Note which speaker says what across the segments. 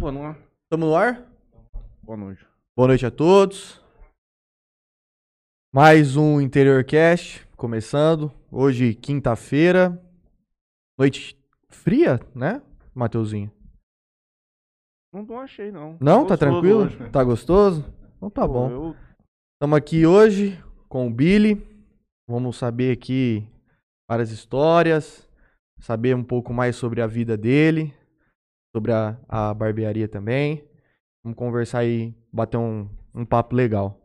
Speaker 1: Pô, não é?
Speaker 2: Tamo no ar?
Speaker 1: Boa noite.
Speaker 2: Boa noite a todos. Mais um Interior Cast começando. Hoje, quinta-feira. Noite fria, né, Mateuzinho?
Speaker 1: Não, não achei, não.
Speaker 2: Não? Tá tranquilo?
Speaker 1: hoje.
Speaker 2: Tá gostoso? Então tá
Speaker 1: Pô,
Speaker 2: bom.
Speaker 1: Eu...
Speaker 2: Estamos aqui hoje com o Billy. Vamos saber aqui várias histórias, saber um pouco mais sobre a vida dele, sobre a, a barbearia também. Vamos conversar aí, bater um, um papo legal.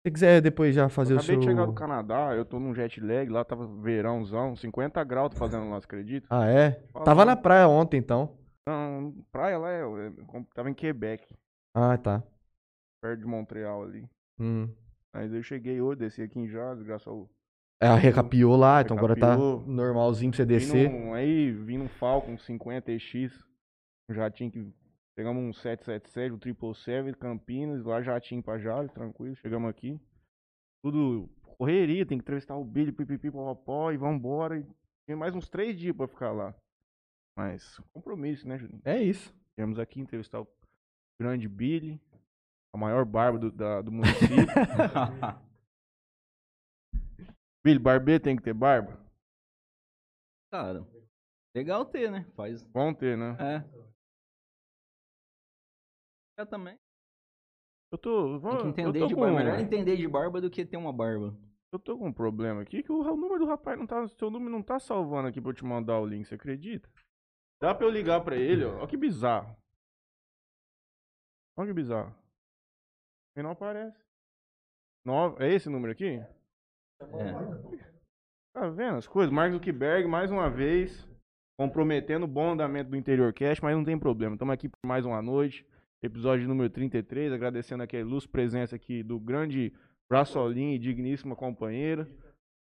Speaker 2: Se você quiser depois já fazer o
Speaker 1: Acabei
Speaker 2: seu.
Speaker 1: de chegar do Canadá, eu tô num jet lag, lá tava verãozão, 50 graus, fazendo lá, você acredita?
Speaker 2: Ah, é?
Speaker 1: Fala.
Speaker 2: Tava na praia ontem então.
Speaker 1: Não, praia lá, é, é, tava em Quebec,
Speaker 2: Ah, tá.
Speaker 1: perto de Montreal ali.
Speaker 2: Hum.
Speaker 1: Mas eu cheguei hoje, desci aqui em Jales, graças ao...
Speaker 2: É, recapiou lá, então agora tá
Speaker 1: Recapiou.
Speaker 2: normalzinho pra você
Speaker 1: Vim
Speaker 2: descer.
Speaker 1: num- aí, vim num Falcon 50X, um jatinho que... Pegamos um 777, um 777, Campinas, lá jatinho pra Jales, tranquilo, chegamos aqui. Tudo correria, tem que entrevistar o Billy, pipipi, popopó, e vambora. E tem mais uns três dias pra ficar lá. Mas, compromisso, né, Juninho?
Speaker 2: É isso.
Speaker 1: Viemos aqui entrevistar o grande Billy, a maior barba do, da- do município. Billy, barbeiro tem que ter barba?
Speaker 3: Cara, legal ter, né? Faz.
Speaker 1: Bom ter, né?
Speaker 3: É. Eu também.
Speaker 1: Eu tô.
Speaker 3: Tem que
Speaker 1: eu
Speaker 3: entender
Speaker 1: tô
Speaker 3: de
Speaker 1: com,
Speaker 3: barba. Melhor entender de barba do que ter uma barba.
Speaker 1: Eu tô com um problema aqui que o, o número do rapaz não tá. Seu número não tá salvando aqui pra eu te mandar o link, você acredita? Dá pra eu ligar pra ele, ó. Olha que bizarro. Olha que bizarro. E não aparece. Nove, é esse número aqui?
Speaker 3: É.
Speaker 1: Tá vendo as coisas? Mark Zuckerberg, mais uma vez, comprometendo o bom andamento do Interior Cast, mas não tem problema. Estamos aqui por mais uma noite, episódio número 33, agradecendo aqui a ilustre presença aqui do grande Braçolinho e digníssima companheira.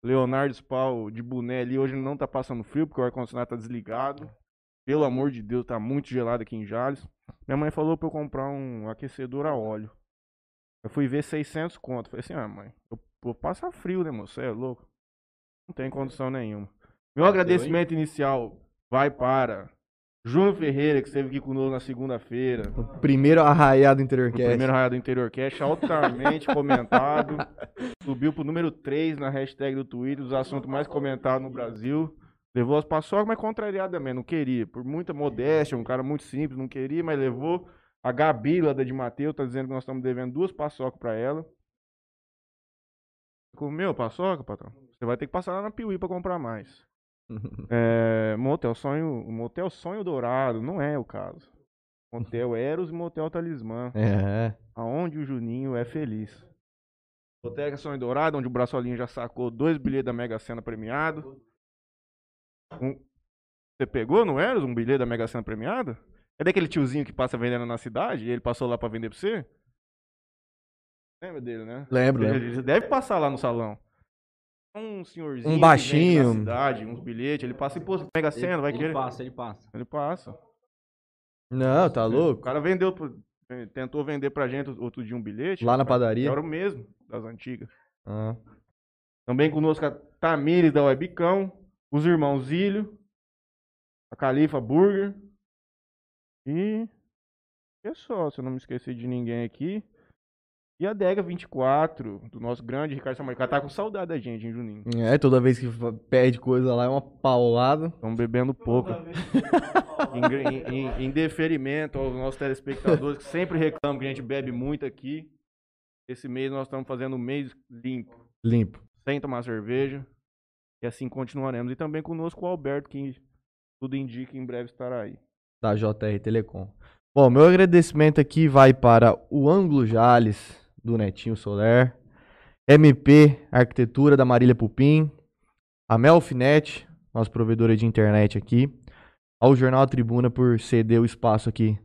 Speaker 1: Leonardo Spal de boné ali, hoje não tá passando frio, porque o ar-condicionado tá desligado. Pelo amor de Deus, tá muito gelado aqui em Jales. Minha mãe falou pra eu comprar um aquecedor a óleo. Eu fui ver 600 conto. Falei assim, ah mãe, eu vou passar frio, né, moço? Você é louco? Não tem condição nenhuma. Meu agradecimento inicial vai para Júnior Ferreira, que esteve aqui conosco na segunda-feira.
Speaker 2: O primeiro arraiado do Interior
Speaker 1: O
Speaker 2: Cast.
Speaker 1: primeiro raio do Interior Cash, altamente comentado. Subiu pro número 3 na hashtag do Twitter, dos assuntos mais comentados no Brasil. Levou as paçocas, mas contrariado também, não queria. Por muita modéstia, um cara muito simples, não queria, mas levou. A Gabi, lá da de Mateus, tá dizendo que nós estamos devendo duas paçocas pra ela. Comeu paçoca, patrão? Você vai ter que passar lá na Piuí pra comprar mais. É, motel Sonho, Motel Sonho Dourado, não é o caso. Motel Eros e Motel Talismã,
Speaker 2: É.
Speaker 1: aonde o Juninho é feliz. Boteca Sonho Dourado, onde o Braçolinho já sacou dois bilhetes da Mega Sena premiado. Um- Você pegou no Eros um bilhete da Mega Sena premiado? É daquele tiozinho que passa vendendo na cidade e ele passou lá pra vender pra você? Lembra dele, né?
Speaker 2: Lembro, lembro.
Speaker 1: Ele deve passar lá no salão. Um senhorzinho.
Speaker 2: Um baixinho.
Speaker 1: cidade, uns bilhetes, ele passa e pô, Mega Sena, vai
Speaker 3: ele
Speaker 1: querer.
Speaker 3: passa, ele passa.
Speaker 1: Ele passa.
Speaker 2: Não, tá
Speaker 1: O
Speaker 2: louco?
Speaker 1: cara vendeu, eh, tentou vender pra gente outro dia um bilhete.
Speaker 2: Lá na
Speaker 1: cara,
Speaker 2: padaria?
Speaker 1: Era o mesmo, das antigas.
Speaker 2: Ah.
Speaker 1: Também conosco a Tamires da Webcão, os irmãos Zílio, a Califa Burger. E. É só, se eu não me esquecer de ninguém aqui. E a Dega 24, do nosso grande Ricardo Samaricá. Tá com saudade da gente, hein, Juninho?
Speaker 2: É, toda vez que pede coisa lá é uma paulada.
Speaker 1: Estamos bebendo pouco. em, em- em- em deferimento aos nossos telespectadores que sempre reclamam que a gente bebe muito aqui. Esse mês nós estamos fazendo um mês limpo,
Speaker 2: Limpo.
Speaker 1: sem tomar cerveja. E assim continuaremos. E também conosco o Alberto, que tudo indica que em breve estará aí.
Speaker 2: da JR Telecom. Bom, meu agradecimento aqui vai para o Ângulo Jales, do Netinho Soler, MP Arquitetura da Marília Pupim, a Melfinet, nossa provedora de internet aqui, ao Jornal A Tribuna por ceder o espaço aqui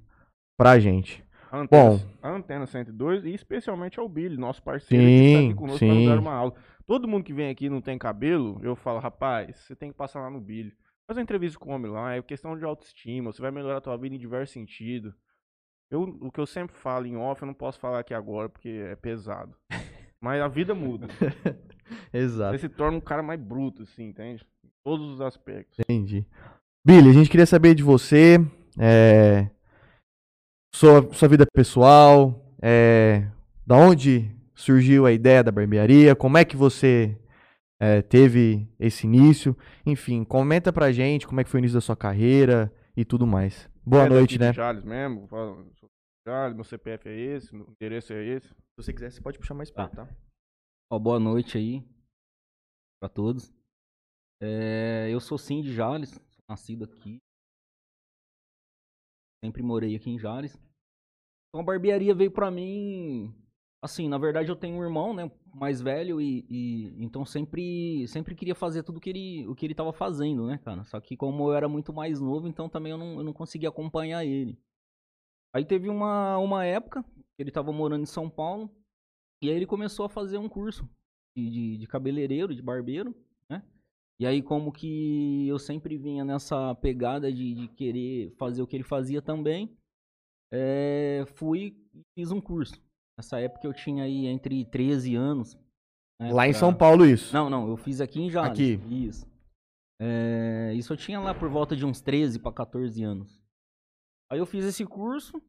Speaker 2: pra gente.
Speaker 1: A Antena,
Speaker 2: Bom.
Speaker 1: Antena 102 e especialmente ao Billy, nosso parceiro que está
Speaker 2: Sim,
Speaker 1: aqui conosco para
Speaker 2: sim.
Speaker 1: nos dar uma aula. Todo mundo que vem aqui e não tem cabelo, eu falo, rapaz, você tem que passar lá no Billy. Faz uma entrevista com o homem lá, é questão de autoestima, você vai melhorar a tua vida em diversos sentidos. Eu, o que eu sempre falo em off, eu não posso falar aqui agora porque é pesado. Mas a vida muda.
Speaker 2: Exato,
Speaker 1: Você se torna um cara mais bruto, assim, entende? Em todos os aspectos.
Speaker 2: entendi. Billy, a gente queria saber de você, é, sua, sua vida pessoal, é, da onde surgiu a ideia da barbearia, como é que você é, teve esse início, enfim, comenta pra gente como é que foi o início da sua carreira e tudo mais. Boa
Speaker 1: É
Speaker 2: noite, né?
Speaker 1: Jales mesmo. Jales, meu CPF é esse, meu endereço é esse.
Speaker 2: Se você quiser, você pode puxar mais perto, tá?
Speaker 3: Ó, boa noite aí pra todos. É, eu sou sim de Jales, nascido aqui. Sempre morei aqui em Jales. Então a barbearia veio pra mim. Assim, na verdade eu tenho um irmão, né, mais velho e, e- então sempre sempre queria fazer tudo que ele o que ele tava fazendo, né, cara. Só que como eu era muito mais novo, então também eu não, eu não conseguia acompanhar ele. Aí teve uma uma época que ele tava morando em São Paulo e aí ele começou a fazer um curso de, de, de cabeleireiro, de barbeiro, né? E aí como que eu sempre vinha nessa pegada de, de querer fazer o que ele fazia também, eh, fui e fiz um curso. Nessa época eu tinha aí entre 13 anos. né,
Speaker 2: Lá em
Speaker 3: pra-
Speaker 2: São Paulo, isso.
Speaker 3: Não, não, eu fiz aqui em Jales.
Speaker 2: Aqui.
Speaker 3: Isso. Eh, isso eu tinha lá por volta de uns 13 para 14 anos. Aí eu fiz esse curso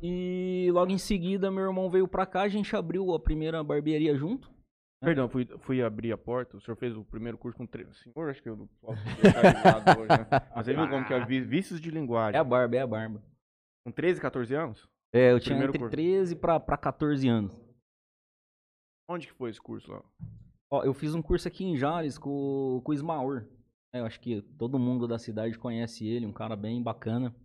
Speaker 3: e logo em seguida meu irmão veio pra cá, a gente abriu a primeira barbearia junto.
Speaker 1: Perdão, fui, fui abrir a porta. O senhor fez o primeiro curso com três. Senhor, acho que eu não posso hoje, né? Mas você viu como que é vícios de linguagem.
Speaker 3: É a barba, é a barba.
Speaker 1: Com 13, 14 anos?
Speaker 3: É, eu tinha entre
Speaker 1: curso.
Speaker 3: 13 pra, pra 14 anos.
Speaker 1: Onde que foi esse curso lá?
Speaker 3: Ó, eu fiz um curso aqui em Jales com, com o Ismaur. É, eu acho que todo mundo da cidade conhece ele, um cara bem bacana,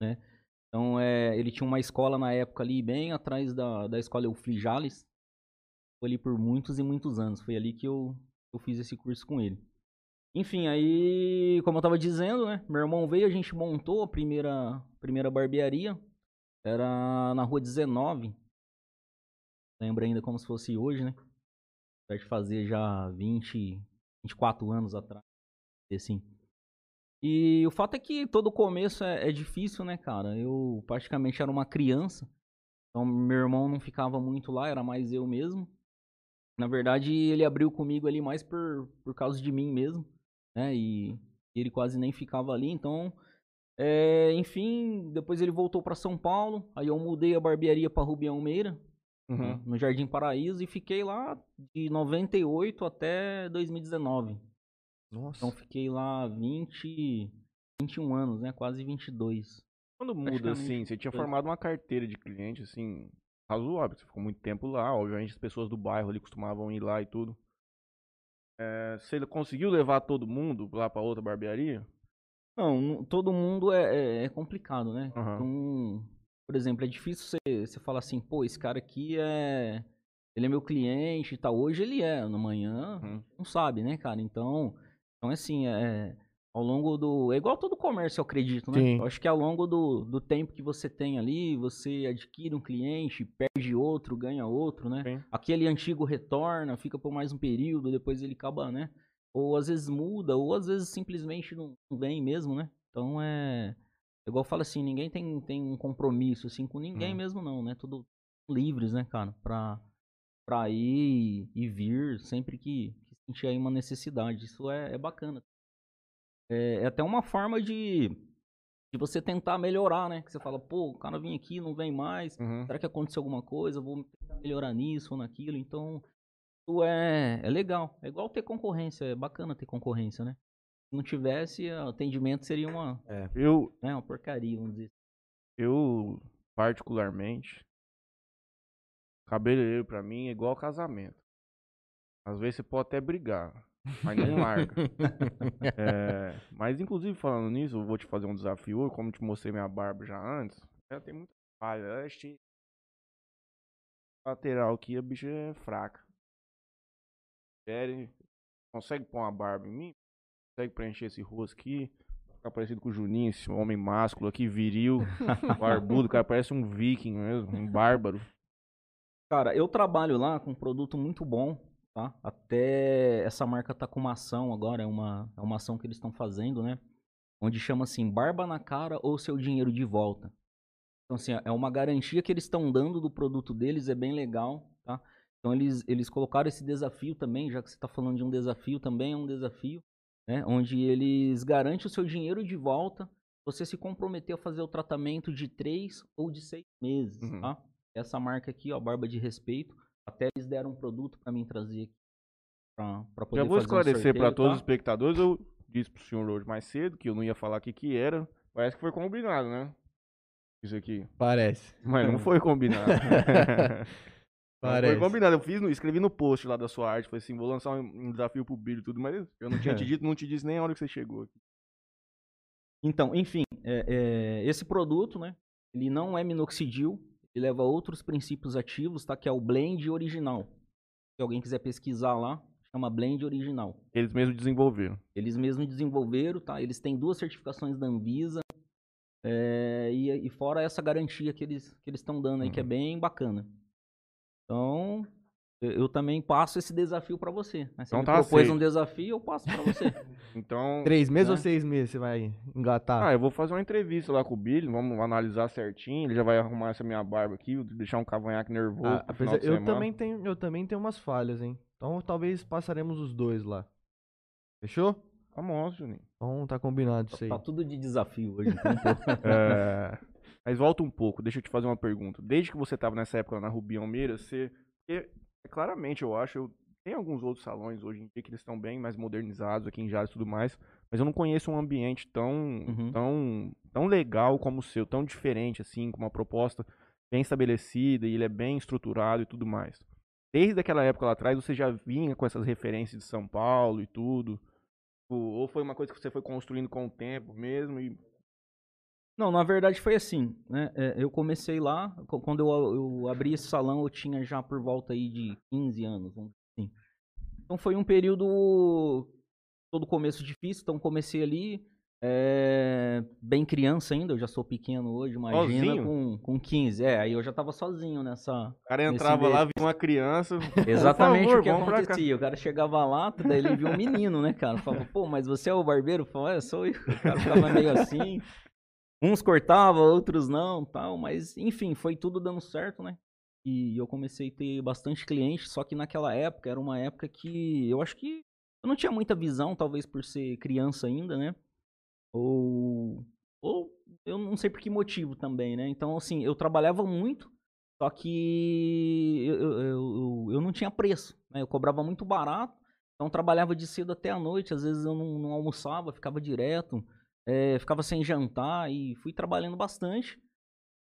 Speaker 3: né? Então, é, ele tinha uma escola na época ali, bem atrás da, da escola Eufli Jales. Foi ali por muitos e muitos anos. Foi ali que eu, eu fiz esse curso com ele. Enfim, aí, como eu tava dizendo, né? Meu irmão veio, a gente montou a primeira, primeira barbearia. Era na rua 19. Lembro ainda como se fosse hoje, né? Apesar fazer já 20, 24 anos atrás. Assim. E o fato é que todo começo é, é difícil, né, cara? Eu praticamente era uma criança. Então meu irmão não ficava muito lá, era mais eu mesmo. Na verdade, ele abriu comigo ali mais por, por causa de mim mesmo, né? E ele quase nem ficava ali, então é, enfim, depois ele voltou pra São Paulo, aí eu mudei a barbearia pra Rubião Meira,
Speaker 1: Uhum.
Speaker 3: né, no Jardim Paraíso, e fiquei lá de 98 até 2019.
Speaker 2: Nossa.
Speaker 3: Então fiquei lá 20, 21 anos, né? Quase 22.
Speaker 1: Quando muda assim, você tinha formado uma carteira de cliente, assim, razoável. Você ficou muito tempo lá, obviamente as pessoas do bairro ali costumavam ir lá e tudo. É, você conseguiu levar todo mundo lá pra outra barbearia?
Speaker 3: Não, todo mundo é, é- é complicado, né?
Speaker 1: Aham.
Speaker 3: Então, por exemplo, é difícil você, você falar assim, pô, esse cara aqui é. Ele é meu cliente e tal. Hoje ele é, amanhã
Speaker 1: Uhum.
Speaker 3: não sabe, né, cara? Então, então assim, é, ao longo do. É igual todo comércio, eu acredito, né?
Speaker 2: Sim.
Speaker 3: Eu acho que ao longo do, do tempo que você tem ali, você adquire um cliente, perde outro, ganha outro, né?
Speaker 1: Sim.
Speaker 3: Aquele antigo retorna, fica por mais um período, depois ele acaba, né? Ou às vezes muda, ou às vezes simplesmente não vem mesmo, né? Então é. é Igual fala assim, ninguém tem, tem um compromisso assim com ninguém
Speaker 1: Uhum.
Speaker 3: mesmo, não, né? Tudo livres, né, cara? Pra, pra ir e vir sempre que sentir aí uma necessidade. Isso é, é bacana. É, é até uma forma de, de você tentar melhorar, né? Que você fala, pô, o cara vem aqui, não vem mais.
Speaker 1: Uhum.
Speaker 3: Será que aconteceu alguma coisa? Vou tentar melhorar nisso ou naquilo. Então, isso é, é legal. É igual ter concorrência. É bacana ter concorrência, né? Se não tivesse, o atendimento seria uma,
Speaker 1: Eu,
Speaker 3: né, uma porcaria, vamos dizer.
Speaker 1: eu, particularmente, cabeleireiro pra mim é igual casamento. Às vezes você pode até brigar, mas não larga. É, mas inclusive falando nisso, eu vou te fazer um desafio hoje, como te mostrei minha barba já antes. Ela tem muita falha, é cheia. Lateral aqui, a bicha é fraca. Querem, consegue pôr uma barba em mim? Consegue preencher esse rosto aqui? Ficar parecido com o Juninho, esse homem másculo aqui, viril, barbudo, cara, parece um viking mesmo, um bárbaro.
Speaker 3: Cara, eu trabalho lá com um produto muito bom, tá? Até essa marca tá com uma ação agora, é uma, é uma ação que eles estão fazendo, né? Onde chama assim, barba na cara ou seu dinheiro de volta. Então, assim, é uma garantia que eles estão dando do produto deles, é bem legal, tá? Então, eles, eles colocaram esse desafio também, já que você está falando de um desafio, também é um desafio, né? Onde eles garantem o seu dinheiro de volta você se comprometer a fazer o tratamento de três ou de seis meses,
Speaker 1: Uhum.
Speaker 3: tá? Essa marca aqui, ó, Barba de Respeito, até eles deram um produto pra mim trazer aqui pra, pra poder
Speaker 1: Já vou
Speaker 3: fazer um
Speaker 1: esclarecer pra
Speaker 3: sorteio,
Speaker 1: todos os
Speaker 3: tá?
Speaker 1: espectadores, eu disse pro senhor hoje mais cedo que eu não ia falar o que que era. Parece que foi combinado, né? Isso aqui.
Speaker 2: Parece.
Speaker 1: Mas não foi combinado.
Speaker 2: Parece.
Speaker 1: Foi combinado. Eu fiz no, escrevi no post lá da sua arte. Falei assim, vou lançar um, um desafio pro Billy e tudo, mas eu não tinha te dito, não te disse nem a hora que você chegou aqui.
Speaker 3: Então, enfim, é, é, esse produto, né? Ele não é minoxidil, ele leva outros princípios ativos, tá? Que é o blend original. Se alguém quiser pesquisar lá, chama blend original.
Speaker 1: Eles mesmos desenvolveram.
Speaker 3: Eles mesmos desenvolveram, tá? Eles têm duas certificações da Anvisa. é, e, e fora essa garantia que eles que eles estão dando aí, que é
Speaker 1: Uhum.
Speaker 3: bem bacana. Então, eu, também passo esse desafio pra você. Né? Você
Speaker 1: Então
Speaker 3: me
Speaker 1: tá
Speaker 3: propôs
Speaker 1: aceito.
Speaker 3: um desafio, eu passo pra você.
Speaker 1: Então.
Speaker 2: Três meses
Speaker 3: Né?
Speaker 2: ou seis meses você vai engatar?
Speaker 1: Ah, eu vou fazer uma entrevista lá com o Billy, vamos analisar certinho. Ele já vai arrumar essa minha barba aqui, deixar um cavanhaque nervoso.
Speaker 2: Ah, apesar-
Speaker 1: de
Speaker 2: eu, também tenho, eu também tenho umas falhas, hein? Então talvez passaremos os dois lá. Fechou?
Speaker 1: Famoso, Juninho.
Speaker 2: Então tá combinado isso aí.
Speaker 3: tá tudo de desafio hoje, então.
Speaker 1: É, Mas volta um pouco, deixa eu te fazer uma pergunta. Desde que você tava nessa época lá na Rubi Almeida, você. É, claramente, eu acho. Eu... Tem alguns outros salões hoje em dia que eles estão bem mais modernizados aqui em Jales e tudo mais. Mas eu não conheço um ambiente tão,
Speaker 3: Uhum.
Speaker 1: tão, tão legal como o seu, tão diferente, assim, com uma proposta bem estabelecida e ele é bem estruturado e tudo mais. Desde aquela época lá atrás, você já vinha com essas referências de São Paulo e tudo? Ou foi uma coisa que você foi construindo com o tempo mesmo e
Speaker 3: Não, na verdade foi assim, né? É, eu comecei lá, quando eu, eu abri esse salão, eu tinha já por volta aí de 15 anos, vamos dizer assim. Então foi um período todo começo difícil, então comecei ali é, bem criança ainda, eu já sou pequeno hoje, imagina,
Speaker 1: Sozinho?
Speaker 3: com, com 15. É, aí eu já tava sozinho nessa,
Speaker 1: O cara entrava lá, via uma criança.
Speaker 3: Exatamente
Speaker 1: favor,
Speaker 3: o que acontecia. O cara chegava lá, daí ele viu um menino, né, cara? Falava, pô, mas você é o barbeiro? Falava, é, sou eu. O cara ficava meio assim. Uns cortavam, outros não, tal. Mas, enfim, foi tudo dando certo, né? E eu comecei a ter bastante cliente, só que naquela época, era uma época que eu acho que eu não tinha muita visão, talvez por ser criança ainda, né? Ou, ou eu não sei por que motivo também, né? Então, assim, eu trabalhava muito, só que eu, eu, eu, eu não tinha preço, né? Eu cobrava muito barato, então trabalhava de cedo até a noite, às vezes eu não, não almoçava, ficava direto, eh, ficava sem jantar e fui trabalhando bastante.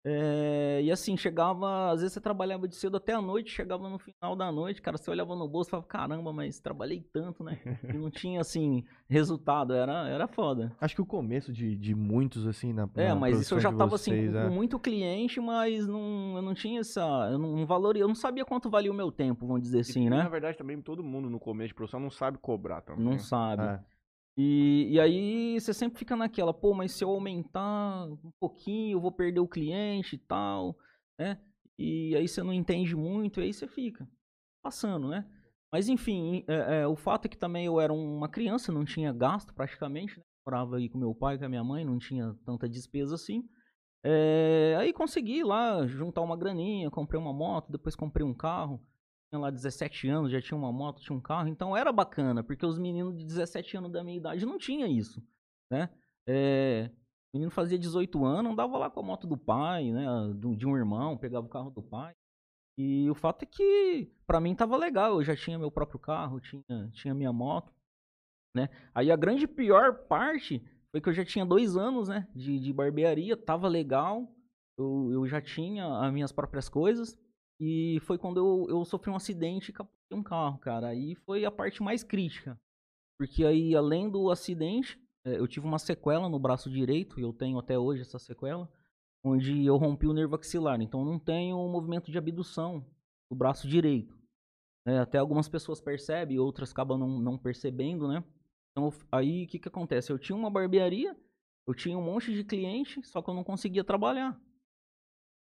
Speaker 3: Eh, e assim, chegava, às vezes você trabalhava de cedo até a noite, chegava no final da noite, cara, você olhava no bolso e falava, caramba, mas trabalhei tanto, né? E não tinha, assim, resultado, era, era foda.
Speaker 2: Acho que o começo de, de muitos, assim, na
Speaker 3: É,
Speaker 2: na
Speaker 3: mas isso eu já tava assim,
Speaker 2: vocês,
Speaker 3: com,
Speaker 2: é.
Speaker 3: com muito cliente, mas não, eu não tinha essa. Eu não, não valor, eu não sabia quanto valia o meu tempo, vamos dizer assim,
Speaker 1: E,
Speaker 3: né?
Speaker 1: Na verdade, também todo mundo no começo de profissão não sabe cobrar também.
Speaker 3: Não sabe.
Speaker 2: É.
Speaker 3: E, e aí você sempre fica naquela, pô, mas se eu aumentar um pouquinho, eu vou perder o cliente e tal, né? E aí você não entende muito, e aí você fica passando, né? Mas enfim, é, é, o fato é que também eu era uma criança, não tinha gasto praticamente, né? Morava aí com meu pai, com a minha mãe, não tinha tanta despesa assim. É, aí consegui lá juntar uma graninha, comprei uma moto, depois comprei um carro. Tinha lá 17 anos, já tinha uma moto, tinha um carro, então era bacana, porque os meninos de 17 anos da minha idade não tinha isso, né? É, o menino fazia 18 anos, andava lá com a moto do pai, né? De um irmão, pegava o carro do pai. E o fato é que pra mim tava legal, eu já tinha meu próprio carro, tinha, tinha minha moto, né? Aí a grande pior parte foi que eu já tinha dois anos, né? De, de barbearia, tava legal, eu, eu já tinha as minhas próprias coisas. E foi quando eu, eu sofri um acidente e capotei um carro, cara. Aí foi a parte mais crítica. Porque aí, além do acidente, eh, eu tive uma sequela no braço direito, e eu tenho até hoje essa sequela, onde eu rompi o nervo axilar. Então, não tenho um movimento de abdução do braço direito. né? até algumas pessoas percebem, outras acabam não, não percebendo, né? Então, aí, o que que acontece? Eu tinha uma barbearia, eu tinha um monte de cliente, só que eu não conseguia trabalhar.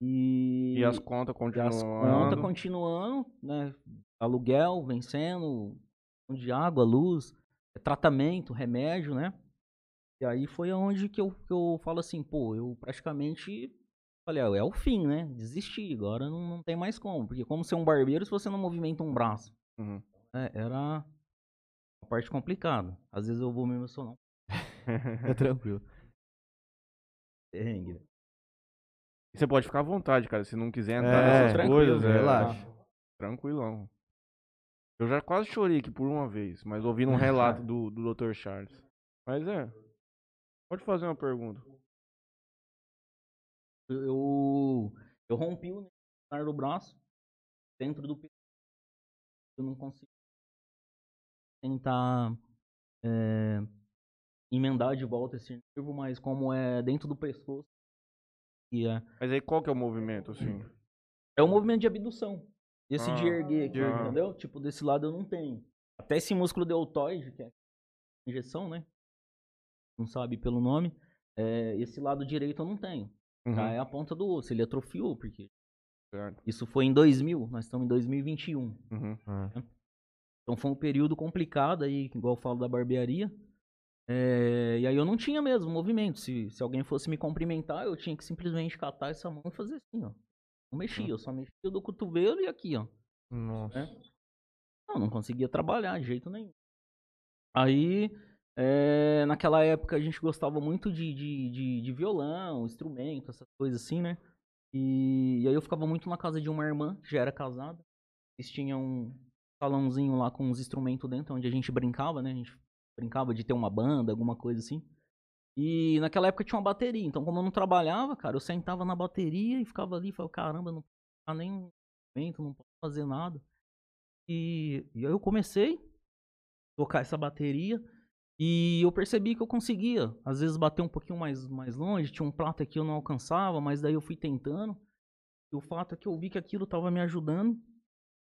Speaker 3: E,
Speaker 1: E as contas continuam.
Speaker 3: as contas continuando, né? Aluguel vencendo, de água, luz, tratamento, remédio, né? E aí foi onde que eu, que eu falo assim, pô, eu praticamente falei, ah, é o fim, né? Desisti, agora não, não tem mais como. Porque como ser um barbeiro se você não movimenta um braço?
Speaker 1: Uhum.
Speaker 3: É, era a parte complicada. Às vezes eu vou me emocionar.
Speaker 2: É tranquilo.
Speaker 3: Perrengue.
Speaker 1: E você pode ficar à vontade, cara. Se não quiser entrar
Speaker 2: É,
Speaker 1: nessas
Speaker 3: tranquilo,
Speaker 1: coisas, é,
Speaker 2: relaxa.
Speaker 1: Tranquilão. Eu já quase chorei aqui por uma vez, mas ouvindo um relato do, do Dr. Charles. Mas é. Pode fazer uma pergunta.
Speaker 3: Eu, eu rompi o nervo do braço dentro do pescoço. Eu não consigo tentar é, emendar de volta esse nervo, mas como é dentro do pescoço, e é,
Speaker 1: Mas aí qual que é o movimento, assim?
Speaker 3: é o movimento de abdução. Esse de
Speaker 1: Ah,
Speaker 3: erguer aqui,
Speaker 1: ah.
Speaker 3: entendeu? Tipo, desse lado eu não tenho. Até esse músculo deltoide, que é injeção, né? Não sabe pelo nome. é, esse lado direito eu não tenho.
Speaker 1: Uhum,
Speaker 3: Já é a ponta do osso. Ele atrofiou, porque
Speaker 1: certo.
Speaker 3: isso foi em 2000, nós estamos em 2021.
Speaker 1: Uhum.
Speaker 2: Ah.
Speaker 3: Então foi um período complicado aí, igual eu falo da barbearia. É, e aí eu não tinha mesmo movimento. Se, se alguém fosse me cumprimentar, eu tinha que simplesmente catar essa mão e fazer assim, ó. Não mexia, eu só mexia do cotovelo e aqui, ó.
Speaker 2: Nossa.
Speaker 3: É. Não, não conseguia trabalhar de jeito nenhum. Aí, é, naquela época a gente gostava muito de, de, de, de violão, instrumento, essas coisas assim, né? E, e aí eu ficava muito na casa de uma irmã, que já era casada. Eles tinham um salãozinho lá com uns instrumentos dentro, onde a gente brincava, né? A gente brincava de ter uma banda, alguma coisa assim. E naquela época tinha uma bateria, então como eu não trabalhava, cara, eu sentava na bateria e ficava ali, falava, caramba, não posso nem um instrumento, não posso fazer nada. E, e aí eu comecei a tocar essa bateria e eu percebi que eu conseguia, às vezes, bater um pouquinho mais, mais longe, tinha um prato aqui eu não alcançava, mas daí eu fui tentando. E o fato é que eu vi que aquilo estava me ajudando,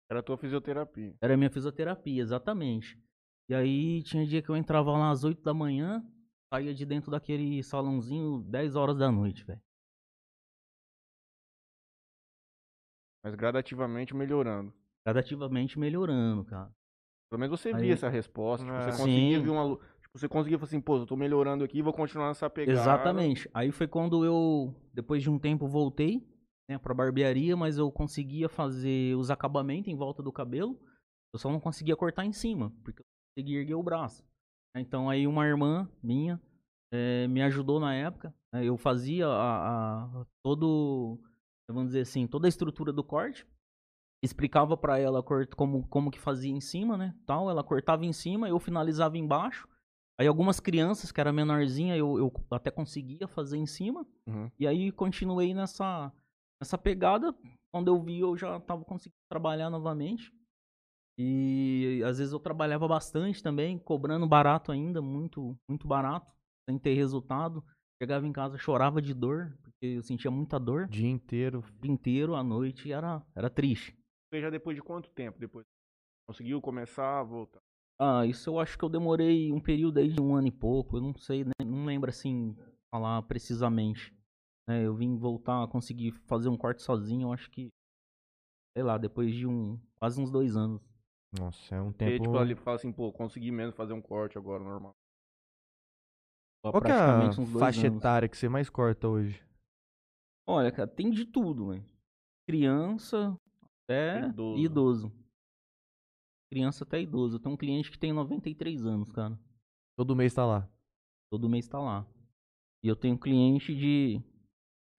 Speaker 1: Era a tua fisioterapia.
Speaker 3: era a minha fisioterapia, exatamente. E aí tinha dia que eu entrava lá às 8 da manhã, saía de dentro daquele salãozinho 10 horas da noite, velho.
Speaker 1: Mas gradativamente melhorando.
Speaker 3: Gradativamente melhorando, cara.
Speaker 1: Pelo menos você
Speaker 3: Aí-
Speaker 1: via essa resposta. Tipo,
Speaker 2: É.
Speaker 1: você conseguia
Speaker 3: Sim.
Speaker 1: ver uma. Tipo, você conseguia falar assim, pô, eu tô melhorando aqui, vou continuar nessa pegada.
Speaker 3: Exatamente. Aí foi quando eu, depois de um tempo, voltei né, pra barbearia, mas eu conseguia fazer os acabamentos em volta do cabelo. Eu só não conseguia cortar em cima, porque eu não conseguia erguer o braço. Então aí uma irmã minha eh, me ajudou na época. né, Eu fazia a, a- todo, vamos dizer assim, toda a estrutura do corte. Explicava pra ela como, como que fazia em cima, né? Tal, ela cortava em cima, eu finalizava embaixo. Aí algumas crianças que era menorzinha eu, eu até conseguia fazer em cima.
Speaker 1: Uhum.
Speaker 3: E aí continuei nessa, nessa pegada. Quando eu vi, eu já tava conseguindo trabalhar novamente. E às vezes eu trabalhava bastante também, cobrando barato ainda, muito, muito barato, sem ter resultado. Chegava em casa, chorava de dor, porque eu sentia muita dor
Speaker 2: Dia inteiro.
Speaker 3: o dia inteiro, à noite, e era, era triste.
Speaker 1: Você já depois de quanto tempo depois? Conseguiu começar a voltar?
Speaker 3: Ah, isso eu acho que eu demorei um período aí de um ano e pouco, eu não sei, né? não lembro assim, falar precisamente. né? eu vim voltar a conseguir fazer um corte sozinho, eu acho que, sei lá, depois de um, quase uns dois anos.
Speaker 2: Nossa, é um
Speaker 1: Porque,
Speaker 2: tempo.
Speaker 1: tipo, ali fala assim, pô, consegui mesmo fazer um corte agora, normal.
Speaker 2: Qual que é a faixa
Speaker 3: anos.
Speaker 2: etária que você mais corta hoje?
Speaker 3: Olha, cara, tem de tudo, velho. Criança até
Speaker 1: Idoso.
Speaker 3: idoso. Criança até idoso. Eu tenho um cliente que tem 93 anos, cara.
Speaker 2: Todo mês tá lá.
Speaker 3: Todo mês tá lá. E eu tenho um cliente de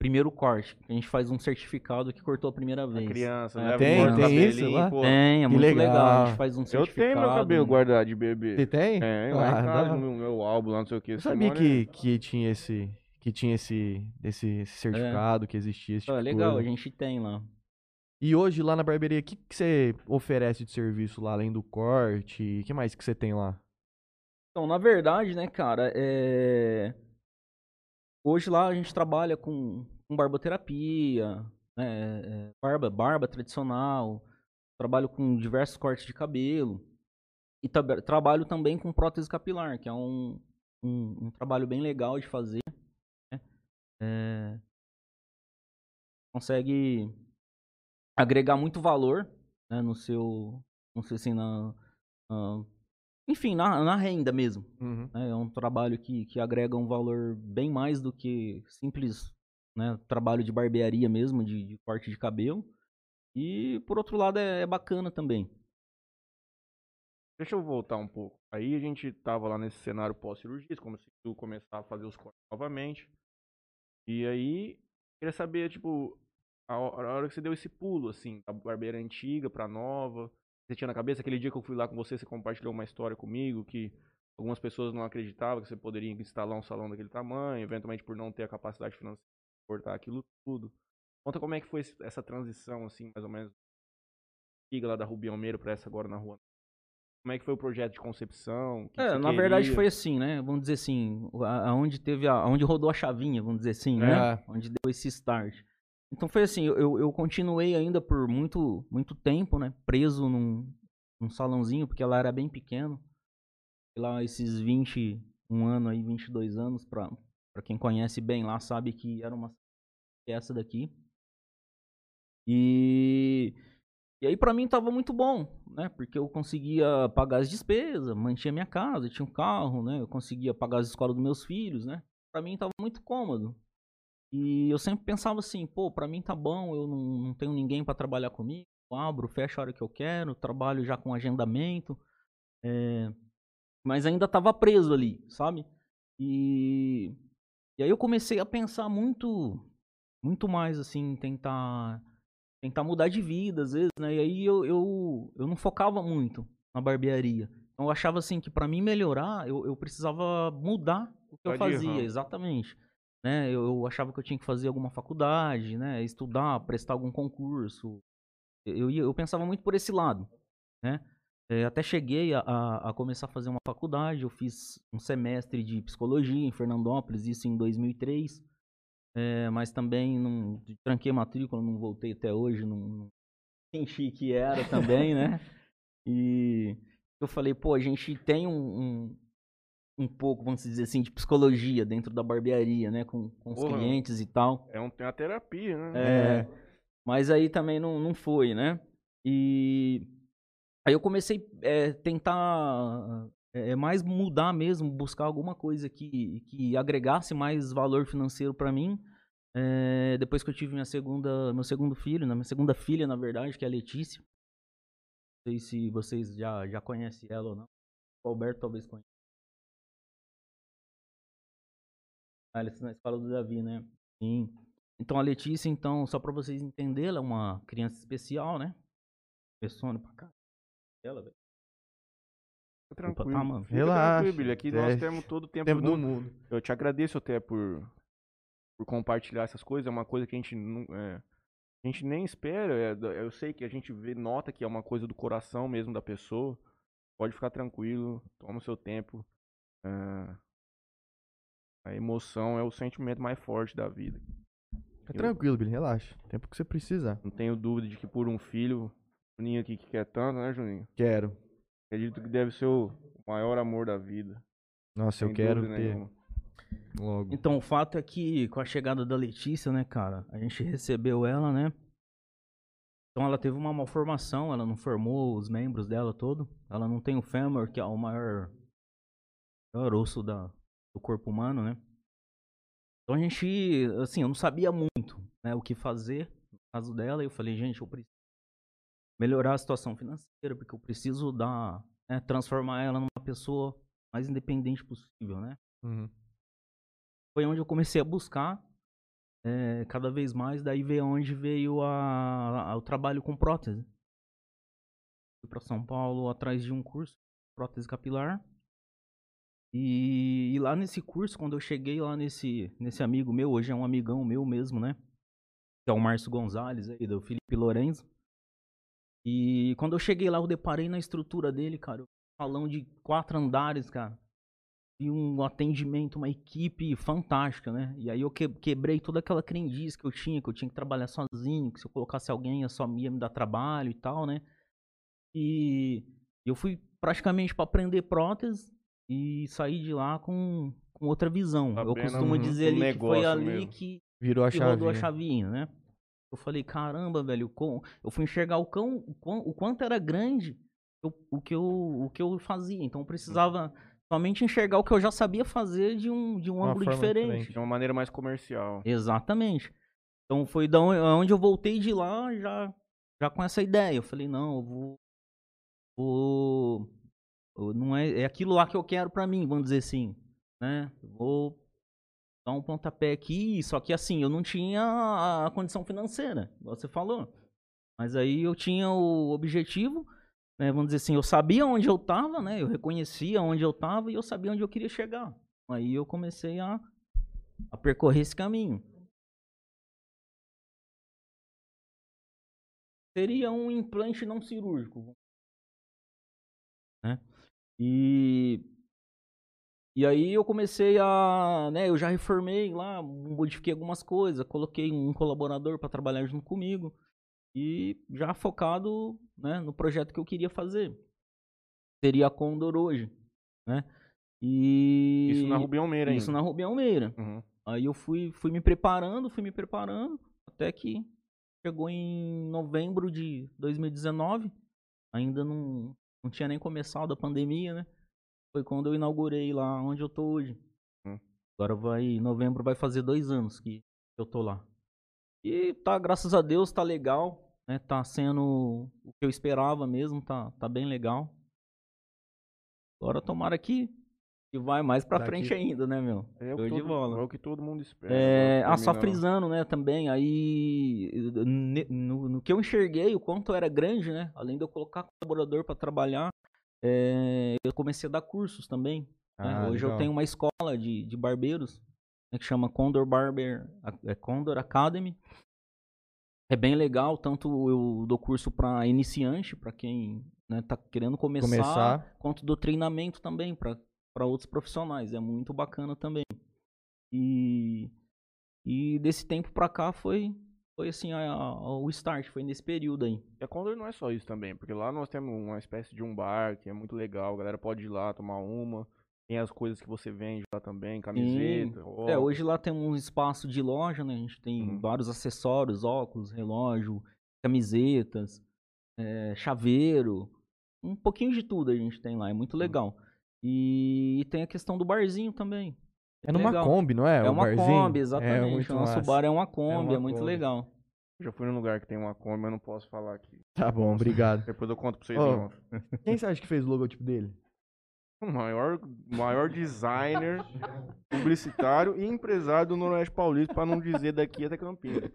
Speaker 3: primeiro corte. A gente faz um certificado que cortou a primeira
Speaker 1: A
Speaker 3: vez.
Speaker 1: criança,
Speaker 3: É,
Speaker 1: leva
Speaker 2: tem- tem isso lá?
Speaker 1: pô.
Speaker 3: Tem, é muito legal.
Speaker 2: legal.
Speaker 3: A gente faz um
Speaker 1: Eu
Speaker 3: certificado.
Speaker 1: tenho meu cabelo guardado de bebê.
Speaker 2: Você tem?
Speaker 1: É, lá
Speaker 2: Ah,
Speaker 1: em
Speaker 2: da
Speaker 1: casa, no meu álbum lá, não sei o que.
Speaker 2: Eu sabia que, que tinha esse. Que tinha esse, esse, esse certificado, que existia esse tipo
Speaker 3: É
Speaker 2: de
Speaker 3: legal, a
Speaker 2: coisa.
Speaker 3: gente tem lá.
Speaker 2: E hoje lá na barbearia, o que, que você oferece de serviço lá, além do corte? O que mais que você tem lá?
Speaker 3: Então, na verdade, né, cara, é... hoje lá a gente trabalha com, com barboterapia, né, é, barba, barba tradicional, trabalho com diversos cortes de cabelo e tab- trabalho também com prótese capilar, que é um, um, um trabalho bem legal de fazer. né, é, Consegue agregar muito valor né, no seu, não sei assim, na, na- enfim, na, na renda mesmo.
Speaker 2: Uhum.
Speaker 3: né? É um trabalho que, que agrega um valor bem mais do que simples né, trabalho de barbearia mesmo, de, de corte de cabelo. E por outro lado é, é bacana também.
Speaker 1: Deixa eu voltar um pouco. Aí a gente tava lá nesse cenário pós-cirurgia, como se tu começar a fazer os cortes novamente. E aí, queria saber, tipo, a ho- a hora que você deu esse pulo, assim, da barbeira antiga pra nova, você tinha na cabeça, aquele dia que eu fui lá com você, você compartilhou uma história comigo, que algumas pessoas não acreditavam que você poderia instalar um salão daquele tamanho, eventualmente por não ter a capacidade financeira de suportar aquilo tudo. Conta como é que foi essa transição, assim, mais ou menos, lá da Rubião Meiro pra essa agora na rua. Como é que foi o projeto de concepção?
Speaker 3: É, na verdade
Speaker 1: queria?
Speaker 3: foi assim, né? Vamos dizer assim, aonde teve aonde rodou a chavinha, vamos dizer assim, né?
Speaker 2: É.
Speaker 3: Onde deu esse start. Então foi assim, eu, eu continuei ainda por muito, muito tempo, né? Preso num, num salãozinho, porque lá era bem pequeno. Lá esses 21 anos aí, 22 anos, pra, pra quem conhece bem lá, sabe que era uma essa daqui. E, e aí pra mim tava muito bom, né? Porque eu conseguia pagar as despesas, mantinha minha casa, tinha um carro, né? Eu conseguia pagar as escolas dos meus filhos, né? Pra mim tava muito cômodo. E eu sempre pensava assim, pô, pra mim tá bom, eu não, não tenho ninguém pra trabalhar comigo, eu abro, fecho a hora que eu quero, trabalho já com agendamento, é, mas ainda tava preso ali, sabe? E, e aí eu comecei a pensar muito, muito mais assim, tentar, tentar mudar de vida às vezes, né? E aí eu, eu, eu não focava muito na barbearia. Então eu achava assim que pra mim melhorar, eu, eu precisava mudar o que eu
Speaker 1: Mudar de
Speaker 3: fazia,
Speaker 1: ramo.
Speaker 3: exatamente. Né? Eu, eu achava que eu tinha que fazer alguma faculdade, né? Estudar, prestar algum concurso. Eu, ia- eu pensava muito por esse lado, né? É, até cheguei a, a- a começar a fazer uma faculdade, eu fiz um semestre de psicologia em Fernandópolis, isso em 2003. É, mas também não tranquei matrícula, não voltei até hoje, não, não senti que era também, né? E eu falei, pô, a gente tem um, um, um pouco, vamos dizer assim, de psicologia dentro da barbearia, né? Com, com os
Speaker 1: Porra.
Speaker 3: clientes e tal.
Speaker 1: É um, uma terapia, né?
Speaker 3: É, mas aí também não, não foi, né? E aí eu comecei a tentar é, mais mudar mesmo, buscar alguma coisa que, que agregasse mais valor financeiro pra mim. É, depois que eu tive minha segunda, meu segundo filho, né? minha segunda filha, na verdade, que é a Letícia. Não sei se vocês já, já conhecem ela ou não. O Alberto talvez conheça. Ah, está na escola do Davi, né? Sim. Então a Letícia, então, só pra vocês entenderem, ela é uma criança especial, né? Persona pra cá. Ela, velho.
Speaker 1: Fica tranquilo.
Speaker 3: tá, mano?
Speaker 1: Fica
Speaker 2: Relaxa.
Speaker 1: tranquilo, Billy. Aqui
Speaker 2: É,
Speaker 1: nós temos todo o tempo,
Speaker 2: Tempo
Speaker 1: do
Speaker 2: do
Speaker 1: mundo.
Speaker 2: mundo.
Speaker 1: Eu te agradeço até por, por compartilhar essas coisas. É uma coisa que a gente não. é, a gente nem espera. é, eu sei que a gente vê, nota que é uma coisa do coração mesmo da pessoa. Pode ficar tranquilo, toma o seu tempo. é, a emoção é o sentimento mais forte da vida.
Speaker 2: Fica
Speaker 1: Eu-
Speaker 2: tranquilo, Billy, relaxa. Tempo que você precisar.
Speaker 1: Não tenho dúvida de que por um filho, o Juninho aqui que quer tanto, né, Juninho?
Speaker 2: Quero.
Speaker 1: Acredito que deve ser o maior amor da vida.
Speaker 2: Nossa, eu
Speaker 1: sem
Speaker 2: quero
Speaker 1: dúvida
Speaker 2: ter
Speaker 1: nenhuma.
Speaker 2: logo.
Speaker 3: Então, o fato é que com a chegada da Letícia, né, cara, a gente recebeu ela, né? Então ela teve uma malformação, ela não formou os membros dela todo. Ela não tem o fêmur, que é o maior, maior osso da, do corpo humano, né? Então a gente, assim, eu não sabia muito, né, o que fazer no caso dela. E eu falei, gente, eu preciso melhorar a situação financeira, porque eu preciso dar, né, transformar ela numa pessoa mais independente possível, né?
Speaker 2: Uhum.
Speaker 3: foi onde eu comecei a buscar eh, cada vez mais. Daí veio onde veio a, a- o trabalho com prótese. Fui para São Paulo atrás de um curso de prótese capilar. E, e lá nesse curso, quando eu cheguei lá nesse, nesse amigo meu, hoje é um amigão meu mesmo, né? Que é o Márcio Gonzalez aí, do Felipe Lorenzo. E quando eu cheguei lá, eu deparei na estrutura dele, cara. Um salão de quatro andares, cara e um atendimento, uma equipe fantástica, né? E aí eu que- quebrei toda aquela crendice que eu tinha, que eu tinha que trabalhar sozinho, que se eu colocasse alguém, eu só ia me dar trabalho e tal, né? E eu fui praticamente para aprender prótese e saí de lá com, com outra visão. eu
Speaker 1: Sabendo,
Speaker 3: costumo dizer
Speaker 1: do
Speaker 3: ali que foi ali
Speaker 1: mesmo.
Speaker 3: que
Speaker 2: Virou a
Speaker 3: que rodou a
Speaker 2: chavinha.
Speaker 3: chavinha, né? Eu falei, caramba, velho, com... eu fui enxergar o, cão, o, quão- o quanto era grande o, o, que eu, o que eu fazia. Então eu precisava somente enxergar o que eu já sabia fazer de um, de um
Speaker 2: Uma
Speaker 3: ângulo diferente.
Speaker 2: diferente.
Speaker 1: De uma maneira mais comercial.
Speaker 3: Exatamente. Então foi da onde, eu voltei de lá já, já com essa ideia. Eu falei, não, eu vou. vou eu- não é, é aquilo lá que eu quero pra mim, vamos dizer assim. Né? Vou dar um pontapé aqui, só que assim, eu não tinha a condição financeira, você falou. Mas aí eu tinha o objetivo, né, vamos dizer assim, eu sabia onde eu estava, né, eu reconhecia onde eu estava e eu sabia onde eu queria chegar. Aí eu comecei a, a percorrer esse caminho. Seria um implante não cirúrgico. Né? E e aí eu comecei a, né, eu já reformei lá, modifiquei algumas coisas, coloquei um colaborador para trabalhar junto comigo e já focado, né, no projeto que eu queria fazer. Seria a Condor hoje, né? E
Speaker 1: Isso na Rubião Meira
Speaker 3: Isso
Speaker 1: ainda.
Speaker 3: na Rubião Meira.
Speaker 1: Uhum.
Speaker 3: Aí eu fui, fui me preparando, fui me preparando, até que chegou em novembro de 2019. Ainda não, não tinha nem começado a pandemia, né? Foi quando eu inaugurei lá onde eu tô hoje.
Speaker 1: Hum.
Speaker 3: Agora vai, novembro vai fazer dois anos que eu tô lá. E tá, graças a Deus, tá legal, né? Tá sendo o que eu esperava mesmo, tá, tá bem legal. Agora tomara que, que vai mais pra
Speaker 2: Daqui-
Speaker 3: frente ainda, né, meu?
Speaker 1: É o, que todo,
Speaker 3: bola.
Speaker 1: é o que todo mundo espera.
Speaker 3: É,
Speaker 1: agora
Speaker 3: ah, só frisando, né, também, aí no, no que eu enxerguei, o quanto era grande, né, além de eu colocar colaborador para trabalhar, é, eu comecei a dar cursos também. né.
Speaker 2: Ah,
Speaker 3: Hoje eu
Speaker 2: legal.
Speaker 3: tenho uma escola de, de barbeiros, né, que chama Condor Barber, é Condor Academy. É bem legal, tanto eu dou curso para iniciante, para quem né, tá querendo começar,
Speaker 2: Começar.
Speaker 3: quanto do treinamento também para outros profissionais. É muito bacana também. E, e desse tempo pra cá foi, foi assim, a- a- o start, foi nesse período aí.
Speaker 1: E a Condor não é só isso também, porque lá nós temos uma espécie de um bar que é muito legal, a galera pode ir lá tomar uma. Tem as coisas que você vende lá também, camiseta,
Speaker 3: É, hoje lá tem um espaço de loja, né? A gente tem
Speaker 1: Uhum.
Speaker 3: vários acessórios, óculos, relógio, camisetas, é, chaveiro, um pouquinho de tudo a gente tem lá, é
Speaker 1: Uhum.
Speaker 3: muito legal. E, tem a questão do barzinho também.
Speaker 2: É numa
Speaker 3: legal.
Speaker 2: Kombi, não é?
Speaker 3: É
Speaker 2: o
Speaker 3: uma
Speaker 2: barzinho?
Speaker 3: Kombi,
Speaker 2: É
Speaker 3: exatamente.
Speaker 2: muito
Speaker 3: o nosso
Speaker 2: massa.
Speaker 3: bar é uma Kombi, é,
Speaker 2: uma
Speaker 3: muito
Speaker 2: Kombi.
Speaker 3: legal.
Speaker 1: Eu já fui num lugar que tem uma Kombi, mas não posso falar aqui.
Speaker 2: Tá bom, obrigado.
Speaker 1: Depois eu conto pra vocês. Off.
Speaker 2: Quem você acha que fez o logotipo dele?
Speaker 1: O maior, maior designer, publicitário e empresário do Noroeste Paulista, pra não dizer daqui até Campinas.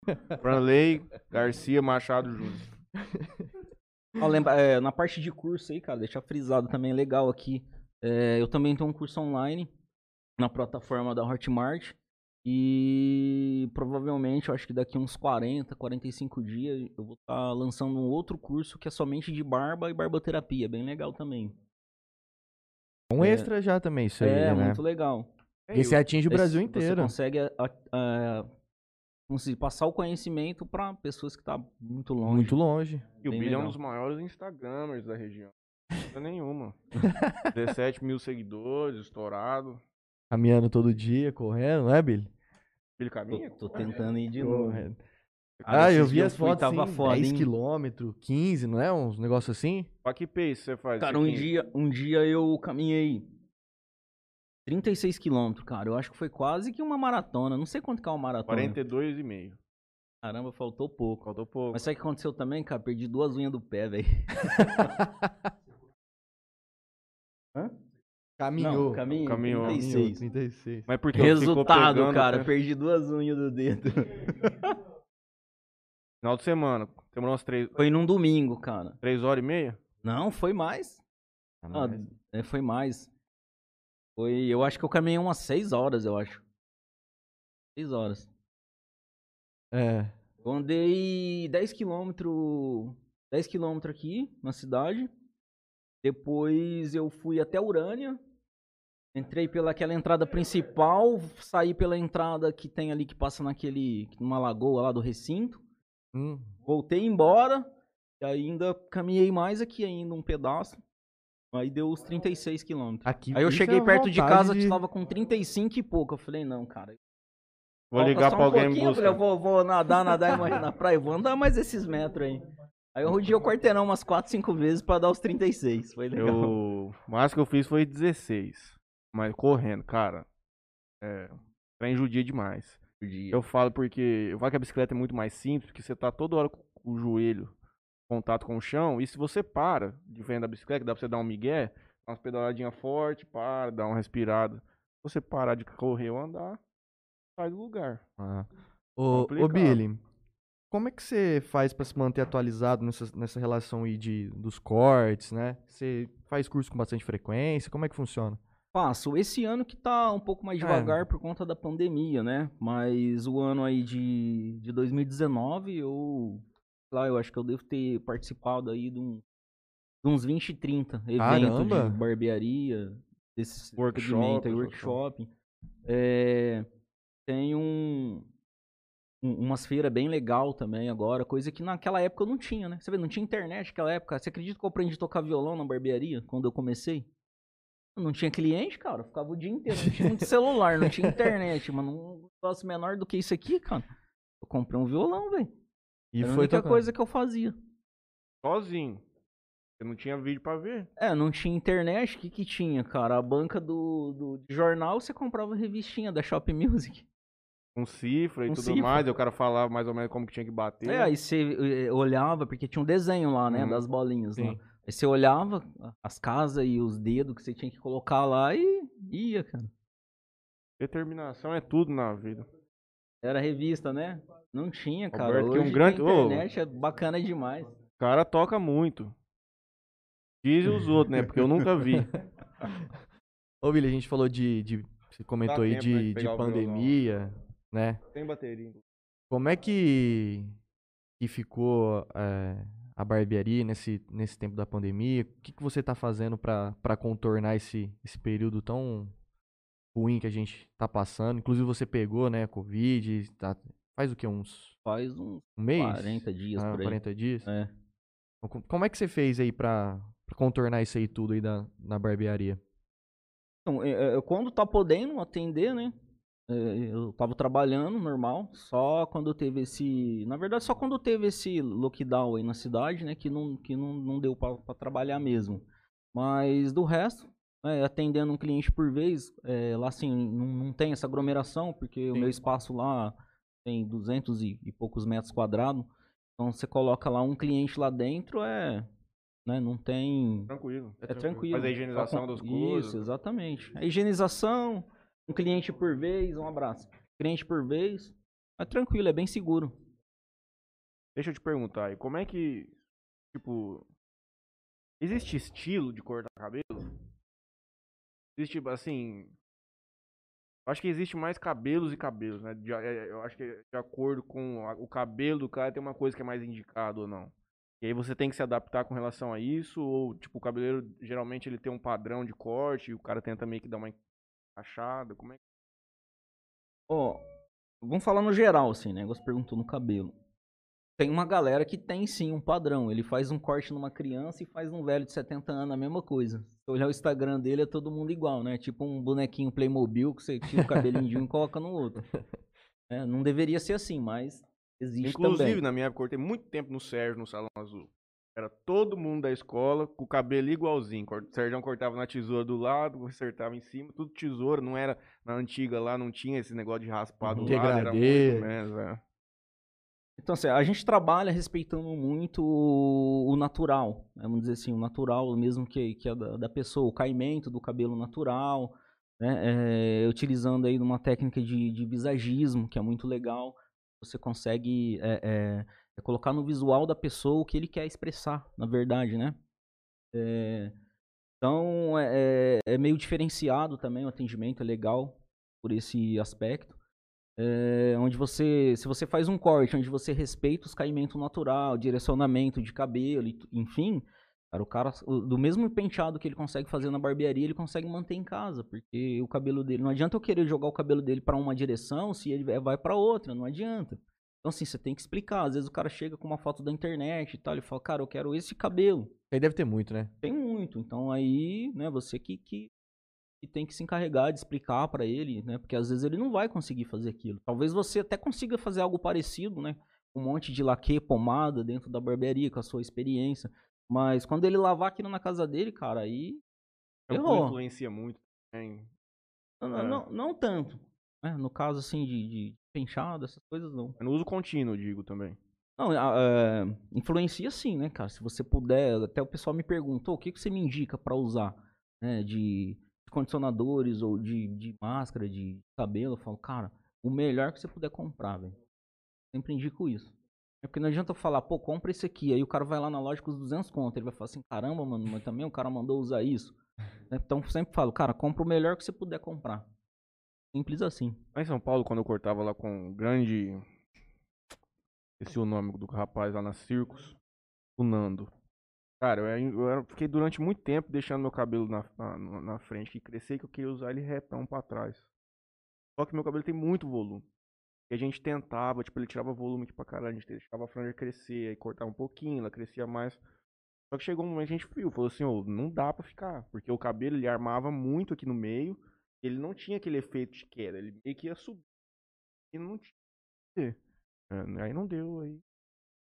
Speaker 1: Franley Garcia Machado Júnior.
Speaker 3: Ó, lembra- é, na parte de curso aí, cara, deixar frisado também legal aqui. é, eu também tenho um curso online na plataforma da Hotmart. E provavelmente, eu acho que daqui uns 40, 45 dias, eu vou estar lançando um outro curso que é somente de barba e barboterapia. Bem legal também.
Speaker 2: Um
Speaker 3: É.
Speaker 2: extra já também, isso aí,
Speaker 3: é,
Speaker 2: né?
Speaker 3: muito legal.
Speaker 2: Esse atinge o Brasil
Speaker 3: Esse-
Speaker 2: inteiro.
Speaker 3: Você consegue a- a- a- diz, passar o conhecimento para pessoas que estão muito longe.
Speaker 2: Muito longe.
Speaker 1: E o Billy é um dos maiores Instagramers da região. Não nenhuma. 17 mil seguidores, estourado.
Speaker 2: Caminhando todo dia, correndo, não é, Billy?
Speaker 1: Billy caminha?
Speaker 3: Tô, tô tentando ir de novo. Cara,
Speaker 2: Ah, eu vi as fotos,
Speaker 3: tava
Speaker 2: sim,
Speaker 3: foda,
Speaker 2: 10
Speaker 3: hein?
Speaker 2: quilômetros, 15, não é? Uns negócios assim?
Speaker 1: Pra que pace você faz?
Speaker 3: Cara, um dia, um dia eu caminhei 36 quilômetros, cara. Eu acho que foi quase que uma maratona. Não sei quanto que é uma maratona.
Speaker 1: 42 e meio.
Speaker 3: Caramba, faltou pouco.
Speaker 1: Faltou pouco.
Speaker 3: Mas sabe o que aconteceu também, cara? Perdi duas unhas do pé, velho.
Speaker 2: Caminhou.
Speaker 3: Não, caminhei,
Speaker 1: Caminhou.
Speaker 3: 36.
Speaker 2: 36.
Speaker 1: Mas porque
Speaker 3: Resultado,
Speaker 1: pegando
Speaker 3: cara.
Speaker 1: até
Speaker 3: Perdi duas unhas do dedo.
Speaker 1: Final de semana. Demorou umas 3,
Speaker 3: Foi num domingo, cara.
Speaker 1: três horas e meia?
Speaker 3: Não, foi mais.
Speaker 2: Ah,
Speaker 3: Ah, é, foi mais. Foi, eu acho que eu caminhei umas 6 horas, eu acho. 6 horas.
Speaker 2: É.
Speaker 3: Eu andei 10 quilômetros 10 quilômetros aqui na cidade. Depois eu fui até Urânia. Entrei pela aquela entrada principal, saí pela entrada que tem ali que passa naquele numa lagoa lá do recinto.
Speaker 2: Hum.
Speaker 3: Voltei embora e ainda caminhei mais aqui ainda um pedaço. Aí deu os 36 quilômetros.
Speaker 2: Aqui,
Speaker 3: Aí eu cheguei
Speaker 2: é
Speaker 3: perto de casa,
Speaker 2: de-
Speaker 3: tava com 35 e pouco. Eu falei, não, cara.
Speaker 1: Vou ligar pra
Speaker 3: um
Speaker 1: alguém me
Speaker 3: pouquinho, eu falei,
Speaker 1: buscar.
Speaker 3: Eu vou, vou nadar, nadar e morrer na praia. Vou andar mais esses metros aí. Aí eu rodei o quarteirão umas 4, 5 vezes pra dar os 36. Foi legal.
Speaker 1: Eu, o máximo que eu fiz foi 16. Mas correndo, cara. É. Trem judia demais. Eu falo porque. Eu falo que a bicicleta é muito mais simples, porque você tá toda hora com o joelho em contato com o chão. E se você para de frente da bicicleta, dá pra você dar um migué, dá umas pedaladinhas fortes, para, dá uma respirada. você parar de correr ou andar, sai do lugar.
Speaker 2: Ah. Ô. Billy, como é que você faz pra se manter atualizado nessa, nessa relação aí de, dos cortes, né? Você faz curso com bastante frequência? Como é que funciona?
Speaker 3: Faço. Esse ano que tá um pouco mais
Speaker 2: É.
Speaker 3: devagar por conta da pandemia, né? Mas o ano aí de, de 2019, eu. Lá, eu acho que eu devo ter participado aí de, um, de uns 20, 30 eventos
Speaker 2: Caramba!
Speaker 3: de barbearia, desse
Speaker 1: Workshop,
Speaker 3: aí, workshop. É, tem um, um- umas feiras bem legal também agora, coisa que naquela época eu não tinha, né? Você vê, não tinha internet naquela época. Você acredita que eu aprendi a tocar violão na barbearia quando eu comecei? Eu Não tinha cliente, cara. Eu ficava o dia inteiro. Não tinha muito celular, não tinha internet, mano. Um negócio menor do que isso aqui, cara. Eu comprei um violão, velho.
Speaker 2: E
Speaker 3: Era a
Speaker 2: foi
Speaker 3: única
Speaker 2: tocando.
Speaker 3: coisa que eu fazia.
Speaker 1: Sozinho. Você não tinha vídeo pra ver.
Speaker 3: É, não tinha internet, o que que tinha, cara? A banca do, do jornal, você comprava revistinha da Shop Music.
Speaker 1: Com cifra e
Speaker 3: Com
Speaker 1: tudo
Speaker 3: cifra.
Speaker 1: mais. aí o cara falava mais ou menos como que tinha que bater.
Speaker 3: É, aí você eh, olhava, porque tinha um desenho lá, né,
Speaker 1: Uhum.
Speaker 3: das bolinhas lá.
Speaker 2: Sim.
Speaker 3: Aí você olhava as casas e os dedos que você tinha que colocar lá e ia, cara.
Speaker 1: Determinação é tudo na vida.
Speaker 3: Era revista, né? Não tinha, cara.
Speaker 1: Roberto, que
Speaker 3: Hoje
Speaker 1: um grande-
Speaker 3: a internet é bacana demais.
Speaker 1: O cara toca muito. Dizem os outros, né? Porque eu nunca vi.
Speaker 2: Ô, Billy, a gente falou de. de- você comentou
Speaker 1: Dá
Speaker 2: aí
Speaker 1: né, de
Speaker 2: de, pandemia, né?
Speaker 1: Tem bateria.
Speaker 2: Como é que, que ficou é, a barbearia nesse, nesse tempo da pandemia? O que, que você tá fazendo pra pra contornar esse, esse período tão ruim que a gente tá passando? Inclusive você pegou, né, Covid, tá- faz o que, uns
Speaker 3: Faz uns
Speaker 2: um mês?
Speaker 3: 40 dias
Speaker 2: Ah,
Speaker 3: por aí.
Speaker 2: 40 dias?
Speaker 3: É.
Speaker 2: Co- Como é que você fez aí pra, pra contornar isso aí tudo aí da, na barbearia?
Speaker 3: Então, é, é, quando tá podendo atender, né? é, Eu tava trabalhando normal, só quando teve esse. Na verdade, só quando teve esse lockdown aí na cidade, né? Que não, que não, não deu pra trabalhar mesmo. Mas do resto, né, atendendo um cliente por vez, é, lá assim, não, não tem essa aglomeração, porque o
Speaker 2: Sim.
Speaker 3: meu espaço lá tem 200 e, e poucos metros quadrados. Então você coloca lá um cliente lá dentro, é. Né, não tem.
Speaker 1: Tranquilo.
Speaker 3: É tranquilo.
Speaker 1: Faz a
Speaker 3: Só
Speaker 1: higienização
Speaker 3: com-
Speaker 1: das
Speaker 3: Isso,
Speaker 1: coisas.
Speaker 3: exatamente. A higienização, um cliente por vez, um abraço. Cliente por vez. É tranquilo, é bem seguro.
Speaker 1: Deixa eu te perguntar aí, como é que, tipo, existe estilo de cortar cabelo? Existe, assim, eu acho que existe mais cabelos e cabelos, né? De- é, eu acho que de acordo com o cabelo do cara tem uma coisa que é mais indicado ou não. E aí você tem que se adaptar com relação a isso, ou, tipo, o cabeleiro, geralmente ele tem um padrão de corte e o cara tenta meio que dar uma encaixada, como é que...
Speaker 3: Ó, vamos falar no geral, assim, né? Você perguntou no cabelo. Tem uma galera que tem sim um padrão. Ele faz um corte numa criança e faz num velho de 70 anos a mesma coisa. Se olhar o Instagram dele, é todo mundo igual, né? Tipo um bonequinho Playmobil que você tira o cabelinho de um e coloca no outro. É, não deveria ser assim, mas existe
Speaker 1: Inclusive,
Speaker 3: também.
Speaker 1: na minha época, eu cortei muito tempo no Sérgio, no Salão Azul. Era todo mundo da escola com o cabelo igualzinho. O Sérgio cortava na tesoura do lado, acertava em cima, tudo tesoura. Não era na antiga lá, não tinha esse negócio de raspar do
Speaker 2: Uhum.
Speaker 1: lado. Era muito menos, é.
Speaker 3: Então, assim, a gente trabalha respeitando muito o, natural, né? vamos dizer assim, o natural mesmo que, que é da, da pessoa, o caimento do cabelo natural, né? É, utilizando aí uma técnica de, de visagismo, que é muito legal. Você consegue é, é, colocar no visual da pessoa o que ele quer expressar, na verdade, né? Então, é, é- é meio diferenciado também o atendimento, é legal por esse aspecto. É, onde você, se você faz um corte, onde você respeita os caimentos natural, direcionamento de cabelo, enfim, cara, o cara, do mesmo penteado que ele consegue fazer na barbearia, ele consegue manter em casa, porque o cabelo dele, não adianta eu querer jogar o cabelo dele pra uma direção se ele vai- pra outra, não adianta. Então assim, você tem que explicar, às vezes o cara chega com uma foto da internet e tal, ele fala, cara, eu quero esse cabelo.
Speaker 2: Aí deve ter muito, né?
Speaker 3: Tem muito, então aí, né, você que, que, que tem que se encarregar de explicar pra ele, né, porque às vezes ele não vai conseguir fazer aquilo. Talvez você até consiga fazer algo parecido, né, um monte de laque, pomada dentro da barbearia com a sua experiência, mas quando ele lavar aquilo na casa dele, cara, aí
Speaker 1: Shampoo
Speaker 3: Errou.
Speaker 1: influencia muito também.
Speaker 3: não, não,
Speaker 1: É.
Speaker 3: não, não tanto, né, no caso assim de, de penteado, essas coisas não.
Speaker 1: No uso contínuo, digo também.
Speaker 3: Não, é, influencia sim, né, cara? Se você puder, até o pessoal me perguntou, o que, que você me indica pra usar, né, de condicionadores ou de, de máscara, de cabelo, eu falo, cara, o melhor que você puder comprar, velho. Sempre indico isso. É porque não adianta eu falar, pô, compra esse aqui. Aí o cara vai lá na loja com os 200 conto. Ele vai falar assim, caramba, mano, mas também o cara mandou usar isso. Né? Então sempre falo, cara, compra o melhor que você puder comprar. Simples assim.
Speaker 1: Lá em São Paulo, quando eu cortava lá com o grande. Esse é o nome do rapaz lá na Circos. O Nando. Cara, eu, eu fiquei durante muito tempo deixando meu cabelo na, na, na frente, que crescer, que eu queria usar ele retão pra trás. Só que meu cabelo tem muito volume. E a gente tentava, tipo, ele tirava volume aqui pra caralho, a gente deixava a franja crescer, aí cortava um pouquinho, ela crescia mais. Só que chegou um momento que a gente viu, falou assim, ô, não dá pra ficar, porque o cabelo ele armava muito aqui no meio, ele não tinha aquele efeito de queda, ele meio que ia subir. E não tinha. É, aí não deu, aí.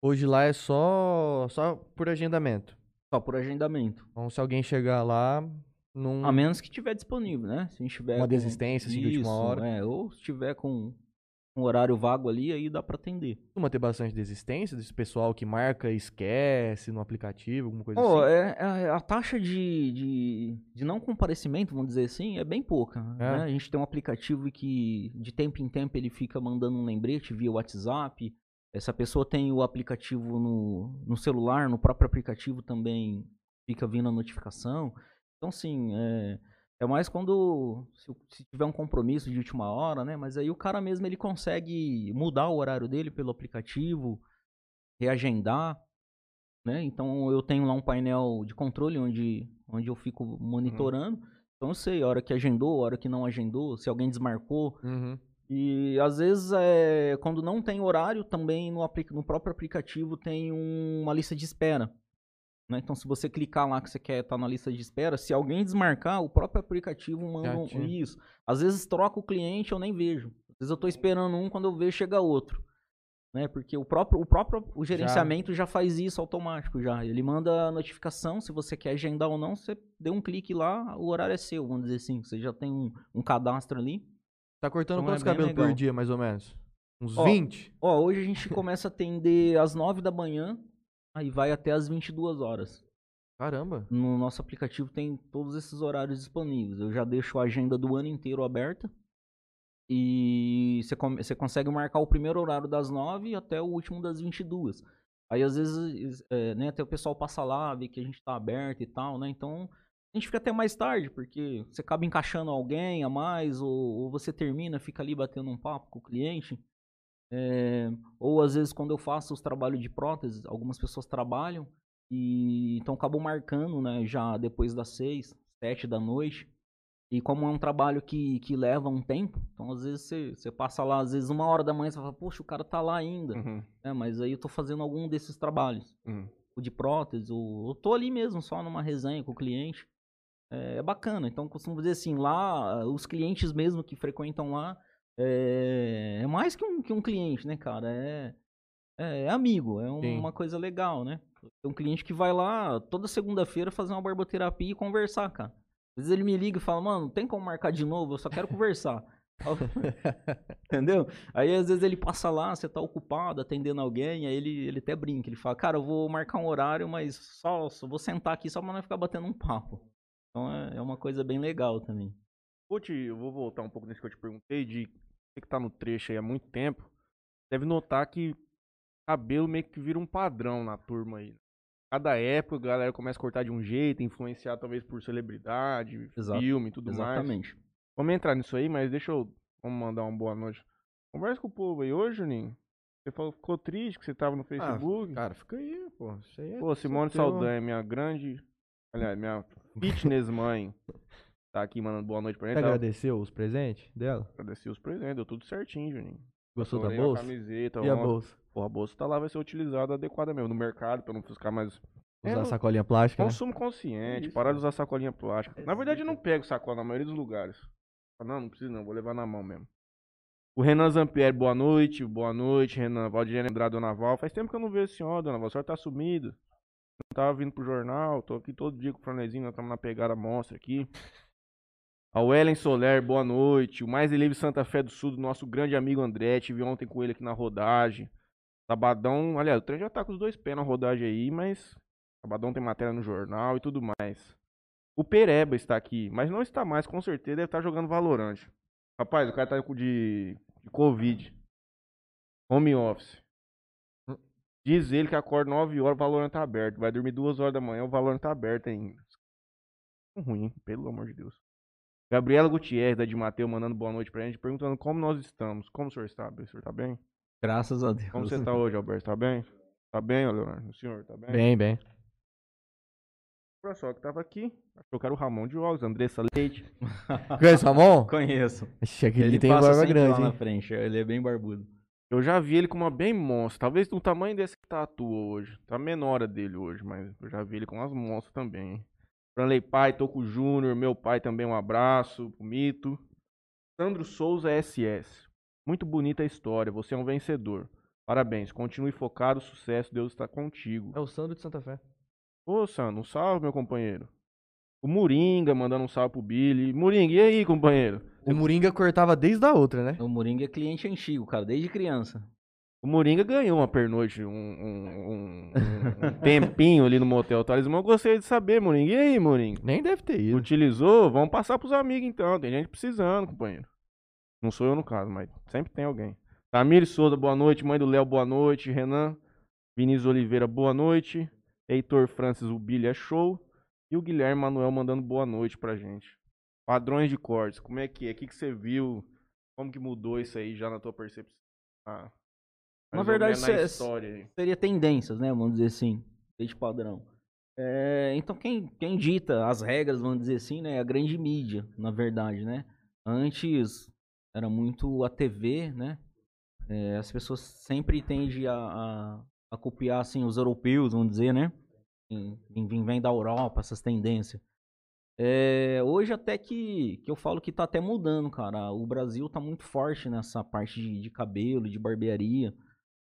Speaker 2: Hoje lá é só, só por agendamento.
Speaker 3: Só por agendamento.
Speaker 2: Então, se alguém chegar lá, não.
Speaker 3: A menos que tiver disponível, né? Se a gente tiver.
Speaker 2: Uma
Speaker 3: com-
Speaker 2: desistência, assim, de última hora.
Speaker 3: É, ou se tiver com um horário vago ali, aí dá pra atender.
Speaker 2: Costuma ter bastante desistência desse pessoal que marca e esquece no aplicativo, alguma coisa
Speaker 3: Pô,
Speaker 2: assim.
Speaker 3: é, é- a taxa de, de, de não comparecimento, vamos dizer assim, é bem pouca.
Speaker 2: É.
Speaker 3: né? A gente tem um aplicativo que de tempo em tempo ele fica mandando um lembrete via WhatsApp. Essa pessoa tem o aplicativo no, no celular, no próprio aplicativo também fica vindo a notificação. Então, sim, é, é mais quando se, se tiver um compromisso de última hora, né? Mas aí o cara mesmo ele consegue mudar o horário dele pelo aplicativo, reagendar, né? Então eu tenho lá um painel de controle onde, onde eu fico monitorando. Então eu sei a hora que agendou, a hora que não agendou, se alguém desmarcou.
Speaker 2: Uhum.
Speaker 3: E às vezes, é, quando não tem horário, também no, no próprio aplicativo tem um- uma lista de espera. né? Então, se você clicar lá que você quer estar na lista de espera, se alguém desmarcar, o próprio aplicativo manda um, isso. Às vezes troca o cliente, eu nem vejo. Às vezes eu estou esperando um, quando eu vejo, chega outro. Né? Porque o próprio, o próprio o gerenciamento já. faz isso automático já. Ele manda a notificação, se você quer agendar ou não, você deu um clique lá, o horário é seu, vamos dizer assim. Você já tem um, um cadastro ali.
Speaker 2: Tá cortando
Speaker 3: Então é
Speaker 2: quantos
Speaker 3: bem
Speaker 2: cabelos por
Speaker 3: legal.
Speaker 2: dia, mais ou menos? Uns
Speaker 3: Ó,
Speaker 2: 20?
Speaker 3: Ó, hoje a gente começa a atender às 9 da manhã, aí vai até às 22 horas.
Speaker 2: Caramba.
Speaker 3: No nosso aplicativo tem todos esses horários disponíveis. Eu já deixo a agenda do ano inteiro aberta. E você come- você consegue marcar o primeiro horário das 9 até o último das 22. Aí às vezes, é, né, até o pessoal passa lá, vê que a gente tá aberto e tal, né? Então a gente fica até mais tarde, porque você acaba encaixando alguém a mais, ou, ou você termina, fica ali batendo um papo com o cliente. É, ou às vezes quando eu faço os trabalhos de prótese, algumas pessoas trabalham e então acabam marcando, né, já depois das seis, sete da noite. E como é um trabalho que, que leva um tempo, então às vezes você, você passa lá, às vezes uma hora da manhã, você fala, poxa, o cara tá lá ainda.
Speaker 1: Uhum,
Speaker 3: É, mas aí eu tô fazendo algum desses trabalhos.
Speaker 1: uhum.
Speaker 3: O de prótese, ou eu tô ali mesmo, só numa resenha com o cliente. É, é bacana. Então, costumo dizer assim, lá, os clientes mesmo que frequentam lá, é, é mais que um, que um cliente, né, cara? É, é, é amigo, é
Speaker 2: Sim.
Speaker 3: uma coisa legal, né? Tem um cliente que vai lá toda segunda-feira fazer uma barboterapia e conversar, cara. Às vezes ele me liga e fala, mano, tem como marcar de novo? Eu só quero conversar. Entendeu? Aí às vezes ele passa lá, você tá ocupado, atendendo alguém, aí ele, ele até brinca, ele fala, cara, eu vou marcar um horário, mas só, só vou sentar aqui só pra não ficar batendo um papo. Então é, é uma coisa bem legal também.
Speaker 1: Vou te, eu vou voltar um pouco nesse que eu te perguntei, de você que tá no trecho aí há muito tempo, deve notar que cabelo meio que vira um padrão na turma aí. Cada época a galera começa a cortar de um jeito, influenciar talvez por celebridade,
Speaker 3: Exato.
Speaker 1: filme e tudo mais.
Speaker 3: Exatamente.
Speaker 1: Vamos entrar nisso aí, mas deixa eu. Vamos mandar uma boa noite. Conversa com o povo aí hoje, Juninho. Você falou, ficou triste que você tava no Facebook.
Speaker 2: Cara, fica aí, pô. Isso aí é
Speaker 1: Pô, Simone Saldanha, minha grande. Aliás, minha fitness mãe. Tá aqui mandando boa noite pra
Speaker 2: Você
Speaker 1: gente. Ela
Speaker 2: agradeceu os presentes dela?
Speaker 1: Agradeci os presentes, deu tudo certinho, Juninho.
Speaker 2: Gostou da
Speaker 1: Adorei a
Speaker 2: bolsa?
Speaker 1: camiseta,
Speaker 2: E a
Speaker 1: ó.
Speaker 2: bolsa?
Speaker 1: Porra, a bolsa tá lá, vai ser utilizada adequadamente no mercado, pra não ficar mais. É,
Speaker 2: Usar
Speaker 1: no-
Speaker 2: sacolinha plástica, né?
Speaker 1: Consumo consciente,
Speaker 2: Isso,
Speaker 1: parar de usar sacolinha plástica. Na verdade, eu não pego sacola na maioria dos lugares. Não, não precisa não, vou levar na mão mesmo. O Renan Zampieri, boa noite. Boa noite, Renan. Valdirene Andrade, Dona Val. Faz tempo que eu não vejo a senhora, Dona Val. A senhora tá sumido. Não tava vindo pro jornal. Tô aqui todo dia com o Franezinho. Nós estamos na pegada monstra aqui. A Ellen Soler, boa noite. O Mais Eleve Santa Fé do Sul, do nosso grande amigo André. Tive ontem com ele aqui na rodagem. Sabadão, aliás, o trem já tá com os dois pés na rodagem aí, mas Sabadão tem matéria no jornal e tudo mais. O Pereba está aqui, mas não está mais, com certeza deve estar jogando Valorante. Rapaz, o cara tá de, de Covid. Home office. Diz ele que acorda 9 horas, o Valorant tá aberto. Vai dormir 2 horas da manhã, o Valorant tá aberto ainda. Ruim, pelo amor de Deus. Gabriela Gutierrez, da de Mateu, mandando boa noite pra gente, perguntando como nós estamos. Como o senhor está? O senhor tá bem?
Speaker 3: Graças a Deus.
Speaker 1: Como você tá hoje, Alberto? Tá bem? Tá bem, Leonardo? O senhor tá bem?
Speaker 2: Bem, bem.
Speaker 1: O pessoal que tava aqui, achou que era o Ramon de Jogos, Andressa Leite.
Speaker 2: Conhece o Ramon?
Speaker 3: Conheço.
Speaker 2: Ixi, aquele
Speaker 3: Ele
Speaker 2: tem barba grande,
Speaker 3: lá na
Speaker 2: hein?
Speaker 3: frente. Ele é bem barbudo.
Speaker 1: Eu já vi ele com uma bem monstro. Talvez do tamanho desse que tá atua hoje. Tá menor a dele hoje, mas eu já vi ele com umas monstros também. Franley Pai, Toco Júnior, meu pai também, um abraço, o Mito. Sandro Souza SS. Muito bonita a história, você é um vencedor. Parabéns, continue focado, sucesso, Deus está contigo.
Speaker 2: É o Sandro de Santa Fé.
Speaker 1: Ô, Sandro, um salve, meu companheiro. O Moringa mandando um salve pro Billy. Moringa, e aí, companheiro?
Speaker 2: O Moringa cortava desde a outra, né?
Speaker 3: O Moringa é cliente antigo, cara, desde criança.
Speaker 1: O Moringa ganhou uma pernoite, um, um- um- um- tempinho ali no motel Talismã. Eu gostaria de saber, Moringa. E aí, Moringa?
Speaker 2: Nem deve ter ido.
Speaker 1: Utilizou? Vamos passar pros amigos então. Tem gente precisando, companheiro. Não sou eu no caso, mas sempre tem alguém. Tamir Souza, boa noite. Mãe do Léo, boa noite. Renan Vinícius Oliveira, boa noite. Heitor Francis, o Billy é show. E o Guilherme Manuel mandando boa noite pra gente. Padrões de cortes, como é que é? O que, que você viu? Como que mudou isso aí já na tua percepção? Ah,
Speaker 3: Na verdade,
Speaker 1: na história.
Speaker 3: Seria tendências, né? Vamos dizer assim. Desde padrão. É, então, quem, quem dita as regras, vamos dizer assim, né? É a grande mídia, na verdade, né? Antes era muito a TV, né? É, as pessoas sempre tendem a, a, a copiar, assim, os europeus, vamos dizer, né? Vem, vem, da Europa, essas tendências. É, hoje até que, que eu falo que tá até mudando, cara. O Brasil tá muito forte nessa parte de, de cabelo, de barbearia.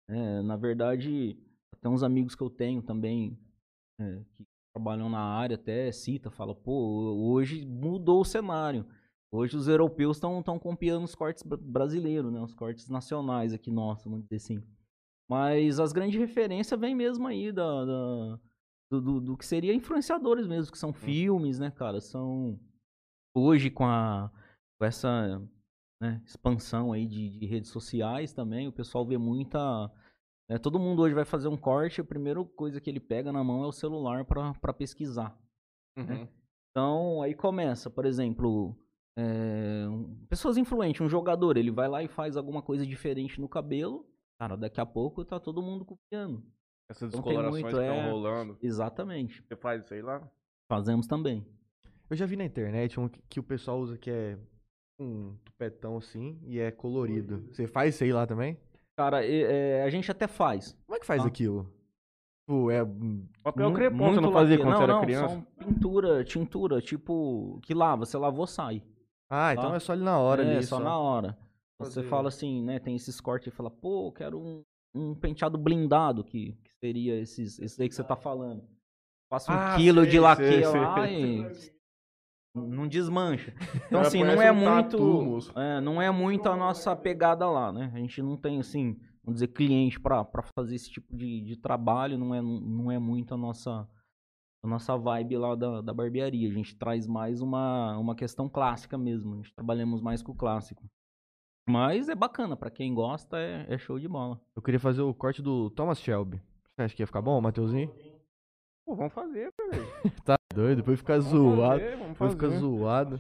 Speaker 3: É, na verdade, até uns amigos que eu tenho também é, que trabalham na área até cita, fala, pô, hoje mudou o cenário. Hoje os europeus estão copiando os cortes bra- brasileiros, né? Os cortes nacionais aqui nossos, vamos dizer assim. Mas as grandes referências vêm mesmo aí da, da- do, do, do que seria influenciadores mesmo, que são filmes, né, cara? São hoje com a com essa né, expansão aí de, de redes sociais também, o pessoal vê muita né, todo mundo hoje vai fazer um corte, a primeira coisa que ele pega na mão é o celular para pesquisar.
Speaker 1: Uhum.
Speaker 3: Então, aí começa, por exemplo, é, pessoas influentes, um jogador, ele vai lá e faz alguma coisa diferente no cabelo, cara, daqui a pouco tá todo mundo copiando.
Speaker 1: Essas
Speaker 3: Não
Speaker 1: descolorações
Speaker 3: muito,
Speaker 1: que estão
Speaker 3: é.
Speaker 1: rolando.
Speaker 3: Exatamente.
Speaker 1: Você faz isso aí lá?
Speaker 3: Fazemos também.
Speaker 2: Eu já vi na internet um que, que o pessoal usa que é um tupetão assim e é colorido. Você faz isso aí lá também?
Speaker 3: Cara, é, a gente até faz.
Speaker 2: Como é que faz
Speaker 3: Ah.
Speaker 2: aquilo? Tipo, é. hum,
Speaker 1: Papel crepom, você
Speaker 3: muito
Speaker 1: não fazia quando você
Speaker 3: não,
Speaker 1: era
Speaker 3: não,
Speaker 1: criança?
Speaker 3: São pintura, tintura, tipo, que lava, você lavou, sai.
Speaker 2: Ah, então
Speaker 3: Ah.
Speaker 2: é só ali na hora
Speaker 3: é,
Speaker 2: ali.
Speaker 3: só, na hora. Você fala assim, né? Tem esses cortes e fala, pô, eu quero um, um penteado blindado, que, que seria esses, esse aí que você tá falando. Passa um
Speaker 1: Ah,
Speaker 3: quilo
Speaker 1: sei,
Speaker 3: de laque lá
Speaker 1: sei.
Speaker 3: e não desmancha. Então,
Speaker 1: Cara,
Speaker 3: assim, não é
Speaker 1: um
Speaker 3: muito.
Speaker 1: tatu,
Speaker 3: é, não é muito a nossa pegada lá, né? A gente não tem, assim, vamos dizer, cliente pra, pra fazer esse tipo de, de trabalho, não é, não é muito a nossa, a nossa vibe lá da, da barbearia. A gente traz mais uma, uma questão clássica mesmo. A gente trabalhamos mais com o clássico. Mas é bacana, pra quem gosta, é, é show de bola.
Speaker 2: Eu queria fazer o corte do Thomas Shelby. Você acha que ia ficar bom, Mateuzinho?
Speaker 1: Pô, vamos fazer, velho.
Speaker 2: Tá doido, depois fica
Speaker 1: Vamos
Speaker 2: zoado.
Speaker 1: fazer, vamos
Speaker 2: Depois fica zoado.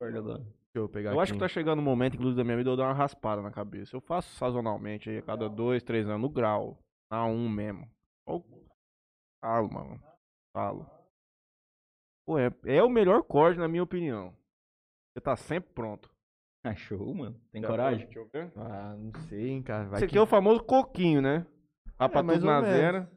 Speaker 3: agora.
Speaker 2: Deixa eu pegar
Speaker 1: Eu acho
Speaker 2: aqui.
Speaker 1: que tá chegando o momento, inclusive, da minha vida, eu dar uma raspada na cabeça. Eu faço sazonalmente aí, a cada dois, três anos, no grau. Na um mesmo. Falo, mano. Falo. Pô, é, é o melhor corte, na minha opinião. Você tá sempre pronto.
Speaker 3: É show, mano. Tem coragem?
Speaker 1: Deixa eu ver.
Speaker 2: Ah, não sei, hein, cara. Vai
Speaker 1: Esse
Speaker 2: que-
Speaker 1: aqui é o famoso coquinho, né? Pra
Speaker 2: É,
Speaker 1: na zero.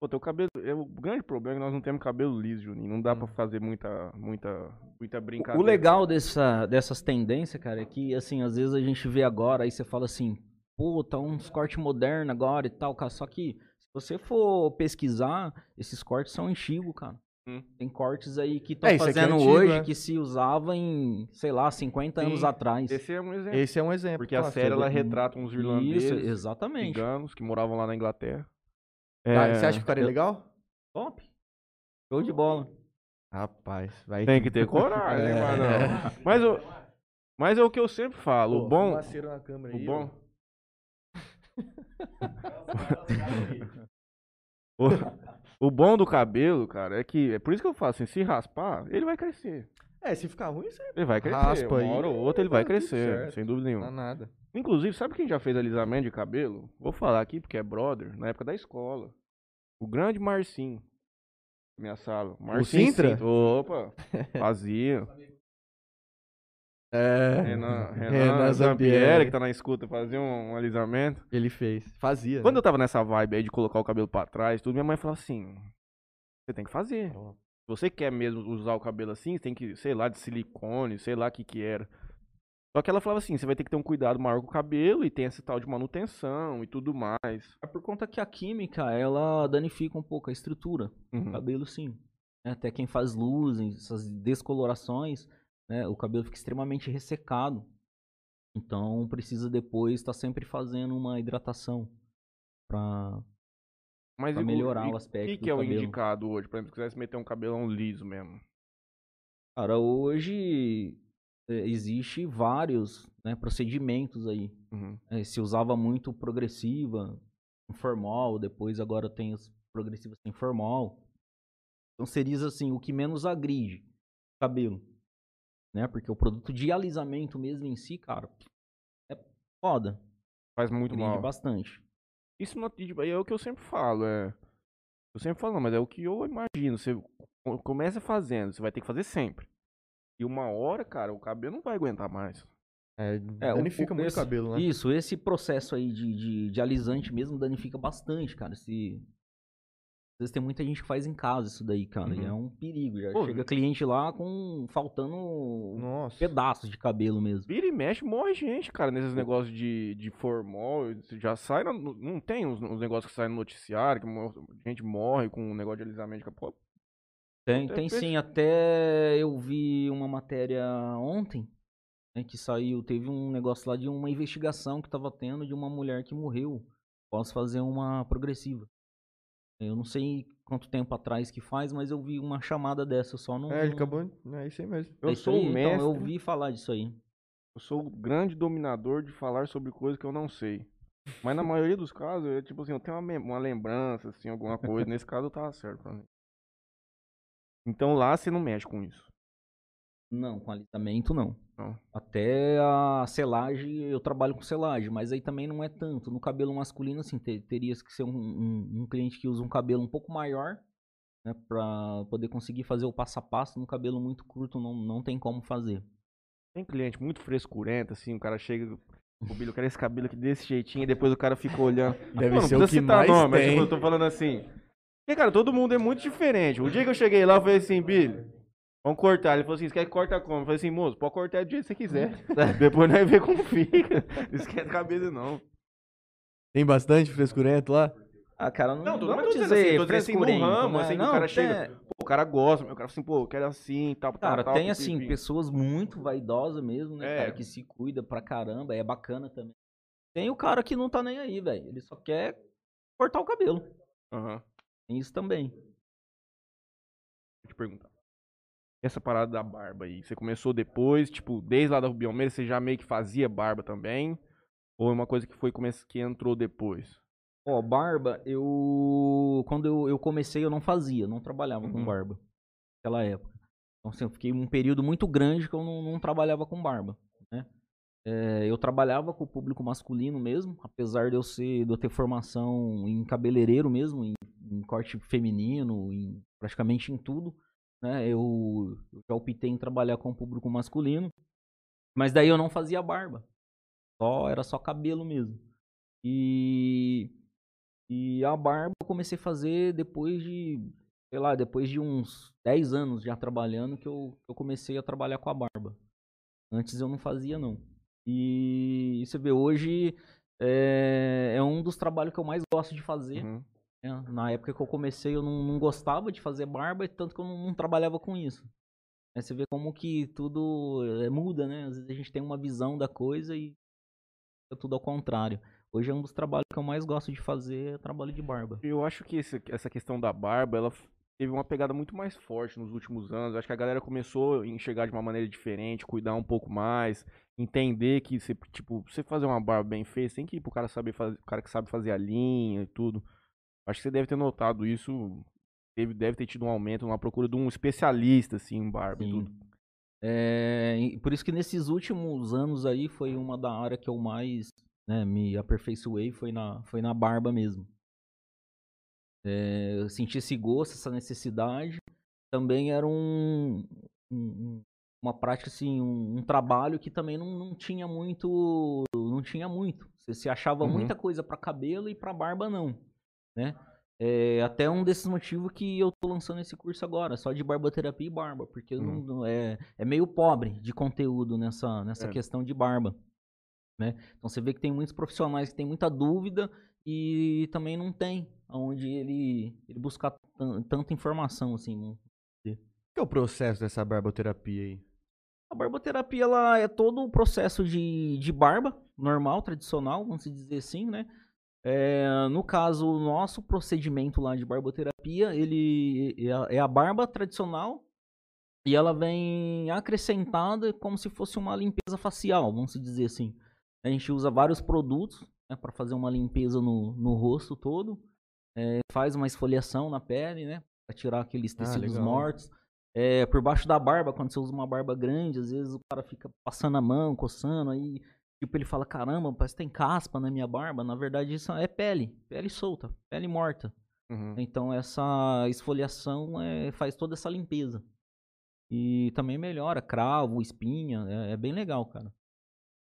Speaker 1: Pô, teu cabelo. É, o grande problema é que nós não temos cabelo liso, Juninho. Não dá
Speaker 2: Hum.
Speaker 1: pra fazer muita, muita, muita
Speaker 3: O
Speaker 1: brincadeira.
Speaker 3: legal dessa, dessas tendências, cara, é que, assim, às vezes a gente vê agora, aí você fala assim, pô, tá uns cortes modernos agora e tal, cara. Só que, se você for pesquisar, esses cortes são antigos, cara.
Speaker 1: Hum.
Speaker 3: Tem cortes aí que estão
Speaker 2: É, é
Speaker 3: fazendo
Speaker 2: antigo,
Speaker 3: hoje
Speaker 2: é.
Speaker 3: que se usava em, sei lá, 50 anos
Speaker 1: Sim,
Speaker 3: atrás.
Speaker 1: Esse é um exemplo.
Speaker 2: Esse é um exemplo.
Speaker 1: Porque a série ela retrata uns irlandeses,
Speaker 3: Isso, exatamente.
Speaker 1: ciganos, que moravam lá na Inglaterra.
Speaker 2: Tá,
Speaker 1: É,
Speaker 2: Você acha que ficaria
Speaker 3: eu-
Speaker 2: legal?
Speaker 3: Top. Show de bola.
Speaker 2: Rapaz, vai.
Speaker 1: Tem que ter coragem,
Speaker 2: É.
Speaker 1: Mas, o, mas é o que eu sempre falo. o bom.
Speaker 2: Na câmera
Speaker 1: O
Speaker 2: aí,
Speaker 1: bom. o, o bom do cabelo, cara, é que. É por isso que eu falo assim: se raspar, ele vai crescer.
Speaker 2: É, se ficar ruim, você
Speaker 1: Ele vai crescer.
Speaker 2: Raspa
Speaker 1: uma
Speaker 2: aí,
Speaker 1: hora ou outra ele vai crescer,
Speaker 2: certo.
Speaker 1: sem dúvida
Speaker 2: não dá
Speaker 1: nenhuma.
Speaker 2: nada.
Speaker 1: Inclusive, sabe quem já fez alisamento de cabelo? Vou falar aqui porque é brother, na época da escola. O grande Marcinho. Minha sala. Marcinho
Speaker 2: Sintra?
Speaker 1: Sintra. Opa, fazia.
Speaker 2: É.
Speaker 1: Renan, Renan,
Speaker 2: Renan
Speaker 1: Zampieri, que tá na escuta, fazia um, um alisamento.
Speaker 2: Ele fez. Fazia.
Speaker 1: Quando
Speaker 2: né?
Speaker 1: eu tava nessa vibe aí de colocar o cabelo pra trás, tudo, minha mãe falou assim: você tem que fazer. Se você quer mesmo usar o cabelo assim, você tem que, sei lá, de silicone, sei lá o que que era. Só que ela falava assim: você vai ter que ter um cuidado maior com o cabelo e tem esse tal de manutenção e tudo mais.
Speaker 3: É por conta que a química, ela danifica um pouco a estrutura. O
Speaker 1: Uhum.
Speaker 3: cabelo, sim. É, Até quem faz luzes, essas descolorações, né, o cabelo fica extremamente ressecado. Então precisa depois estar sempre fazendo uma hidratação pra
Speaker 1: Mas
Speaker 3: Pra
Speaker 1: o-
Speaker 3: melhorar
Speaker 1: e
Speaker 3: o aspecto
Speaker 1: que,
Speaker 3: do
Speaker 1: que é o
Speaker 3: cabelo.
Speaker 1: indicado hoje? Por exemplo, se quisesse meter um cabelão liso mesmo.
Speaker 3: Cara, hoje é, existe vários né, procedimentos aí.
Speaker 1: Uhum.
Speaker 3: É, se usava muito progressiva, informal, depois agora tem as progressivas sem formal. Então seria assim, o que menos agride o cabelo. Né? Porque o produto de alisamento mesmo em si, cara, é foda.
Speaker 1: Faz muito mal.
Speaker 3: bastante.
Speaker 1: Isso não, tipo, é o que eu sempre falo, é. Eu sempre falo, mas é o que eu imagino. Você co- começa fazendo, você vai ter que fazer sempre. E uma hora, cara, o cabelo não vai aguentar mais.
Speaker 2: É,
Speaker 3: É, o-
Speaker 2: danifica
Speaker 3: o-
Speaker 2: muito o
Speaker 3: esse-
Speaker 2: cabelo, né?
Speaker 3: Isso, esse processo aí de, de, de alisante mesmo danifica bastante, cara. Se... Às vezes tem muita gente que faz em casa isso daí, cara. E
Speaker 1: Uhum.
Speaker 3: é um perigo. Já
Speaker 1: Pô,
Speaker 3: chega cliente lá com faltando
Speaker 2: Nossa.
Speaker 3: pedaços de cabelo mesmo.
Speaker 1: Vira e mexe, morre gente, cara, nesses negócios de, de formol. você Já sai, no- no- não tem uns, uns negócios que saem no noticiário, que mo- gente morre com um negócio de alisamento. Pô,
Speaker 3: Tem,
Speaker 1: Até
Speaker 3: tem
Speaker 1: pes-
Speaker 3: sim. Até eu vi uma matéria ontem, né, que saiu, teve um negócio lá de uma investigação que tava tendo de uma mulher que morreu após fazer uma progressiva. Eu não sei quanto tempo atrás que faz, mas eu vi uma chamada dessa só no...
Speaker 2: É, ele acabou. É isso aí mesmo.
Speaker 1: Eu
Speaker 3: É
Speaker 1: sou
Speaker 3: aí,
Speaker 1: o
Speaker 3: então,
Speaker 1: mestre.
Speaker 3: eu ouvi falar disso aí.
Speaker 1: Eu sou o grande dominador de falar sobre coisas que eu não sei. Mas na maioria dos casos, eu, tipo assim, eu tenho uma, uma lembrança, assim, alguma coisa. Nesse caso, eu tava certo pra mim. Então lá você não mexe com isso.
Speaker 3: Não, com alisamento não.
Speaker 1: Não.
Speaker 3: Até a selagem, eu trabalho com selagem, mas aí também não é tanto. No cabelo masculino, assim, te- teria que ser um, um- um cliente que usa um cabelo um pouco maior, né, pra poder conseguir fazer o passo a passo. No cabelo muito curto, não, não tem como fazer.
Speaker 1: Tem cliente muito frescurento, assim, o cara chega. O Billy, eu quero esse cabelo aqui desse jeitinho, e depois o cara fica olhando.
Speaker 2: Deve
Speaker 1: Mano,
Speaker 2: ser
Speaker 1: não
Speaker 2: o que
Speaker 1: precisa citar
Speaker 2: mais
Speaker 1: nome, mas
Speaker 2: tem.
Speaker 1: tipo, eu tô falando assim. Porque, cara, todo mundo é muito diferente. O dia que eu cheguei lá, eu falei assim, Billy, vamos cortar. Ele falou assim, você quer que corta como? Eu falei assim, moço, pode cortar do jeito que você quiser. Depois nós vemos como fica. Não esquece a cabeça, não.
Speaker 2: Tem bastante frescurento lá?
Speaker 3: Ah, cara, não,
Speaker 1: Não, tô-
Speaker 3: vamos
Speaker 1: dizendo
Speaker 3: dizer
Speaker 1: assim, tô dizendo assim, no ramo,
Speaker 3: né?
Speaker 1: assim, que o
Speaker 3: Não,
Speaker 1: cara
Speaker 3: tem-
Speaker 1: chega, Pô, o cara gosta, meu, o cara assim, pô, eu quero assim, tal, tal,
Speaker 3: Cara,
Speaker 1: tal.
Speaker 3: tem
Speaker 1: pipi,
Speaker 3: assim, pessoas muito vaidosas mesmo, né,
Speaker 1: É.
Speaker 3: cara, que se cuida pra caramba, é bacana também. Tem o cara que não tá nem aí, velho. Ele só quer cortar o cabelo.
Speaker 1: Aham.
Speaker 3: Tem isso também.
Speaker 1: Deixa eu te perguntar. Essa parada da barba aí, você começou depois, tipo, desde lá da Rubião Meira, você já meio que fazia barba também? Ou é uma coisa que foi que entrou depois?
Speaker 3: Ó, barba, eu. Quando eu, eu comecei, eu não fazia, não trabalhava com
Speaker 1: Uhum.
Speaker 3: barba. Naquela época. Então, assim, eu fiquei um período muito grande que eu não, não trabalhava com barba, né? É, eu trabalhava com o público masculino mesmo, apesar de eu ser, de eu ter formação em cabeleireiro mesmo, em, em corte feminino, em praticamente em tudo, né? Eu, eu já optei em trabalhar com o público masculino, mas daí eu não fazia barba. Só, era só cabelo mesmo. E e a barba eu comecei a fazer depois de, sei lá, depois de uns 10 anos já trabalhando que eu, eu comecei a trabalhar com a barba. Antes eu não fazia, não. E você vê, hoje é, é um dos trabalhos que eu mais gosto de fazer.
Speaker 1: Uhum.
Speaker 3: Né? Na época que eu comecei eu não, não gostava de fazer barba, tanto que eu não, não trabalhava com isso. Aí você vê como que tudo é, muda, né? Às vezes a gente tem uma visão da coisa e é tudo ao contrário. Hoje é um dos trabalhos que eu mais gosto de fazer, é trabalho de barba.
Speaker 1: Eu acho que esse- essa questão da barba, ela teve uma pegada muito mais forte nos últimos anos. Acho que a galera começou a enxergar de uma maneira diferente, cuidar um pouco mais, entender que você, tipo, você fazer uma barba bem feita, tem que ir pro cara saber fazer, o cara que sabe fazer a linha e tudo. Acho que você deve ter notado isso, deve, deve ter tido um aumento na procura de um especialista assim em barba e
Speaker 3: Sim.
Speaker 1: tudo.
Speaker 3: É, e por isso que nesses últimos anos aí foi uma da área que eu mais né, me aperfeiçoei, foi na, foi na barba mesmo. É, eu senti esse gosto, essa necessidade. Também era um, um- um- uma prática, assim, um, um trabalho que também não, não tinha muito. Não tinha muito. Você se achava
Speaker 1: Uhum.
Speaker 3: muita coisa para cabelo e para barba não. Né? É até um desses motivos que eu tô lançando esse curso agora, só de barboterapia e barba, porque eu não- é, é meio pobre de conteúdo nessa, nessa
Speaker 1: É.
Speaker 3: questão de barba. Né? Então você vê que tem muitos profissionais que têm muita dúvida e também não tem onde ele, ele buscar tan- tanta informação assim. não-
Speaker 2: O que é o processo dessa barboterapia aí?
Speaker 3: A barboterapia ela é todo o processo de, de barba, normal, tradicional, vamos dizer assim, né? É, no caso, o nosso procedimento lá de barboterapia, ele é a, é a barba tradicional e ela vem acrescentada como se fosse uma limpeza facial, vamos dizer assim. A gente usa vários produtos né, para fazer uma limpeza no, no rosto todo, é, faz uma esfoliação na pele, né? Para tirar aqueles
Speaker 2: Ah,
Speaker 3: tecidos
Speaker 2: legal.
Speaker 3: mortos. É, por baixo da barba, quando você usa uma barba grande, às vezes o cara fica passando a mão, coçando, aí tipo ele fala, caramba, parece que tem caspa na minha barba. Na verdade isso é pele, pele solta, pele morta.
Speaker 1: Uhum.
Speaker 3: Então essa esfoliação é, faz toda essa limpeza. E também melhora cravo, espinha, é, é bem legal, cara.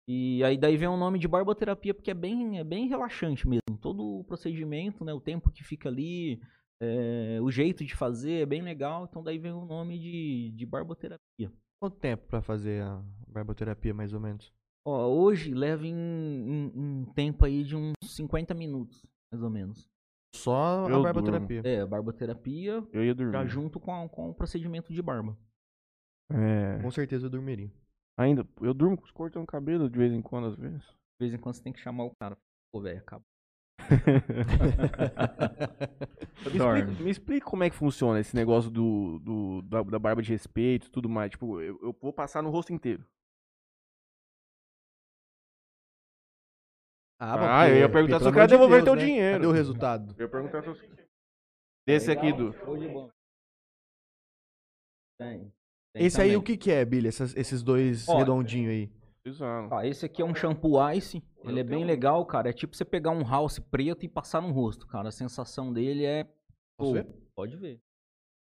Speaker 3: E aí daí vem o nome de barboterapia porque é bem, é bem relaxante mesmo. Todo o procedimento, né, o tempo que fica ali, é, o jeito de fazer é bem legal. Então daí vem o nome de, de barboterapia.
Speaker 2: Quanto tempo pra fazer a barboterapia, mais ou menos?
Speaker 3: Ó, hoje leva em, em- um tempo aí de uns 50 minutos, mais ou menos.
Speaker 2: Só
Speaker 1: Eu
Speaker 2: a barboterapia.
Speaker 3: É, barboterapia
Speaker 1: Eu ia dormir.
Speaker 3: já junto com, a- com o procedimento de barba.
Speaker 1: É,
Speaker 2: Com certeza eu dormiria.
Speaker 1: ainda, eu durmo cortando o cabelo de vez em quando, às vezes.
Speaker 3: De vez em quando você tem que chamar o cara. Pô, velho, acaba.
Speaker 1: Me explica, me explica como é que funciona esse negócio do, do- da, da barba de respeito e tudo mais. Tipo, eu, eu vou passar no rosto inteiro. Ah,
Speaker 2: porque-
Speaker 1: eu ia perguntar se o cara devolver
Speaker 2: Deus,
Speaker 1: teu
Speaker 2: né?
Speaker 1: dinheiro.
Speaker 2: Cadê o resultado?
Speaker 1: Eu ia perguntar se eu... Desse aqui, do.
Speaker 3: Tem. Tem
Speaker 2: Esse aí
Speaker 3: também.
Speaker 2: o que que é, Billy? Essas- esses dois redondinhos aí.
Speaker 1: Precisando.
Speaker 3: Ó, esse aqui é um shampoo Ice. Ele é bem
Speaker 1: tenho um.
Speaker 3: legal, cara. É tipo você pegar um house preto e passar no rosto, cara. A sensação dele é. Pô,
Speaker 2: ver?
Speaker 3: Pode ver.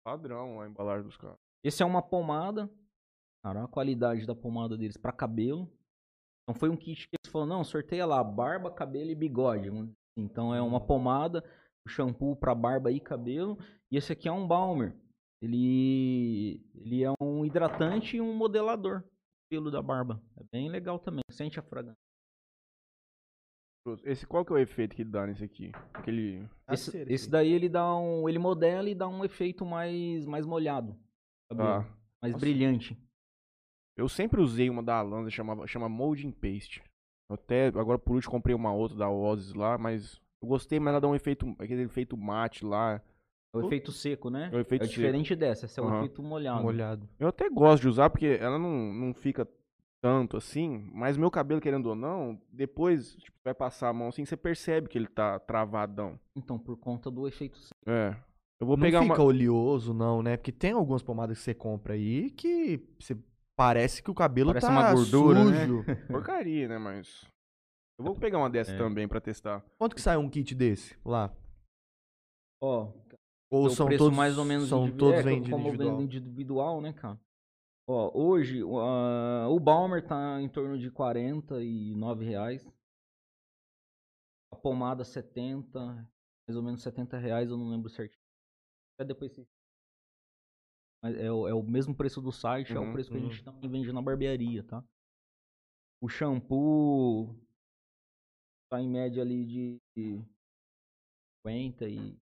Speaker 1: Padrão a embalagem dos caras.
Speaker 3: Esse é uma pomada. Cara, a qualidade da pomada deles pra cabelo. Então foi um kit que eles falaram, não, sorteia lá, barba, cabelo e bigode. assim. Então é uma pomada, o shampoo pra barba e cabelo. E esse aqui é um balmer. Ele, ele é um hidratante e um modelador do pelo da barba. É bem legal também. Sente a fragrância.
Speaker 1: Esse, qual que é o efeito que ele dá nesse aqui? Aquele...
Speaker 3: Esse,
Speaker 2: cera
Speaker 3: esse daí ele dá um. Ele modela e dá um efeito mais, mais molhado.
Speaker 1: Ah,
Speaker 3: mais
Speaker 1: nossa.
Speaker 3: brilhante.
Speaker 1: Eu sempre usei uma da Alanza, chamava, chama Molding Paste. Eu até, agora por último, comprei uma outra da Ozzy lá, mas eu gostei, mas ela dá um efeito, aquele efeito mate lá.
Speaker 3: É o efeito seco, né?
Speaker 1: É o efeito
Speaker 3: é
Speaker 1: seco.
Speaker 3: diferente dessa. Esse é o
Speaker 1: Aham.
Speaker 3: efeito molhado.
Speaker 2: Molhado.
Speaker 1: Eu até gosto de usar porque ela não, não fica tanto assim, mas meu cabelo, querendo ou não, depois tipo, vai passar a mão assim, você percebe que ele tá travadão.
Speaker 3: Então, por conta do efeito seco.
Speaker 1: É. Eu vou
Speaker 2: não
Speaker 1: pegar
Speaker 2: fica
Speaker 1: uma.
Speaker 2: oleoso, não, né? Porque tem algumas pomadas que você compra aí que você parece que o cabelo
Speaker 3: Parece
Speaker 2: tá
Speaker 3: uma gordura, né?
Speaker 2: sujo.
Speaker 1: Porcaria, né? Mas. Eu vou pegar uma dessa
Speaker 3: É.
Speaker 1: também pra testar.
Speaker 2: Quanto que sai um kit desse lá?
Speaker 3: Ó,
Speaker 2: Ou
Speaker 3: o
Speaker 2: são
Speaker 3: preço
Speaker 2: todos
Speaker 3: mais ou menos
Speaker 2: são todos
Speaker 3: é,
Speaker 2: vendidos
Speaker 3: como
Speaker 2: individual?
Speaker 3: individual, né, cara? Ó, hoje o, ah, o Balmer tá em torno de 49 reais. A pomada 70, mais ou menos 70 reais, eu não lembro certinho. Até depois se... Mas é, o- é o mesmo preço do site, é
Speaker 1: Uhum,
Speaker 3: o preço que
Speaker 2: uhum.
Speaker 3: a gente também vende na barbearia, tá? O shampoo tá em média ali de 50 e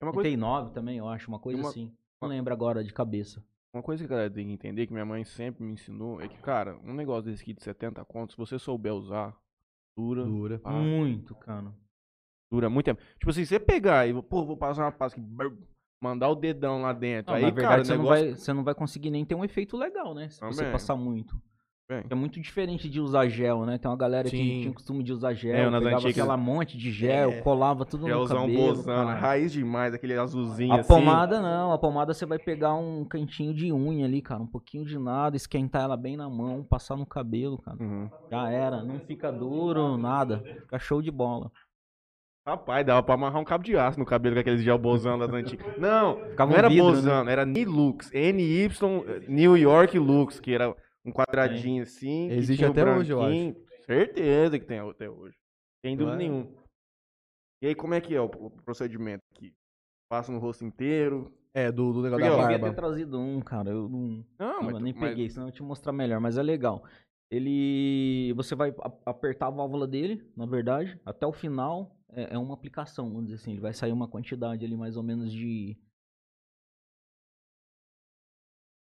Speaker 1: É uma coisa,
Speaker 3: 39 também, eu acho, uma coisa
Speaker 1: Uma-
Speaker 3: assim. Não lembro agora de cabeça.
Speaker 1: uma coisa que a galera tem que entender, que minha mãe sempre me ensinou, é que, cara, um negócio desse aqui de 70 contos, se você souber usar, dura.
Speaker 2: Dura.
Speaker 1: Ah,
Speaker 3: Muito, cara.
Speaker 1: Dura muito tempo. Tipo assim, você pegar e, pô, vou passar uma pasta que. Mandar o dedão lá dentro.
Speaker 3: Não,
Speaker 1: Aí,
Speaker 3: na
Speaker 1: cara,
Speaker 3: verdade,
Speaker 1: o
Speaker 3: você,
Speaker 1: negócio...
Speaker 3: não vai, você não vai conseguir nem ter um efeito legal, né? Se você passar muito.
Speaker 1: Bem.
Speaker 3: É muito diferente de usar gel, né? Tem uma galera que
Speaker 2: Sim.
Speaker 3: tinha o costume de usar gel,
Speaker 1: É, nas
Speaker 3: pegava
Speaker 1: antigas-
Speaker 3: aquela monte de gel,
Speaker 2: É.
Speaker 3: colava tudo no
Speaker 1: Gelzão
Speaker 3: cabelo.
Speaker 1: bozando,
Speaker 3: cara.
Speaker 1: raiz demais, aquele azulzinho
Speaker 3: A
Speaker 1: assim.
Speaker 3: pomada não, a pomada você vai pegar um cantinho de unha ali, cara, um pouquinho de nada, esquentar ela bem na mão, passar no cabelo, cara.
Speaker 1: Uhum.
Speaker 3: Já era, não fica duro, nada. Fica show de bola.
Speaker 1: Rapaz, dava pra amarrar um cabo de aço no cabelo com aqueles gel bozão das antigas. Não,
Speaker 3: Ficava
Speaker 1: não
Speaker 3: um
Speaker 1: era
Speaker 3: vidro, né?
Speaker 1: bozano, era Nilux. NY New York Lux, que era um quadradinho assim.
Speaker 2: Existe até hoje, eu
Speaker 1: branquinho. Certeza que tem até hoje. Sem dúvida
Speaker 2: é?
Speaker 1: nenhuma. E aí, como é que é o procedimento aqui? Passa no rosto inteiro.
Speaker 2: É, do, do negócio
Speaker 1: Porque,
Speaker 2: da
Speaker 1: ó,
Speaker 3: Eu devia
Speaker 2: barba.
Speaker 3: ter trazido um, cara. Eu não,
Speaker 1: Não,
Speaker 3: não,
Speaker 1: mas,
Speaker 3: eu nem
Speaker 1: mas-
Speaker 3: peguei, senão eu te mostrar melhor, mas é legal. Ele. Você vai apertar a válvula dele, na verdade, até o final é, é uma aplicação, vamos dizer assim. Ele vai sair uma quantidade ali mais ou menos de.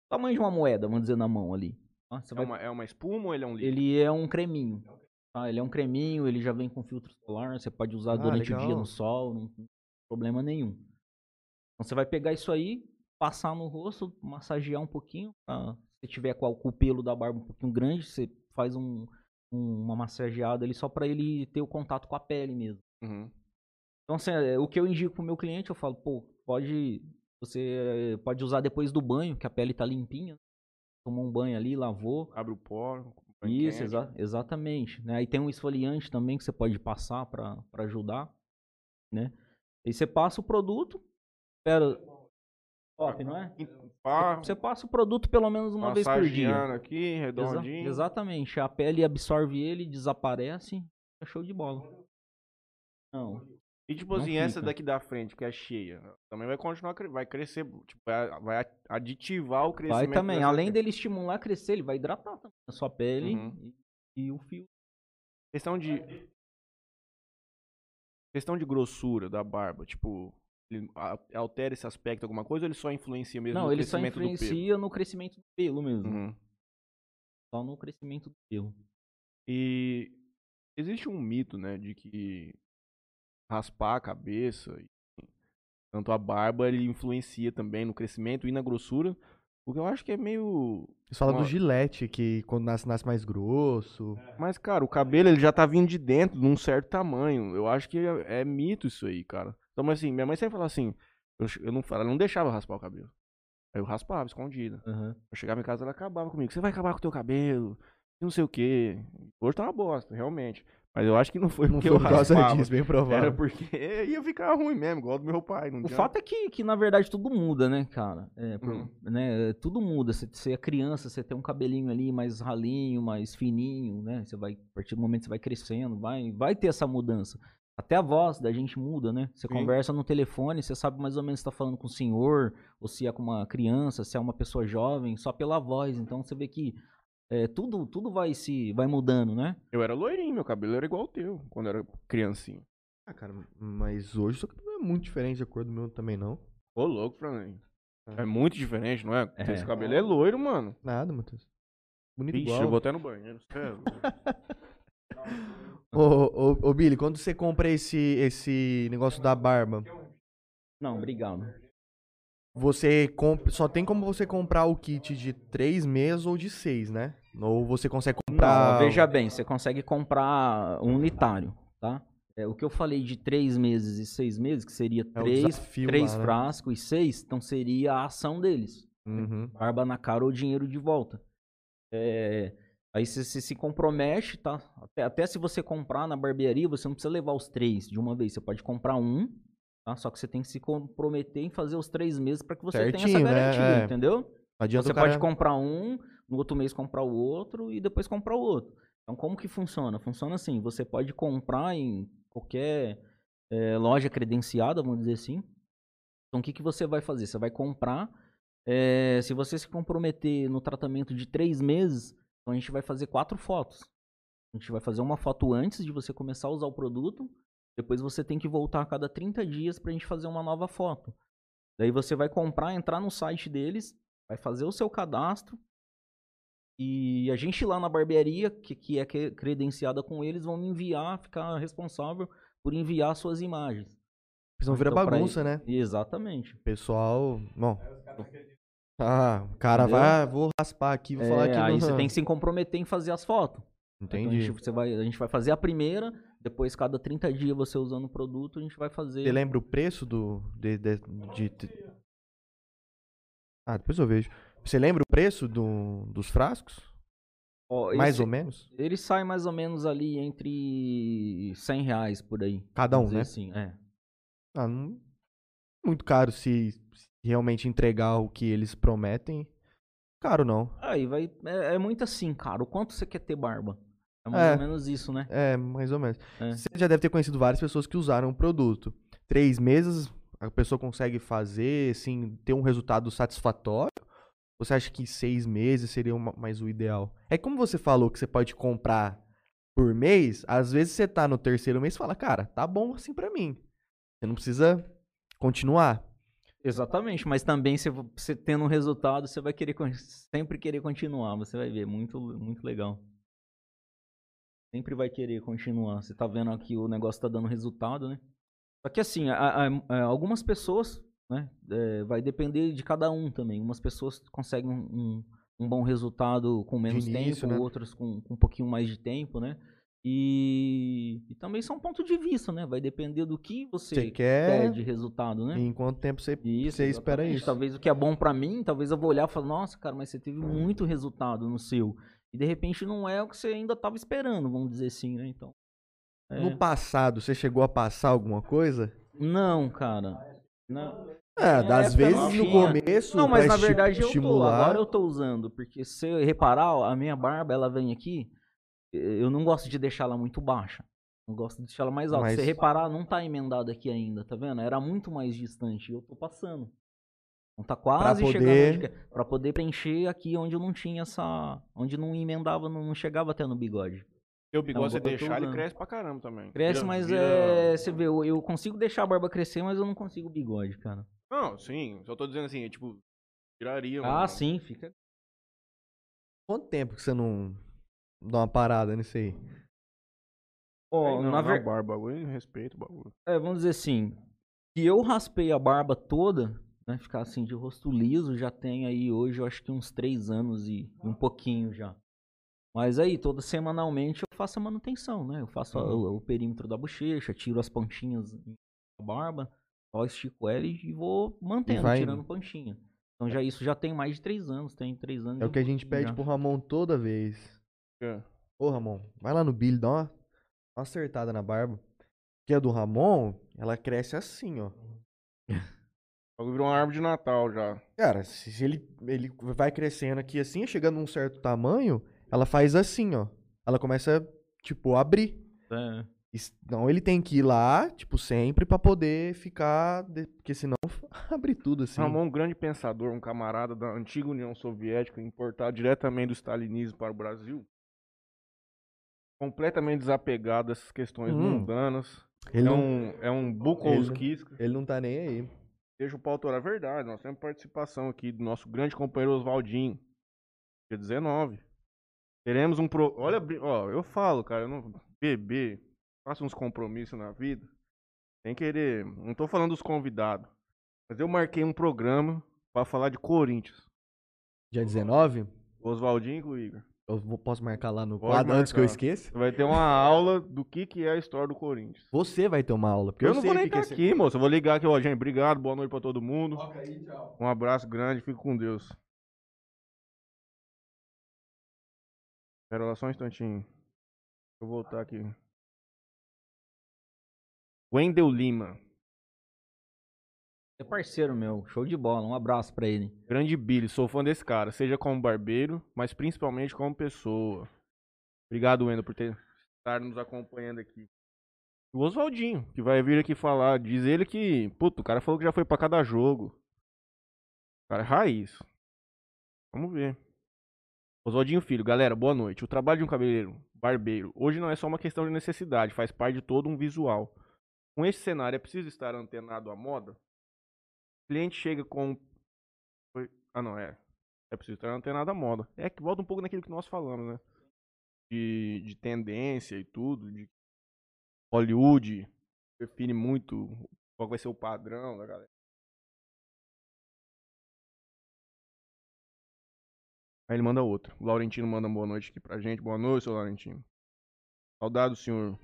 Speaker 3: Tamanho de uma moeda, vamos dizer, na mão ali. Você
Speaker 1: é,
Speaker 3: vai
Speaker 1: uma, é uma espuma ou ele é um líquido?
Speaker 3: Ele é um creminho. Tá? Ele é um creminho, ele já vem com filtro solar, você pode usar
Speaker 2: Ah,
Speaker 3: durante o dia
Speaker 2: legal.
Speaker 3: no sol, não tem problema nenhum. Então você vai pegar isso aí, passar no rosto, massagear um pouquinho. Tá? Se tiver com o pelo da barba um pouquinho grande, você faz um, um- uma massageada ali só para ele ter o contato com a pele mesmo.
Speaker 1: Uhum.
Speaker 3: Então, assim, é, o que eu indico pro meu cliente, eu falo, pô, pode. Você pode usar depois do banho, que a pele tá limpinha. Tomou um banho ali, lavou.
Speaker 1: Abre o poro.
Speaker 3: Isso, exa- exatamente. Né? Aí tem um esfoliante também que você pode passar para ajudar, né? Aí você passa o produto, espera... Top, não é? Você passa o produto pelo menos uma vez por dia.
Speaker 1: aqui,
Speaker 3: Exa-
Speaker 1: redondinho.
Speaker 3: exatamente. A pele absorve ele, desaparece, é show de bola. Não.
Speaker 1: E tipo assim, essa
Speaker 3: fica.
Speaker 1: daqui da frente, que é cheia, também vai continuar, vai crescer, tipo, vai, vai aditivar o crescimento.
Speaker 3: Vai também. Além dele estimular a crescer, ele vai hidratar também a sua pele
Speaker 1: Uhum.
Speaker 3: e, e o fio.
Speaker 1: Questão de. Questão de grossura da barba, tipo, ele altera esse aspecto alguma coisa ou ele só influencia mesmo
Speaker 3: Não,
Speaker 1: no
Speaker 3: ele só
Speaker 1: crescimento do pelo?
Speaker 3: influencia no crescimento do pelo mesmo.
Speaker 1: Uhum.
Speaker 3: Só no crescimento do pelo.
Speaker 1: E existe um mito, né, de que raspar a cabeça, e tanto a barba, ele influencia também no crescimento e na grossura, o que eu acho que é meio
Speaker 2: Eles falam
Speaker 1: Uma-
Speaker 2: do gilete, que quando nasce, nasce mais grosso.
Speaker 1: Mas, cara, o cabelo ele já tá vindo de dentro, num certo tamanho. Eu acho que é, é mito isso aí, cara. Então, mas assim, minha mãe sempre falava assim, eu, eu não, ela não deixava eu raspar o cabelo. Aí eu raspava, escondida. Eu chegava em casa, ela acabava comigo. Você vai acabar com o teu cabelo, não sei o quê. Hoje tá uma bosta, realmente. Mas eu acho que não foi
Speaker 2: Não
Speaker 1: porque
Speaker 2: foi
Speaker 1: eu
Speaker 2: por causa
Speaker 1: raspava.
Speaker 2: disso, bem provável.
Speaker 1: Era porque ia ficar ruim mesmo, igual do meu pai. Não
Speaker 3: O fato é que, que, na verdade, tudo muda, né, cara? É, por-
Speaker 1: Uhum.
Speaker 3: né, tudo muda. Você, você é criança, você tem um cabelinho ali mais ralinho, mais fininho, né? Você vai, a partir do momento que você vai crescendo, vai, vai ter essa mudança. Até a voz da gente muda, né? Você
Speaker 1: Sim.
Speaker 3: conversa no telefone, você sabe mais ou menos se tá falando com o senhor, ou se é com uma criança, se é uma pessoa jovem, só pela voz. Então você vê que é, tudo, tudo vai se vai mudando, né?
Speaker 1: Eu era loirinho, meu cabelo era igual o teu, quando eu era criancinha.
Speaker 2: Ah, cara, mas hoje aqui não é muito diferente de acordo do meu também, não.
Speaker 1: Ô, louco, Fran. É muito diferente, não é?
Speaker 3: É.
Speaker 1: Esse cabelo é loiro, mano.
Speaker 2: Nada, Matheus. Bonito
Speaker 1: Ixi,
Speaker 2: igual.
Speaker 1: eu vou até no banheiro.
Speaker 2: Ô, ô, ô, Billy, quando você compra esse, esse negócio da barba,
Speaker 3: Não, obrigado.
Speaker 2: você compra, só tem como você comprar o kit de três meses ou de seis, né? Ou você consegue comprar...
Speaker 3: Não, veja bem, você consegue comprar um unitário, tá? É, o que eu falei de três meses e seis meses, que seria
Speaker 2: É
Speaker 3: três,
Speaker 2: desafio
Speaker 3: três
Speaker 2: lá, né?
Speaker 3: frascos e seis, então seria a ação deles.
Speaker 2: Uhum.
Speaker 3: Barba na cara ou dinheiro de volta. É, aí você, você se compromete, tá? Até, até se você comprar na barbearia, você não precisa levar os três de uma vez. Você pode comprar um, tá? Só que você tem que se comprometer em fazer os três meses para que você tenha essa
Speaker 2: Certinho, né?
Speaker 3: garantia,
Speaker 2: É.
Speaker 3: entendeu?
Speaker 2: Não adianta
Speaker 3: Você pode comprar um, no outro mês comprar o outro e depois comprar o outro. Então, como que funciona? Funciona assim, você pode comprar em qualquer eh, loja credenciada, vamos dizer assim. Então, o que, que você vai fazer? Você vai comprar, eh, se você se comprometer no tratamento de três meses, então a gente vai fazer quatro fotos. A gente vai fazer uma foto antes de você começar a usar o produto, depois você tem que voltar a cada 30 dias para a gente fazer uma nova foto. Daí você vai comprar, entrar no site deles, vai fazer o seu cadastro e a gente lá na barbearia, que, que é credenciada com eles, vão me enviar, ficar responsável por enviar suas imagens.
Speaker 2: Senão vira
Speaker 3: Então,
Speaker 2: bagunça, né?
Speaker 3: Exatamente.
Speaker 2: Pessoal, bom. Ah, o cara
Speaker 3: Entendeu?
Speaker 2: vai, ah, vou raspar aqui, vou falar
Speaker 3: É,
Speaker 2: que
Speaker 3: aí
Speaker 2: não...
Speaker 3: você tem que se comprometer em fazer as fotos. Então, a,
Speaker 2: Entendi.
Speaker 3: gente, você vai, a gente vai fazer a primeira, depois cada 30 dias você usando o produto, a gente vai fazer.
Speaker 2: Você lembra o preço do. De, de, de- Ah, depois eu vejo. Você lembra o preço do, dos frascos? Mais
Speaker 3: esse-
Speaker 2: ou menos?
Speaker 3: Ele sai mais ou menos ali entre 100 reais por aí.
Speaker 2: Cada um, né?
Speaker 3: Assim, é.
Speaker 2: Ah, não... Muito caro se realmente entregar o que eles prometem. Caro não.
Speaker 3: Aí vai. É, é muito assim, cara. O quanto você quer ter barba? É mais
Speaker 2: É.
Speaker 3: ou menos isso, né?
Speaker 2: É, mais ou menos.
Speaker 3: É.
Speaker 2: Você já deve ter conhecido várias pessoas que usaram o produto. Três meses, a pessoa consegue fazer, assim, ter um resultado satisfatório? Você acha que seis meses seria uma- mais o ideal? É como você falou que você pode comprar por mês, às vezes você tá no terceiro mês e fala, cara, tá bom assim pra mim. Você não precisa continuar.
Speaker 3: Exatamente, mas também você, você tendo um resultado, você vai querer sempre querer continuar, você vai ver, muito, muito legal. Sempre vai querer continuar. Você tá vendo aqui o negócio tá dando resultado, né? Só que assim, a- a- algumas pessoas, né? é, vai depender de cada um também. Umas pessoas conseguem um, um- um bom resultado com menos
Speaker 2: início,
Speaker 3: tempo,
Speaker 2: né?
Speaker 3: outras com, com um pouquinho mais de tempo, né? E, e também são ponto de vista, né? Vai depender do que você,
Speaker 2: Você
Speaker 3: quer de resultado, né?
Speaker 2: e em quanto tempo você,
Speaker 3: Isso,
Speaker 2: você espera isso.
Speaker 3: Talvez o que é bom pra mim, talvez eu vou olhar e falar, nossa, cara, mas você teve muito resultado no seu. E de repente não é o que você ainda tava esperando, vamos dizer assim, né? Então. é.
Speaker 2: No passado, você chegou a passar alguma coisa?
Speaker 3: Não, cara. Não,
Speaker 2: É, das vezes no
Speaker 3: tinha.
Speaker 2: começo,
Speaker 3: não mas na verdade eu tô. Agora eu tô usando. Porque se eu reparar, a minha barba, ela vem aqui. Eu não gosto de deixar ela muito baixa. Eu gosto de deixar ela mais alta.
Speaker 2: Mas-
Speaker 3: Se você reparar, não tá emendada aqui ainda, tá vendo? Era muito mais distante. E eu tô passando. Então tá quase
Speaker 2: Pra
Speaker 3: chegando
Speaker 2: poder-
Speaker 3: onde quer. Pra poder preencher aqui onde eu não tinha essa. Onde não emendava, não, não chegava até no bigode.
Speaker 1: Seu bigode,
Speaker 3: Não,
Speaker 1: você
Speaker 3: agora eu tô
Speaker 1: deixar, ele cresce pra caramba também.
Speaker 3: Cresce, mas
Speaker 1: vira-
Speaker 3: é. Você vê, eu, eu consigo deixar a barba crescer, mas eu não consigo o bigode, cara.
Speaker 1: Não, sim. Só tô dizendo assim, é tipo, tiraria.
Speaker 3: Ah,
Speaker 1: mano.
Speaker 3: sim, fica.
Speaker 2: Quanto tempo que você não dá uma parada nisso aí?
Speaker 3: Ó,
Speaker 1: não,
Speaker 3: na
Speaker 1: na
Speaker 3: ver...
Speaker 1: barba, bagulho, respeito o bagulho.
Speaker 3: É, vamos dizer assim, que eu raspei a barba toda, né, ficar assim de rosto liso, já tem aí hoje, eu acho que uns três anos e um pouquinho já. Mas aí, toda semanalmente eu faço a manutenção, né? Eu faço a-
Speaker 2: Uhum.
Speaker 3: o, o perímetro da bochecha, tiro as pontinhas da barba, só estico ela e e vou mantendo,
Speaker 2: vai
Speaker 3: tirando pontinha. Então já isso já tem mais de três anos, tem três anos.
Speaker 2: É
Speaker 3: e
Speaker 2: o que a gente pede
Speaker 3: já.
Speaker 2: pro Ramon toda vez.
Speaker 1: É.
Speaker 2: Ô, Ramon, vai lá no Billy, dá uma, uma acertada na barba. Porque a do Ramon, ela cresce assim, ó.
Speaker 1: Virou uma árvore de Natal já.
Speaker 2: Cara, se se ele, ele vai crescendo aqui assim, chegando a um certo tamanho, ela faz assim, ó. Ela começa, tipo, a abrir.
Speaker 3: É.
Speaker 2: Então ele tem que ir lá, tipo, sempre pra poder ficar. de- Porque senão abre tudo assim.
Speaker 1: Ramon, um grande pensador, um camarada da antiga União Soviética, importado diretamente do stalinismo para o Brasil. Completamente desapegado dessas questões
Speaker 2: Hum.
Speaker 1: mundanas.
Speaker 2: Ele,
Speaker 1: é,
Speaker 2: não,
Speaker 1: um, é um Bukowski.
Speaker 2: ele não tá nem aí.
Speaker 1: Deixa o pau torar a verdade. Nós temos participação aqui do nosso grande companheiro Oswaldinho. Dia 19. Teremos um pro. Olha, ó, eu falo, cara, eu não. Beber, faço uns compromissos na vida. Sem querer. Não tô falando dos convidados. Mas eu marquei um programa pra falar de Corinthians.
Speaker 2: Dia 19,
Speaker 1: O Oswaldinho e com o Igor.
Speaker 2: Eu vou- posso marcar lá no
Speaker 1: Pode
Speaker 2: quadro antes que eu
Speaker 1: marcar.
Speaker 2: esqueça.
Speaker 1: Vai ter uma aula do que, que é a história do Corinthians.
Speaker 2: Você vai ter uma aula. Porque
Speaker 1: Eu,
Speaker 2: eu,
Speaker 1: não
Speaker 2: sei
Speaker 1: vou
Speaker 2: o
Speaker 1: nem
Speaker 2: que é
Speaker 1: estar
Speaker 2: ser-
Speaker 1: aqui, moço. Eu vou ligar aqui, ó, gente. Obrigado, boa noite pra todo mundo. Um abraço grande, fico com Deus. Espera lá só um instantinho. Deixa eu voltar aqui. Wendel Lima.
Speaker 3: É parceiro meu, show de bola, um abraço pra ele.
Speaker 1: Grande Billy, sou fã desse cara. Seja como barbeiro, mas principalmente como pessoa. Obrigado, Wendel, por ter estar nos acompanhando aqui. O Oswaldinho, que vai vir aqui falar. Diz ele que, puto, o cara falou que já foi pra cada jogo. O cara é raiz. Vamos ver. Oswaldinho Filho, galera, boa noite. O trabalho de um cabeleireiro, barbeiro, hoje não é só uma questão de necessidade, faz parte de todo um visual. Com esse cenário, é preciso estar antenado à moda? Cliente chega com. Ah, não, é. É preciso estar antenado à moda. É que volta um pouco naquilo que nós falamos, né? De, de tendência e tudo, de Hollywood define muito Qual vai ser o padrão da galera? Aí ele manda outro. O Laurentino manda boa noite aqui pra gente. Boa noite, seu Laurentino. Saudade, senhor.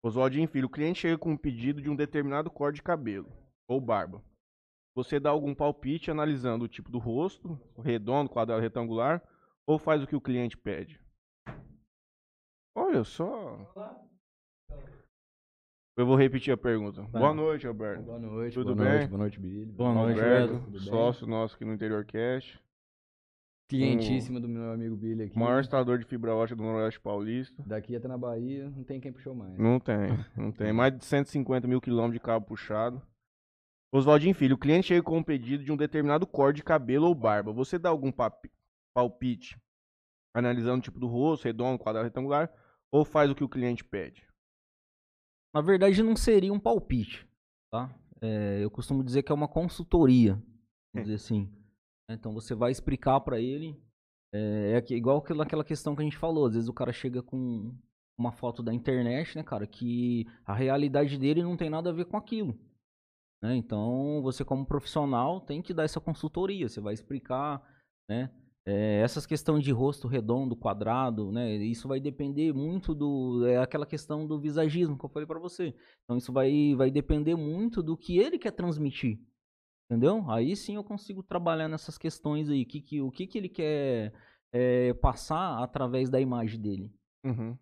Speaker 1: Oswaldinho Filho, o cliente chega com um pedido de um determinado corte de cabelo ou barba. Você dá algum palpite analisando o tipo do rosto, redondo, quadrado, retangular, ou faz o que o cliente pede? Olha só. Eu vou repetir a pergunta.
Speaker 3: Tá.
Speaker 1: Boa noite, Alberto.
Speaker 4: Boa noite,
Speaker 1: Tudo
Speaker 4: boa
Speaker 1: bem?
Speaker 4: noite, boa noite, Billy.
Speaker 3: Boa noite,
Speaker 1: Alberto, sócio nosso aqui no Interior Cast.
Speaker 4: Clientíssimo do meu amigo Billy aqui.
Speaker 1: Maior instalador de fibra ótica do Noroeste Paulista.
Speaker 4: Daqui até na Bahia, não tem quem puxou mais.
Speaker 1: Não tem, não tem. Mais de 150 mil quilômetros de cabo puxado. Oswaldinho Filho, o cliente chega com um pedido de um determinado corte de cabelo ou barba. Você dá algum palpite analisando o tipo do rosto, redondo, quadrado, retangular, ou faz o que o cliente pede?
Speaker 3: Na verdade, não seria um palpite, tá? É, eu costumo dizer que é uma consultoria, vamos dizer assim. Então você vai explicar pra ele, é, é igual aquela questão que a gente falou, às vezes o cara chega com uma foto da internet, né, cara, que a realidade dele não tem nada a ver com aquilo. Né? Então você como profissional tem que dar essa consultoria, você vai explicar, né? É, essas questões de rosto redondo, quadrado, né? Isso vai depender muito do. É aquela questão do visagismo que eu falei pra você. Então isso vai, vai depender muito do que ele quer transmitir. Entendeu? Aí sim eu consigo trabalhar nessas questões aí. Que, que, o que, que ele quer é, passar através da imagem dele.
Speaker 1: Uhum.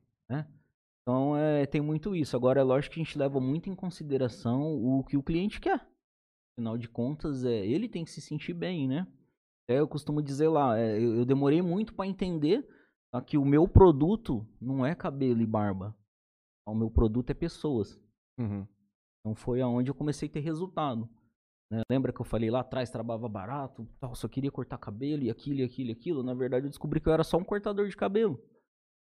Speaker 3: Então é, tem muito isso. Agora é lógico que a gente leva muito em consideração o que o cliente quer. Afinal de contas, é, ele tem que se sentir bem, né? É, eu costumo dizer lá, é, eu, eu demorei muito para entender tá, que o meu produto não é cabelo e barba. O meu produto é pessoas.
Speaker 1: Uhum.
Speaker 3: Então foi aonde eu comecei a ter resultado. né? Lembra que eu falei lá atrás, trabalhava barato, tal, só queria cortar cabelo e aquilo, e aquilo, e aquilo. Na verdade, eu descobri que eu era só um cortador de cabelo.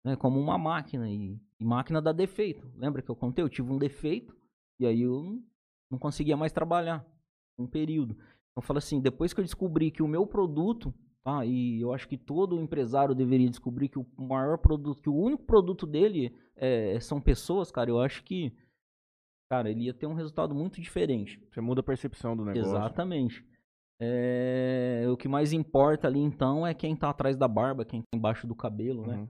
Speaker 3: Né? Como uma máquina. E, e máquina dá defeito. Lembra que eu contei? Eu tive um defeito e aí eu não, conseguia mais trabalhar. Um período. Então eu falo assim, depois que eu descobri que o meu produto, tá? E eu acho que todo empresário deveria descobrir que o maior produto, que o único produto dele é, são pessoas, cara, eu acho que cara, ele ia ter um resultado muito diferente.
Speaker 1: Você muda a percepção do negócio.
Speaker 3: Exatamente. É, o que mais importa ali então é quem tá atrás da barba, quem tá embaixo do cabelo, né?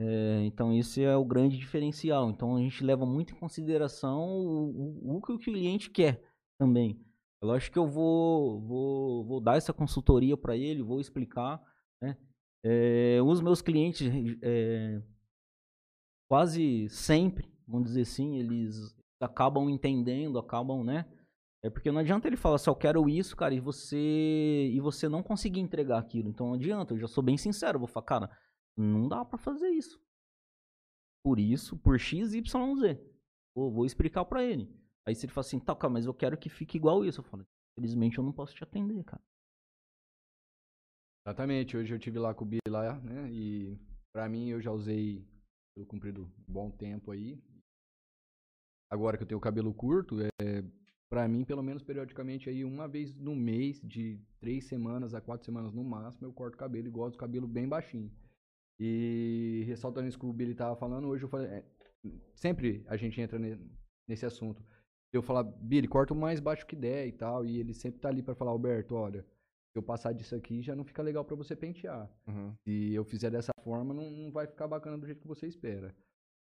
Speaker 3: É, então esse é o grande diferencial. Então a gente leva muito em consideração o, o- o que o cliente quer também. É lógico que eu vou, vou, vou dar essa consultoria para ele, vou explicar. Né? É, os meus clientes, é, quase sempre, vamos dizer assim, eles acabam entendendo, acabam, né? É porque não adianta ele falar só quero isso, cara, e você e você não conseguir entregar aquilo. Então não adianta, eu já sou bem sincero, eu vou falar, cara, não dá pra fazer isso. Por isso, por X, Y, Z. Vou, explicar pra ele. Aí se ele fala assim, tá, mas eu quero que fique igual isso. Eu falo, infelizmente eu não posso te atender, cara.
Speaker 4: Exatamente, hoje eu tive lá com o Billy lá, né? E pra mim eu já usei pelo cumprido um bom tempo aí. Agora que eu tenho o cabelo curto, é para mim, pelo menos periodicamente aí, uma vez no mês, de três semanas a quatro semanas no máximo, eu corto o cabelo e gosto do cabelo bem baixinho. E ressaltando isso que o Billy tava falando, hoje eu falei. é, sempre a gente entra ne- nesse assunto. Eu falar, Billy, corta o mais baixo que der e tal. E ele sempre tá ali pra falar, Alberto, olha, se eu passar disso aqui já não fica legal pra você pentear.
Speaker 1: Uhum.
Speaker 4: Se eu fizer dessa forma, não, não vai ficar bacana do jeito que você espera.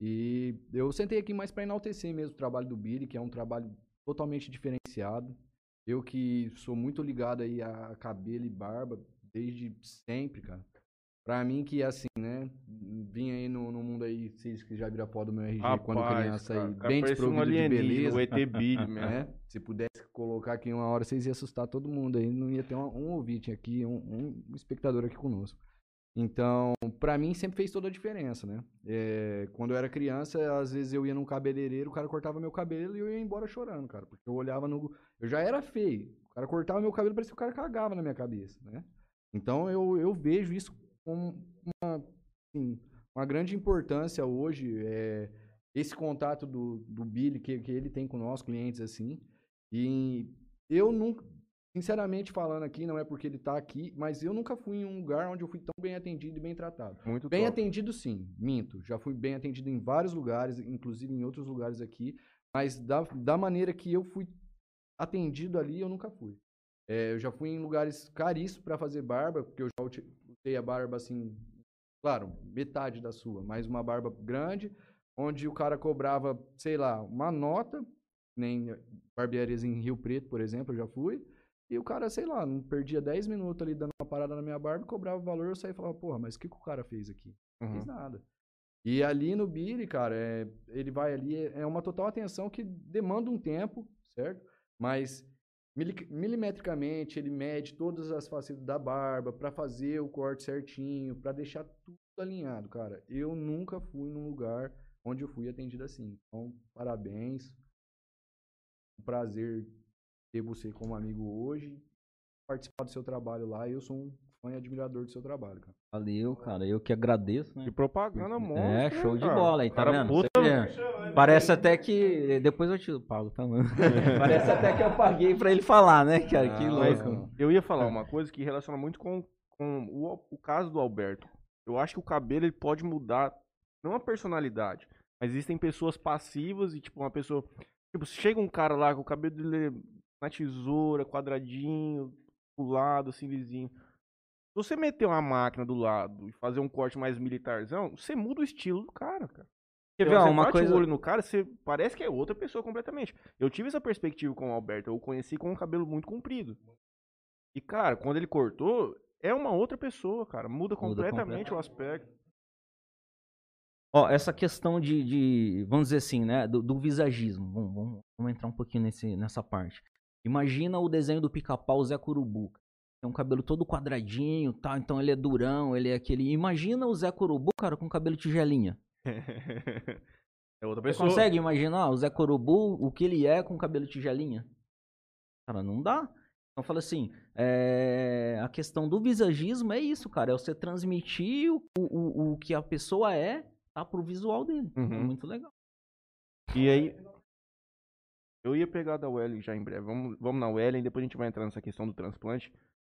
Speaker 4: E eu sentei aqui mais pra enaltecer mesmo o trabalho do Billy, que é um trabalho totalmente diferenciado. Eu que sou muito ligado aí a cabelo e barba desde sempre, cara. Pra mim que assim, né? Vim aí no, no mundo aí, vocês que já viram a foto do meu RG quando
Speaker 1: Rapaz,
Speaker 4: criança
Speaker 1: cara,
Speaker 4: aí,
Speaker 1: cara,
Speaker 4: bem
Speaker 1: parecia um
Speaker 4: desprovido de beleza.
Speaker 1: O ET mesmo.
Speaker 4: né? Se pudesse colocar aqui uma hora, vocês iam assustar todo mundo aí. Não ia ter um, um ouvinte aqui, um, um espectador aqui conosco. Então, pra mim sempre fez toda a diferença, né? É, quando eu era criança, às vezes eu ia num cabeleireiro, o cara cortava meu cabelo e eu ia embora chorando, cara. Porque eu olhava no. Eu já era feio. O cara cortava meu cabelo, parecia que o cara cagava na minha cabeça, né? Então eu, eu vejo isso como uma, assim, uma grande importância hoje. É, esse contato do, do Billy que, que ele tem com nós, clientes, assim. E eu nunca, sinceramente falando aqui, não é porque ele tá aqui, mas eu nunca fui em um lugar onde eu fui tão bem atendido e bem tratado.
Speaker 1: Muito
Speaker 4: Bem
Speaker 1: top.
Speaker 4: atendido, sim, minto. Já fui bem atendido em vários lugares, inclusive em outros lugares aqui, Mas da, da maneira que eu fui atendido ali, eu nunca fui. É, eu já fui em lugares caríssimos para fazer barba, porque eu já a barba assim, claro, metade da sua, mas uma barba grande, onde o cara cobrava, sei lá, uma nota, nem barbearias em Rio Preto, por exemplo, eu já fui, e o cara, sei lá, não perdia 10 minutos ali dando uma parada na minha barba, cobrava o valor, eu saía e falava, porra, mas o que, que o cara fez aqui? Não
Speaker 1: Uhum.
Speaker 4: fez nada. E ali no Billy, cara, é, ele vai ali, é uma total atenção que demanda um tempo, certo? Mas milimetricamente ele mede todas as facetas da barba pra fazer o corte certinho, pra deixar tudo alinhado, cara. Eu nunca fui num lugar onde eu fui atendido assim. Então, parabéns. Um prazer ter você como amigo hoje, participar do seu trabalho lá. Eu sou um fã e admirador do seu trabalho, cara.
Speaker 3: Valeu, cara. Eu que agradeço, né?
Speaker 1: Que propaganda monstro.
Speaker 3: É,
Speaker 1: né,
Speaker 3: show de
Speaker 1: cara?
Speaker 3: bola aí, tá
Speaker 1: Cara,
Speaker 3: vendo?
Speaker 1: puta-
Speaker 3: Você vê? Parece até que. Depois eu te pago, tá, mano? Parece até que eu paguei pra ele falar, né, cara? Que
Speaker 4: Ah,
Speaker 3: louco.
Speaker 1: eu ia falar uma coisa que relaciona muito com, com o, o caso do Alberto. Eu acho que o cabelo ele pode mudar, não a personalidade, mas existem pessoas passivas e, tipo, uma pessoa. Tipo, chega um cara lá com o cabelo dele na tesoura, quadradinho, pro lado, assim, lisinho. Se você meter uma máquina do lado e fazer um corte mais militarzão, você muda o estilo do cara, cara.
Speaker 3: Quer ver,
Speaker 1: Então,
Speaker 3: uma
Speaker 1: bate
Speaker 3: coisa.
Speaker 1: o olho no cara, você parece que é outra pessoa completamente. Eu tive essa perspectiva com o Alberto. Eu o conheci com um cabelo muito comprido. E, cara, quando ele cortou, é uma outra pessoa, cara. Muda completamente o aspecto.
Speaker 3: Ó, essa questão de, de, vamos dizer assim, né, do, do visagismo. Vamos, vamos- vamos entrar um pouquinho nesse, nessa parte. Imagina o desenho do pica-pau Zé Corubu. Tem um cabelo todo quadradinho, tal, então ele é durão, ele é aquele... Imagina o Zé Corubu, cara, com cabelo tigelinha.
Speaker 1: é outra
Speaker 3: Você
Speaker 1: pessoa.
Speaker 3: consegue imaginar o Zé Corubu, o que ele é com cabelo tigelinha? Cara, não dá. Então fala assim, é, a questão do visagismo é isso, cara. É você transmitir o, o, o que a pessoa é tá, pro visual dele. É
Speaker 1: Uhum.
Speaker 3: muito legal.
Speaker 1: E aí, eu ia pegar da Wellen já em breve. Vamos, vamos na Wellen, depois a gente vai entrar nessa questão do transplante.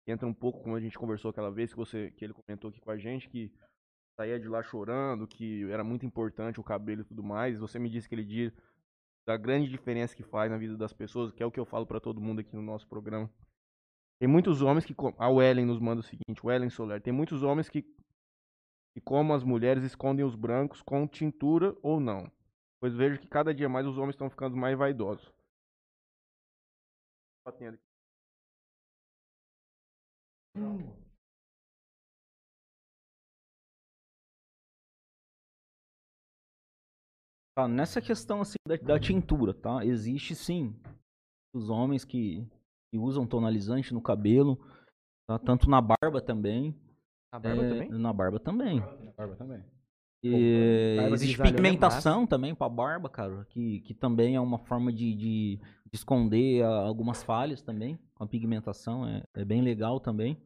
Speaker 1: Entra um pouco como a gente conversou aquela vez que você que ele comentou aqui com a gente que saía de lá chorando, que era muito importante o cabelo e tudo mais. Você me disse aquele dia da grande diferença que faz na vida das pessoas, que é o que eu falo pra todo mundo aqui no nosso programa. Tem muitos homens que a Wellen nos manda o seguinte, Wellen Soler, tem muitos homens que que como as mulheres escondem os brancos com tintura ou não pois vejo que cada dia mais os homens estão ficando mais vaidosos. Batendo.
Speaker 3: Tá, nessa questão assim da, da tintura, tá? Existe sim os homens que, que usam tonalizante no cabelo, tá? Tanto na barba também.
Speaker 2: A barba
Speaker 3: é,
Speaker 2: também?
Speaker 3: Na barba também.
Speaker 4: Barba também.
Speaker 3: E
Speaker 2: barba
Speaker 3: existe
Speaker 2: é
Speaker 3: pigmentação também pra barba, cara, que, que também é uma forma de, de, de esconder a- algumas falhas também, com a pigmentação, é, é bem legal também.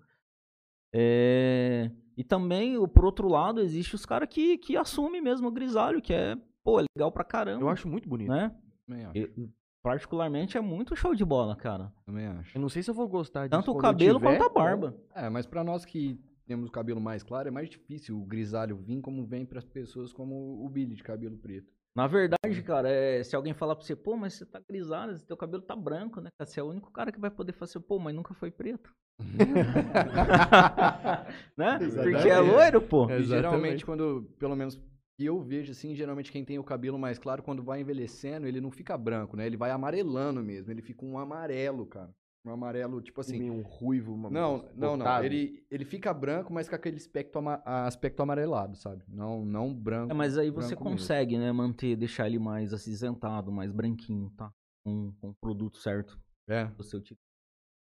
Speaker 3: É, e também, por outro lado, existe os caras que, que assumem mesmo o grisalho, que é, pô, é legal pra caramba,
Speaker 1: Eu acho muito bonito.
Speaker 3: né?
Speaker 4: Também acho.
Speaker 3: Eu- particularmente é muito show de bola, cara.
Speaker 4: Também acho.
Speaker 2: Eu não sei se eu vou gostar disso
Speaker 3: Tanto o cabelo
Speaker 2: tiver,
Speaker 3: quanto a barba.
Speaker 4: É, mas pra nós que temos o cabelo mais claro, é mais difícil o grisalho vir como vem pras pessoas como o Billy de cabelo preto.
Speaker 3: Na verdade, cara, é, se alguém falar pra você, pô, mas você tá grisalho, teu cabelo tá branco, né? cara? Você é o único cara que vai poder fazer, pô, mas nunca foi preto. né? Porque é loiro, pô.
Speaker 4: Geralmente,
Speaker 2: Exatamente.
Speaker 4: quando, pelo menos que eu vejo assim, geralmente quem tem o cabelo mais claro, quando vai envelhecendo, ele não fica branco, né? Ele vai amarelando mesmo, ele fica um amarelo, cara. Um amarelo, tipo assim.
Speaker 2: Um ruivo, uma
Speaker 4: Não, não, não. Ele, ele fica branco, mas com aquele aspecto, ama- aspecto amarelado, sabe? Não, não branco.
Speaker 3: É, mas aí você
Speaker 4: branco mesmo.
Speaker 3: consegue, né, manter, deixar ele mais acinzentado, mais branquinho, tá? Com, com o produto certo
Speaker 4: É.
Speaker 3: do seu tipo.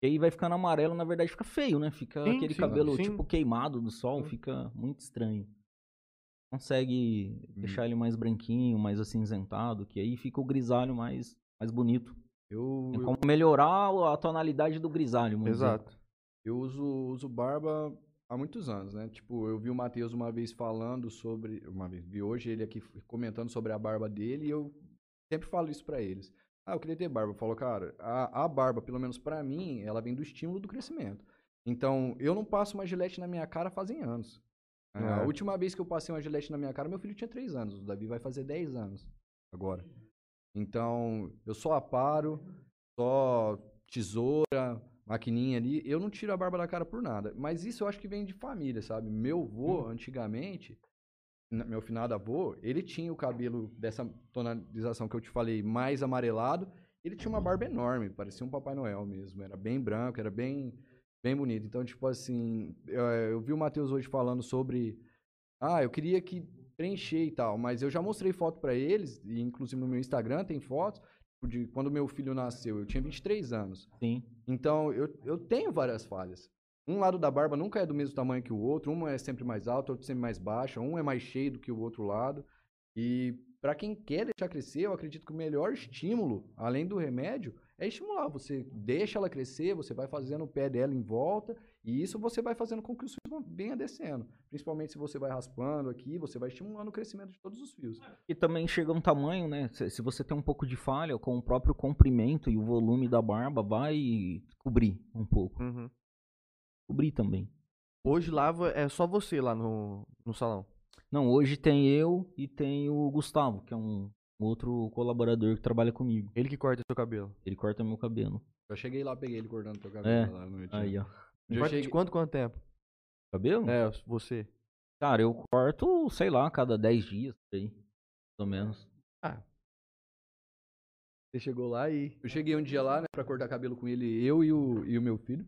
Speaker 3: E aí vai ficando amarelo, na verdade fica feio, né? Fica
Speaker 1: Sim,
Speaker 3: aquele
Speaker 1: sim,
Speaker 3: cabelo
Speaker 1: sim.
Speaker 3: tipo queimado do sol,
Speaker 1: Sim.
Speaker 3: fica muito estranho. Consegue
Speaker 4: Hum.
Speaker 3: deixar ele mais branquinho, mais acinzentado, que aí fica o grisalho mais, mais bonito.
Speaker 4: Eu,
Speaker 3: Tem
Speaker 4: eu,
Speaker 3: como melhorar a tonalidade do grisalho, vamos dizer.
Speaker 2: Exato.
Speaker 4: eu uso, uso barba há muitos anos, né? Tipo, eu vi o Matheus uma vez falando sobre. Uma vez, vi hoje ele aqui comentando sobre a barba dele e eu sempre falo isso pra eles. Ah, eu queria ter barba. Falou, cara, a, a barba, pelo menos pra mim, ela vem do estímulo do crescimento. Então, eu não passo uma gilete na minha cara fazem anos. É, A
Speaker 1: É.
Speaker 4: última vez que eu passei uma gilete na minha cara, meu filho tinha 3 anos. O Davi vai fazer 10 anos agora. Então, eu só aparo, só tesoura, maquininha ali. Eu não tiro a barba da cara por nada. Mas isso eu acho que vem de família, sabe? Meu avô, antigamente, n- meu finado avô, ele tinha o cabelo dessa tonalização que eu te falei, mais amarelado. Ele tinha uma barba enorme, parecia um Papai Noel mesmo. Era bem branco, era bem, bem bonito. Então, tipo assim, eu, eu vi o Matheus hoje falando sobre. Ah, eu queria que preencher e tal, mas eu já mostrei foto pra eles, e inclusive no meu Instagram tem fotos de quando meu filho nasceu. Eu tinha 23 anos.
Speaker 3: Sim.
Speaker 4: Então, eu, eu tenho várias falhas. Um lado da barba nunca é do mesmo tamanho que o outro, um é sempre mais alto, outro sempre mais baixo, um é mais cheio do que o outro lado. E para quem quer deixar crescer, eu acredito que o melhor estímulo, além do remédio, é estimular. Você deixa ela crescer, você vai fazendo o pé dela em volta, e isso você vai fazendo com que os fios venham descendo. Principalmente se você vai raspando aqui, você vai estimulando o crescimento de todos os fios.
Speaker 3: E também chega um tamanho, né? Se, você tem um pouco de falha com o próprio comprimento e o volume da barba, vai cobrir um pouco.
Speaker 2: Uhum.
Speaker 3: Cobrir também.
Speaker 2: Hoje lá é só você lá no, no salão.
Speaker 3: Não, hoje tem eu e tem o Gustavo, que é um outro colaborador que trabalha comigo.
Speaker 2: Ele que corta seu cabelo.
Speaker 3: Ele corta meu cabelo.
Speaker 4: Eu cheguei lá, peguei ele cortando teu cabelo
Speaker 3: É,
Speaker 4: lá no meu dia.
Speaker 3: Aí, ó.
Speaker 2: De
Speaker 4: cheguei-
Speaker 2: quanto, quanto tempo?
Speaker 3: Cabelo?
Speaker 2: É, você.
Speaker 3: Cara, eu corto, sei lá, a cada 10 dias, aí. Mais ou menos.
Speaker 2: Você chegou lá e.
Speaker 4: Eu cheguei um dia lá, né, pra cortar cabelo com ele, eu e o, e o meu filho.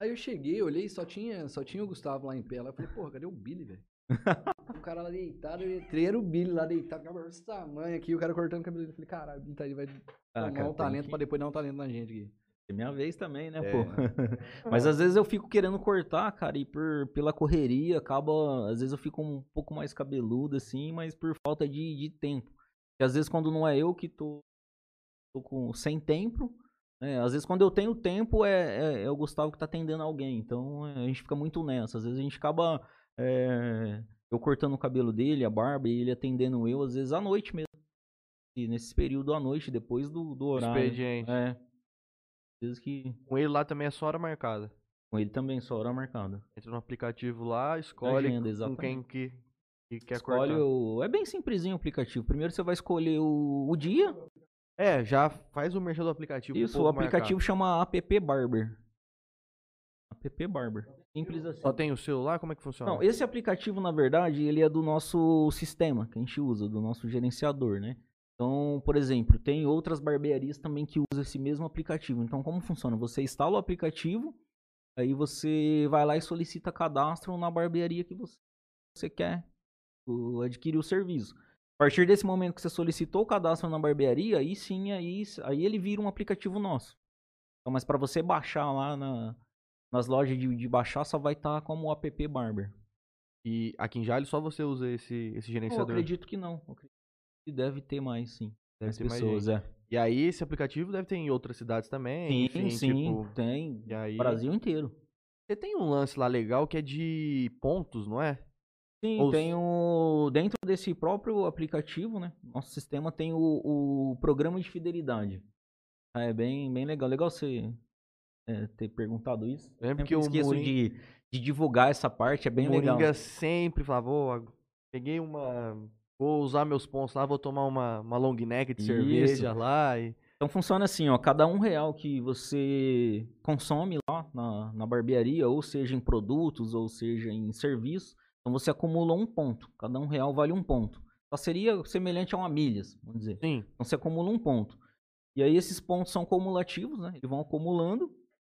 Speaker 4: Aí eu cheguei, olhei, só tinha, só tinha o Gustavo lá em pé. Lá eu falei, porra, cadê o Billy, velho? o cara lá deitado, eu entrei, era o Billy lá deitado, com a barba desse tamanho aqui, o cara cortando o cabelo dele. Eu falei, caralho, o Billy tá aí, vai
Speaker 3: Ah,
Speaker 4: tomar
Speaker 3: cara,
Speaker 4: um talento
Speaker 3: que-
Speaker 4: pra depois dar um talento na gente aqui.
Speaker 3: É minha vez também, né,
Speaker 4: É.
Speaker 3: pô? Mas às vezes eu fico querendo cortar, cara, e por, pela correria acaba. Às vezes eu fico um pouco mais cabeludo, assim, mas por falta de, de tempo. E às vezes quando não é eu que tô, tô com, sem tempo, né? Às vezes quando eu tenho tempo é, é, é o Gustavo que tá atendendo alguém. Então é, a gente fica muito nessa. Às vezes a gente acaba. é, eu cortando o cabelo dele, a barba, e ele atendendo eu, às vezes à noite mesmo. E nesse período à noite, depois do, do horário.
Speaker 2: Expediente.
Speaker 3: É. Que.
Speaker 2: Com ele lá também é só hora marcada.
Speaker 3: Com ele também, só hora marcada.
Speaker 2: Entra no aplicativo lá, escolhe
Speaker 3: Agenda,
Speaker 2: com quem que, que quer
Speaker 3: Escolhe
Speaker 2: cortar.
Speaker 3: o... É bem simplesinho o aplicativo. Primeiro você vai escolher o, o dia.
Speaker 2: É, já faz o merchan do aplicativo.
Speaker 3: Isso, o aplicativo chama App Barber. App Barber. Simples assim.
Speaker 2: Só tem o celular? Como é que funciona?
Speaker 3: Não, esse aplicativo, na verdade, ele é do nosso sistema que a gente usa, do nosso gerenciador, né? Então, por exemplo, tem outras barbearias também que usam esse mesmo aplicativo. Então, como funciona? Você instala o aplicativo, aí você vai lá e solicita cadastro na barbearia que você, você quer adquirir o serviço. A partir desse momento que você solicitou o cadastro na barbearia, aí sim, aí, aí ele vira um aplicativo nosso. Então, mas para você baixar lá na, nas lojas de, de baixar, só vai estar como app Barber.
Speaker 2: E aqui em Jales só você usa esse, esse
Speaker 3: Eu
Speaker 2: gerenciador.
Speaker 3: acredito que não. Eu acredito que deve ter mais, sim.
Speaker 2: Deve
Speaker 3: mais
Speaker 2: ter mais
Speaker 3: pessoas, é.
Speaker 2: E aí esse aplicativo deve ter em outras cidades também.
Speaker 3: Sim,
Speaker 2: enfim,
Speaker 3: sim,
Speaker 2: tipo,
Speaker 3: tem.
Speaker 2: e aí...
Speaker 3: Brasil inteiro.
Speaker 2: Você tem um lance lá legal que é de pontos, não é?
Speaker 3: Sim,
Speaker 2: Ou
Speaker 3: tem o. Dentro desse próprio aplicativo, né? Nosso sistema tem o, o programa de fidelidade. Ah, É bem, bem legal. Legal você é, ter perguntado isso.
Speaker 2: Eu lembro
Speaker 3: Sempre
Speaker 2: que o
Speaker 3: esqueço
Speaker 2: Morin-
Speaker 3: de, de divulgar essa parte, é bem
Speaker 2: o
Speaker 3: legal.
Speaker 2: Moringa sempre falava, "Ô, ag- peguei uma... Vou usar meus pontos lá, vou tomar uma, uma long neck de
Speaker 3: Isso.
Speaker 2: cerveja lá e...
Speaker 3: Então funciona assim, ó, cada um real que você consome lá na, na barbearia, ou seja em produtos, ou seja em serviço, então você acumula um ponto. Cada um real vale um ponto. Só seria semelhante a uma milhas, vamos dizer.
Speaker 2: Sim,
Speaker 3: Então você acumula um ponto. E aí esses pontos são cumulativos, né? Eles vão acumulando.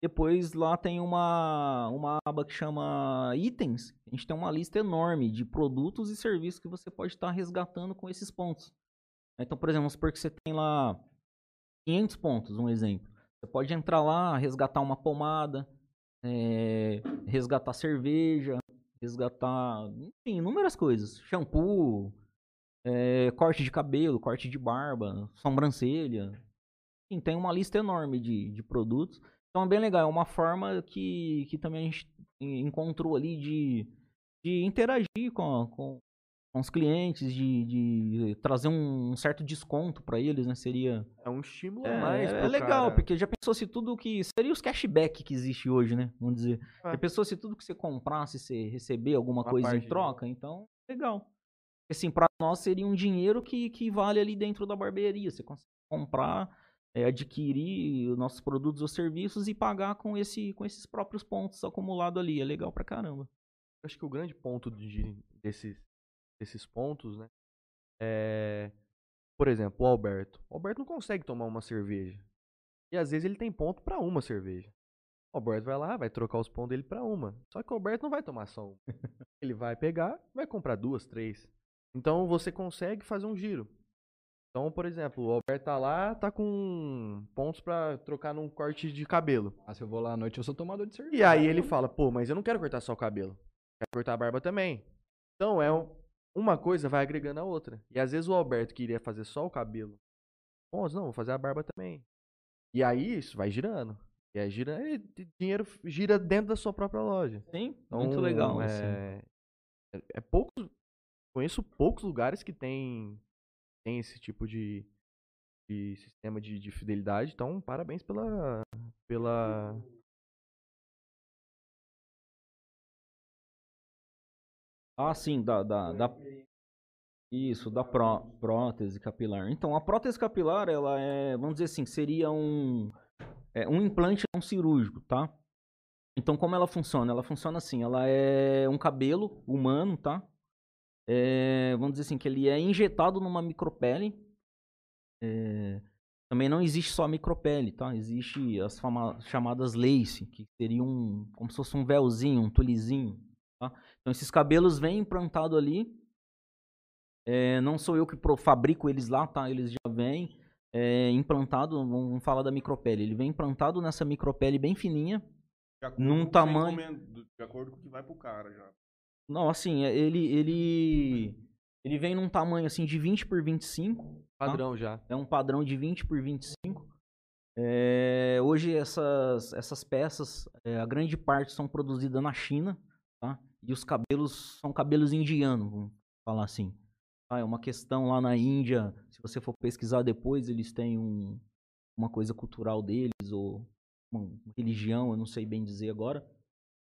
Speaker 3: Depois lá tem uma, uma aba que chama itens. A gente tem uma lista enorme de produtos e serviços que você pode estar resgatando com esses pontos. Então, por exemplo, vamos supor que você tem lá 500 pontos, um exemplo. Você pode entrar lá, resgatar uma pomada, eh, resgatar cerveja, resgatar, enfim, inúmeras coisas. Shampoo, eh, corte de cabelo, corte de barba, sobrancelha. Enfim, tem uma lista enorme de, de produtos. Então é bem legal, é uma forma que, que também a gente encontrou ali de, de interagir com, com, com os clientes, de, de trazer um certo desconto para eles, né? Seria
Speaker 2: é um estímulo
Speaker 3: é,
Speaker 2: mais
Speaker 3: é legal,
Speaker 2: cara.
Speaker 3: porque já pensou se tudo que. Seria os cashback que existe hoje, né? Vamos dizer.
Speaker 2: É.
Speaker 3: Já pensou se tudo que você comprasse, você receber alguma
Speaker 2: Uma
Speaker 3: coisa em
Speaker 2: de-
Speaker 3: troca? Então, legal. Assim, para nós seria um dinheiro que, que vale ali dentro da barbearia. Você consegue comprar, é, adquirir os nossos produtos ou serviços e pagar com, esse, com esses próprios pontos acumulados ali. É legal pra caramba.
Speaker 2: acho que o grande ponto de, desses, desses pontos, né? É, por exemplo, o Alberto. O Alberto não consegue tomar uma cerveja. E às vezes ele tem ponto para uma cerveja. O Alberto vai lá, vai trocar os pontos dele para uma. Só que o Alberto não vai tomar só uma. ele vai pegar, vai comprar duas, três. Então você consegue fazer um giro. Então, por exemplo, o Alberto tá lá, tá com pontos para trocar num corte de cabelo.
Speaker 4: Ah, se eu vou lá à noite, eu sou tomador de cerveja.
Speaker 2: E aí ele fala, pô, mas eu não quero cortar só o cabelo. Quero cortar a barba também. Então é um, uma coisa vai agregando a outra. E às vezes o Alberto queria fazer só o cabelo. Bom, não, vou fazer a barba também. E aí isso vai girando. E aí gira, e dinheiro gira dentro da sua própria loja.
Speaker 3: Sim, então, muito legal.
Speaker 2: É,
Speaker 3: assim.
Speaker 2: é, é poucos, conheço poucos lugares que tem, tem esse tipo de, de sistema de, de fidelidade. Então, parabéns pela, pela,
Speaker 3: Ah, sim, da, da, da isso, da pró, prótese capilar. Então, a prótese capilar, ela é, vamos dizer assim, seria um, é, um implante não cirúrgico, tá? Então, como ela funciona? Ela funciona assim, ela é um cabelo humano, tá? É, vamos dizer assim, que ele é injetado numa micropele. É, também não existe só a micropele, tá? Existe as fama, chamadas lace, que seriam um, como se fosse um véuzinho, um tulizinho, tá? Então, esses cabelos vêm implantado ali. É, não sou eu que fabrico eles lá, tá? Eles já vêm é, implantado, vamos falar da micropele. Ele vem implantado nessa micropele bem fininha, num tamanho...
Speaker 1: De acordo com o que vai pro cara já.
Speaker 3: Não, assim, é, ele, ele, ele vem num tamanho assim de 20 por 25.
Speaker 2: padrão
Speaker 3: tá?
Speaker 2: já.
Speaker 3: É um padrão de 20 por 25. É, hoje essas, essas peças, é, a grande parte são produzidas na China, tá? E os cabelos são cabelos indianos, vamos falar assim. Ah, é uma questão lá na Índia, se você for pesquisar depois, eles têm um, uma coisa cultural deles, ou uma religião, eu não sei bem dizer agora.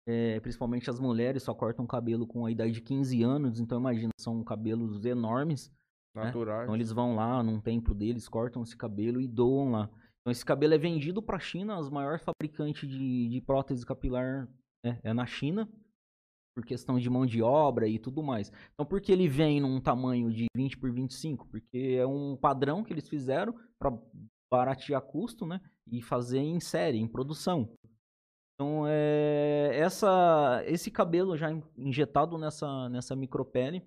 Speaker 3: É, principalmente as mulheres só cortam cabelo com a idade de 15 anos, então imagina, são cabelos enormes.
Speaker 1: Naturais.
Speaker 3: Né? Então eles vão lá num templo deles, cortam esse cabelo e doam lá. Então esse cabelo é vendido para a China, as maiores fabricantes de, de prótese capilar é, é na China por questão de mão de obra e tudo mais. Então, por que ele vem num tamanho de 20 por 25? Porque é um padrão que eles fizeram para baratear custo, né? E fazer em série, em produção. Então, é, essa, esse cabelo já injetado nessa, nessa micropele,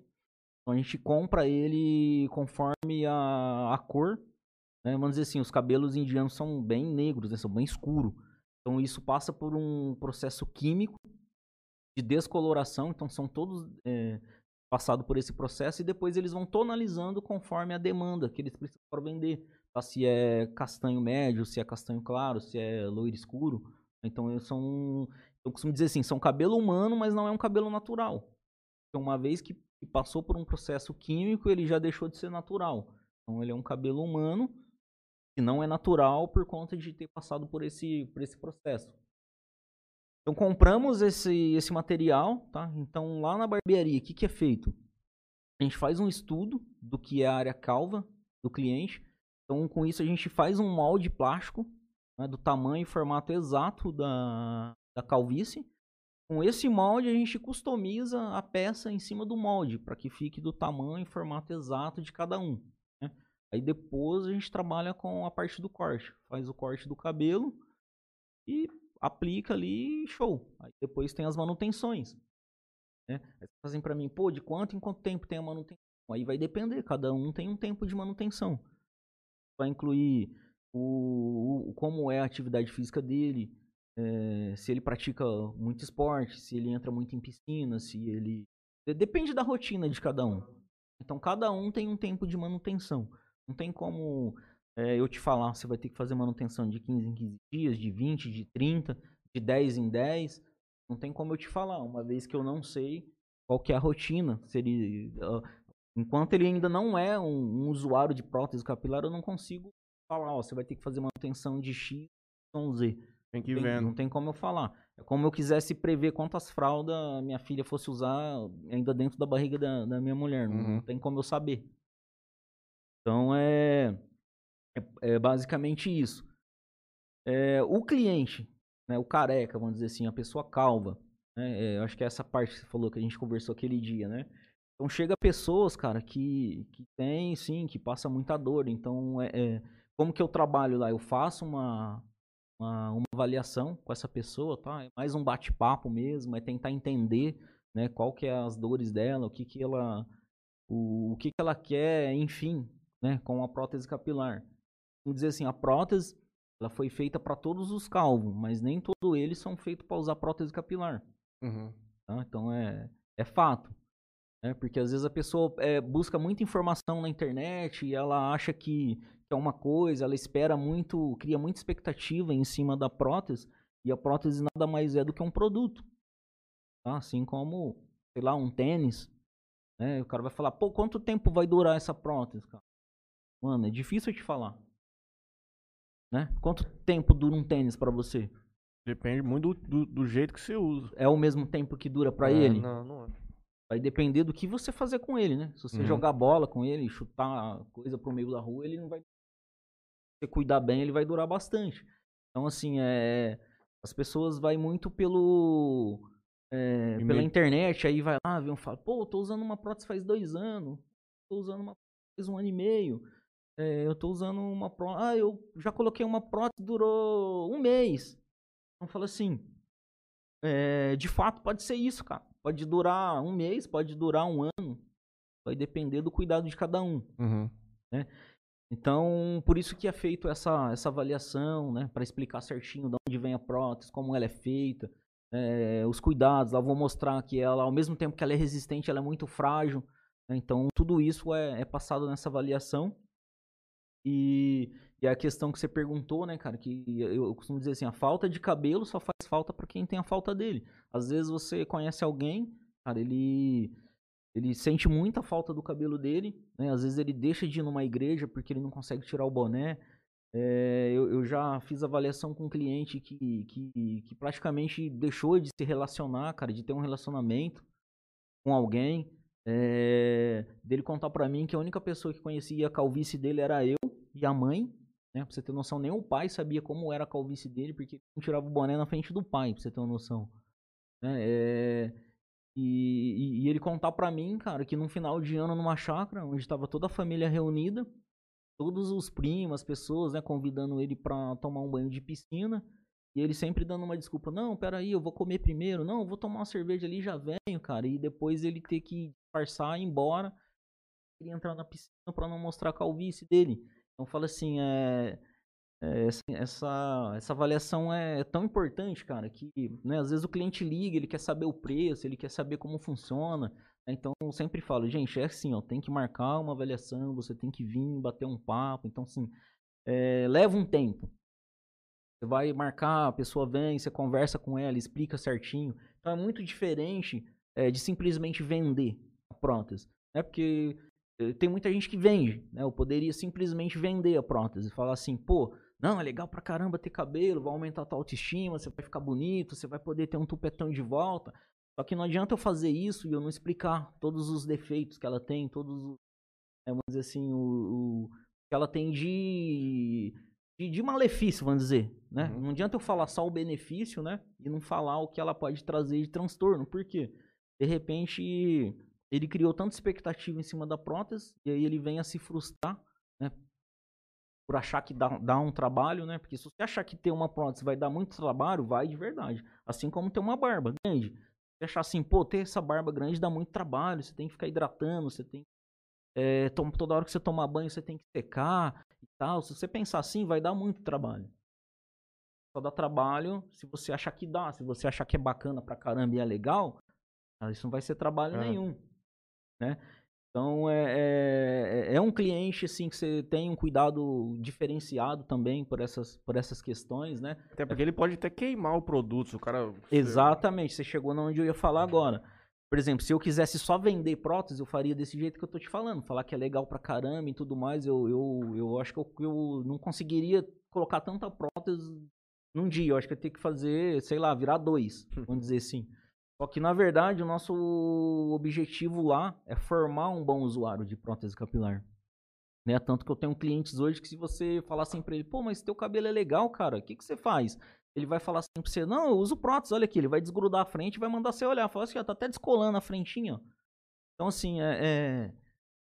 Speaker 3: então a gente compra ele conforme a, a cor. Né? Vamos dizer assim, os cabelos indianos são bem negros, né? são bem escuros. Então, isso passa por um processo químico de descoloração, então são todos é, passados por esse processo e depois eles vão tonalizando conforme a demanda que eles precisam para vender. Tá? Se é castanho médio, se é castanho claro, se é loiro escuro. Então eles são, eu costumo dizer assim, são cabelo humano, mas não é um cabelo natural. Então, uma vez que passou por um processo químico, ele já deixou de ser natural. Então ele é um cabelo humano que não é natural por conta de ter passado por esse, por esse processo. Então compramos esse, esse material, tá? Então lá na barbearia, o que, que é feito? A gente faz um estudo do que é a área calva do cliente. Então com isso a gente faz um molde plástico né, do tamanho e formato exato da, da calvície. Com esse molde a gente customiza a peça em cima do molde para que fique do tamanho e formato exato de cada um. Né? Aí depois a gente trabalha com a parte do corte, faz o corte do cabelo e aplica ali show. Aí depois tem as manutenções. Né? Aí fazem para mim, pô, de quanto em quanto tempo tem a manutenção? Aí vai depender, cada um tem um tempo de manutenção. Vai incluir o, o como é a atividade física dele, é, se ele pratica muito esporte, se ele entra muito em piscina, se ele. Depende da rotina de cada um. Então cada um tem um tempo de manutenção. Não tem como é, eu te falar, você vai ter que fazer manutenção de 15 em 15 dias, de 20, de 30, de 10 em 10. Não tem como eu te falar, uma vez que eu não sei qual que é a rotina. Se ele, uh, enquanto ele ainda não é um, um, usuário de prótese capilar, eu não consigo falar, ó, você vai ter que fazer manutenção de X, Y, Z.
Speaker 1: Tem que ir vendo.
Speaker 3: Não tem como eu falar. É como eu quisesse prever quantas fraldas minha filha fosse usar ainda dentro da barriga da, da minha mulher. Não,
Speaker 1: Uhum.
Speaker 3: não tem como eu saber. Então é, é, é basicamente isso. É, o cliente, né, o careca, vamos dizer assim, a pessoa calva, né, é, acho que é essa parte que você falou que a gente conversou aquele dia, né? Então chega pessoas, cara, que, que tem, sim, que passa muita dor. Então, é, é, como que eu trabalho lá? Eu faço uma, uma, uma avaliação com essa pessoa, tá? É mais um bate-papo mesmo, é tentar entender, né, qual que é as dores dela, o que que ela, o, o que que ela quer, enfim, né, com a prótese capilar. Vamos dizer assim, a prótese, ela foi feita para todos os calvos, mas nem todos eles são feitos para usar prótese capilar.
Speaker 1: Uhum.
Speaker 3: Tá? Então é, é fato. Né? Porque às vezes a pessoa é, busca muita informação na internet e ela acha que, que é uma coisa, ela espera muito, cria muita expectativa em cima da prótese, e a prótese nada mais é do que um produto. Tá? Assim como, sei lá, um tênis. Né? O cara vai falar, pô, quanto tempo vai durar essa prótese, cara? Mano, é difícil te falar. Né? Quanto tempo dura um tênis pra você?
Speaker 1: Depende muito do, do, do jeito que você usa.
Speaker 3: É o mesmo tempo que dura pra
Speaker 2: É,
Speaker 3: ele?
Speaker 2: Não, não é.
Speaker 3: Vai depender do que você fazer com ele, né? Se você
Speaker 1: Uhum.
Speaker 3: jogar bola com ele, chutar coisa pro meio da rua, ele não vai. Se você cuidar bem, ele vai durar bastante. Então, assim, é. As pessoas vai muito pelo. é, pela
Speaker 1: meio-
Speaker 3: internet, aí vai lá, vê um fala, pô, eu tô usando uma prótese faz dois anos, tô usando uma prótese faz um ano e meio, é, eu tô usando uma prótese. Ah, eu já coloquei uma prótese, durou um mês. Então fala assim. é, de fato, pode ser isso, cara. Pode durar um mês, pode durar um ano. Vai depender do cuidado de cada um.
Speaker 1: Uhum.
Speaker 3: Então, por isso que é feito essa, essa avaliação, né? Para explicar certinho de onde vem a prótese, como ela é feita, é, os cuidados. Lá vou mostrar que ela, ao mesmo tempo que ela é resistente, ela é muito frágil. né? Então, tudo isso é, é passado nessa avaliação. E, e a questão que você perguntou, né, cara, que eu, costumo dizer assim, a falta de cabelo só faz falta para quem tem a falta dele. Às vezes você conhece alguém, cara, ele ele sente muita falta do cabelo dele, né? Às vezes ele deixa de ir numa igreja porque ele não consegue tirar o boné. É, eu, eu já fiz avaliação com um cliente que, que, que praticamente deixou de se relacionar, cara, de ter um relacionamento com alguém. é, dele contar pra mim que a única pessoa que conhecia a calvície dele era eu e a mãe. Né? Pra você ter noção, nem o pai sabia como era a calvície dele, porque não tirava o boné na frente do pai, pra você ter uma noção. Né? É, e, e- e ele contar pra mim, cara, que num final de ano numa chácara, onde tava toda a família reunida, todos os primos, as pessoas, né, convidando ele pra tomar um banho de piscina, e ele sempre dando uma desculpa, não, peraí, eu vou comer primeiro, não, eu vou tomar uma cerveja ali já venho, cara, e depois ele ter que disfarçar e ir embora, ele entrar na piscina pra não mostrar a calvície dele. Então fala assim, é, é, essa, essa, avaliação é tão importante, cara, que né, às vezes o cliente liga, ele quer saber o preço, ele quer saber como funciona. né, Então eu sempre falo, gente, é assim, ó, tem que marcar uma avaliação, você tem que vir, bater um papo. Então, assim, é, leva um tempo. Você vai marcar, a pessoa vem, você conversa com ela, explica certinho. Então é muito diferente é, de simplesmente vender a prótese. Né? Porque tem muita gente que vende, né? Eu poderia simplesmente vender a prótese. Falar assim, pô, não, é legal pra caramba ter cabelo, vai aumentar a tua autoestima, você vai ficar bonito, você vai poder ter um tupetão de volta. Só que não adianta eu fazer isso e eu não explicar todos os defeitos que ela tem, todos os, é, vamos dizer assim, o, o que ela tem de, de, de malefício, vamos dizer, né?
Speaker 1: Uhum.
Speaker 3: Não adianta eu falar só o benefício, né? E não falar o que ela pode trazer de transtorno. Por quê? De repente, ele criou tanta expectativa em cima da prótese, e aí ele vem a se frustrar, né? Por achar que dá, dá um trabalho, né? Porque se você achar que ter uma prótese vai dar muito trabalho, vai de verdade. Assim como ter uma barba grande. Se você achar assim, pô, ter essa barba grande dá muito trabalho, você tem que ficar hidratando, você tem é, toda hora que você tomar banho você tem que secar e tal. Se você pensar assim, vai dar muito trabalho. Só dá trabalho se você achar que dá, se você achar que é bacana pra caramba e é legal, cara, isso não vai ser trabalho
Speaker 1: É.
Speaker 3: nenhum, né? Então é, é, é um cliente assim que você tem um cuidado diferenciado também por essas, por essas questões, né?
Speaker 1: Até porque ele pode até queimar o produto, o cara...
Speaker 3: Exatamente, você chegou na onde eu ia falar agora. Por exemplo, se eu quisesse só vender prótese, eu faria desse jeito que eu tô te falando. Falar que é legal pra caramba e tudo mais, eu, eu, eu acho que eu, eu não conseguiria colocar tanta prótese num dia. Eu acho que eu tenho que fazer, sei lá, virar dois, vamos dizer assim. Só que, na verdade, o nosso objetivo lá é formar um bom usuário de prótese capilar. Né? Tanto que eu tenho clientes hoje que se você falar assim pra ele, pô, mas teu cabelo é legal, cara, o que, que você faz? Ele vai falar assim pra você, não, eu uso prótese, olha aqui, ele vai desgrudar a frente e vai mandar você olhar. Fala assim, ó, tá até descolando a frentinha. Então, assim, é, é,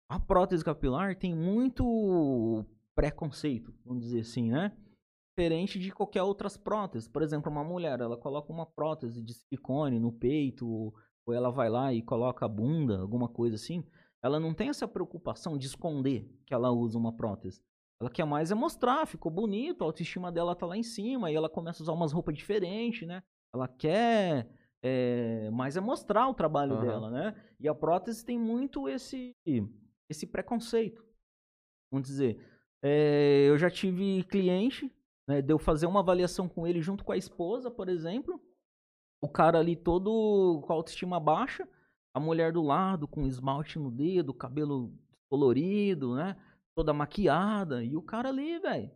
Speaker 3: a prótese capilar tem muito preconceito, vamos dizer assim, né? Diferente de qualquer outras próteses. Por exemplo, uma mulher, ela coloca uma prótese de silicone no peito, ou ela vai lá e coloca a bunda, alguma coisa assim. Ela não tem essa preocupação de esconder que ela usa uma prótese. Ela quer mais é mostrar, ficou bonito, a autoestima dela tá lá em cima, e ela começa a usar umas roupas diferentes, né? Ela quer é, mais é mostrar o trabalho
Speaker 2: Aham.
Speaker 3: dela, né? E a prótese tem muito esse, esse preconceito. Vamos dizer, é, eu já tive cliente, né, de eu fazer uma avaliação com ele junto com a esposa, por exemplo. O cara ali todo com a autoestima baixa, a mulher do lado com esmalte no dedo, cabelo colorido, né? Toda maquiada. E o cara ali, velho,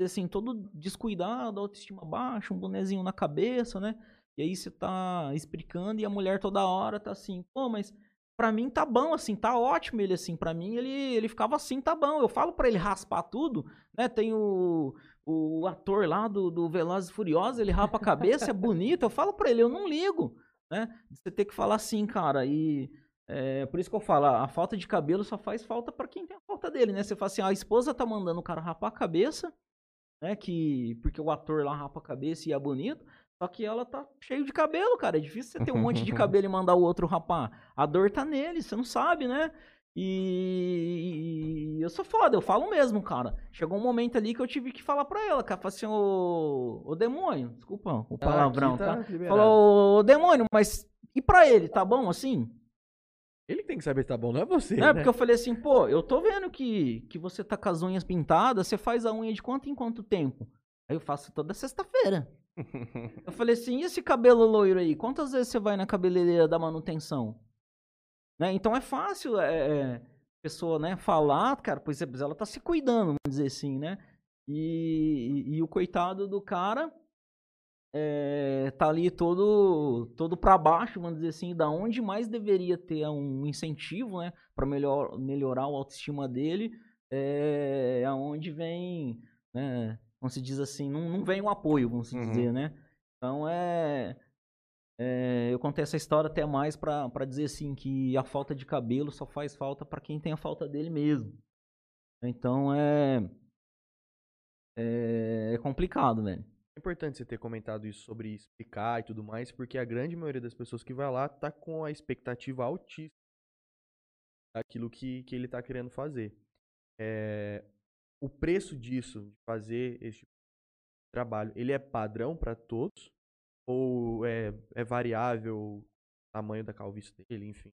Speaker 3: assim, todo descuidado, autoestima baixa, um bonezinho na cabeça, né? E aí você tá explicando e a mulher toda hora tá assim, pô, mas pra mim tá bom, assim, tá ótimo ele, assim, pra mim ele, ele ficava assim, tá bom. Eu falo pra ele raspar tudo, né? Tem o, o ator lá do, do Velozes e Furiosos, ele rapa a cabeça, é bonito. Eu falo pra ele, eu não ligo, né? Você tem que falar assim, cara, e... É, por isso que eu falo, a falta de cabelo só faz falta pra quem tem a falta dele, né? Você fala assim, a esposa tá mandando o cara rapar a cabeça, né? Que, porque o ator lá rapa a cabeça e é bonito. Só que ela tá cheio de cabelo, cara. É difícil você ter um monte de cabelo e mandar o outro rapar. A dor tá nele, você não sabe, né? E, e eu sou foda, eu falo mesmo, cara. Chegou um momento ali que eu tive que falar pra ela, cara. Falei assim, ô, ô demônio, desculpa o palavrão,
Speaker 2: aqui
Speaker 3: tá?
Speaker 2: liberado.
Speaker 3: Falou, ô demônio, mas e pra ele, tá bom assim?
Speaker 2: Ele tem que saber se tá bom, não é você.
Speaker 3: É,
Speaker 2: né?
Speaker 3: porque eu falei assim, pô, eu tô vendo que, que você tá com as unhas pintadas, você faz a unha de quanto em quanto tempo? Aí eu faço toda sexta-feira. Eu falei assim, e esse cabelo loiro aí? Quantas vezes você vai na cabeleireira da manutenção? Né? Então é fácil é, é, pessoa né, falar, cara, pois é, ela tá se cuidando, vamos dizer assim, né? E, e, e o coitado do cara é, tá ali todo, todo para baixo, vamos dizer assim, da onde mais deveria ter um incentivo, né? Pra melhor, melhorar a autoestima dele, é aonde vem, né? Como se diz assim, não, não vem um apoio, vamos se
Speaker 1: Uhum.
Speaker 3: dizer, né? Então é, é, eu contei essa história até mais pra pra dizer assim que a falta de cabelo só faz falta pra quem tem a falta dele mesmo. Então é é, é complicado, velho.
Speaker 2: É importante você ter comentado isso sobre explicar e tudo mais, porque a grande maioria das pessoas que vai lá tá com a expectativa altíssima daquilo que, que ele tá querendo fazer. É, o preço disso, de fazer esse tipo de trabalho, ele é padrão para todos? Ou é, é variável o tamanho da calvície dele, enfim?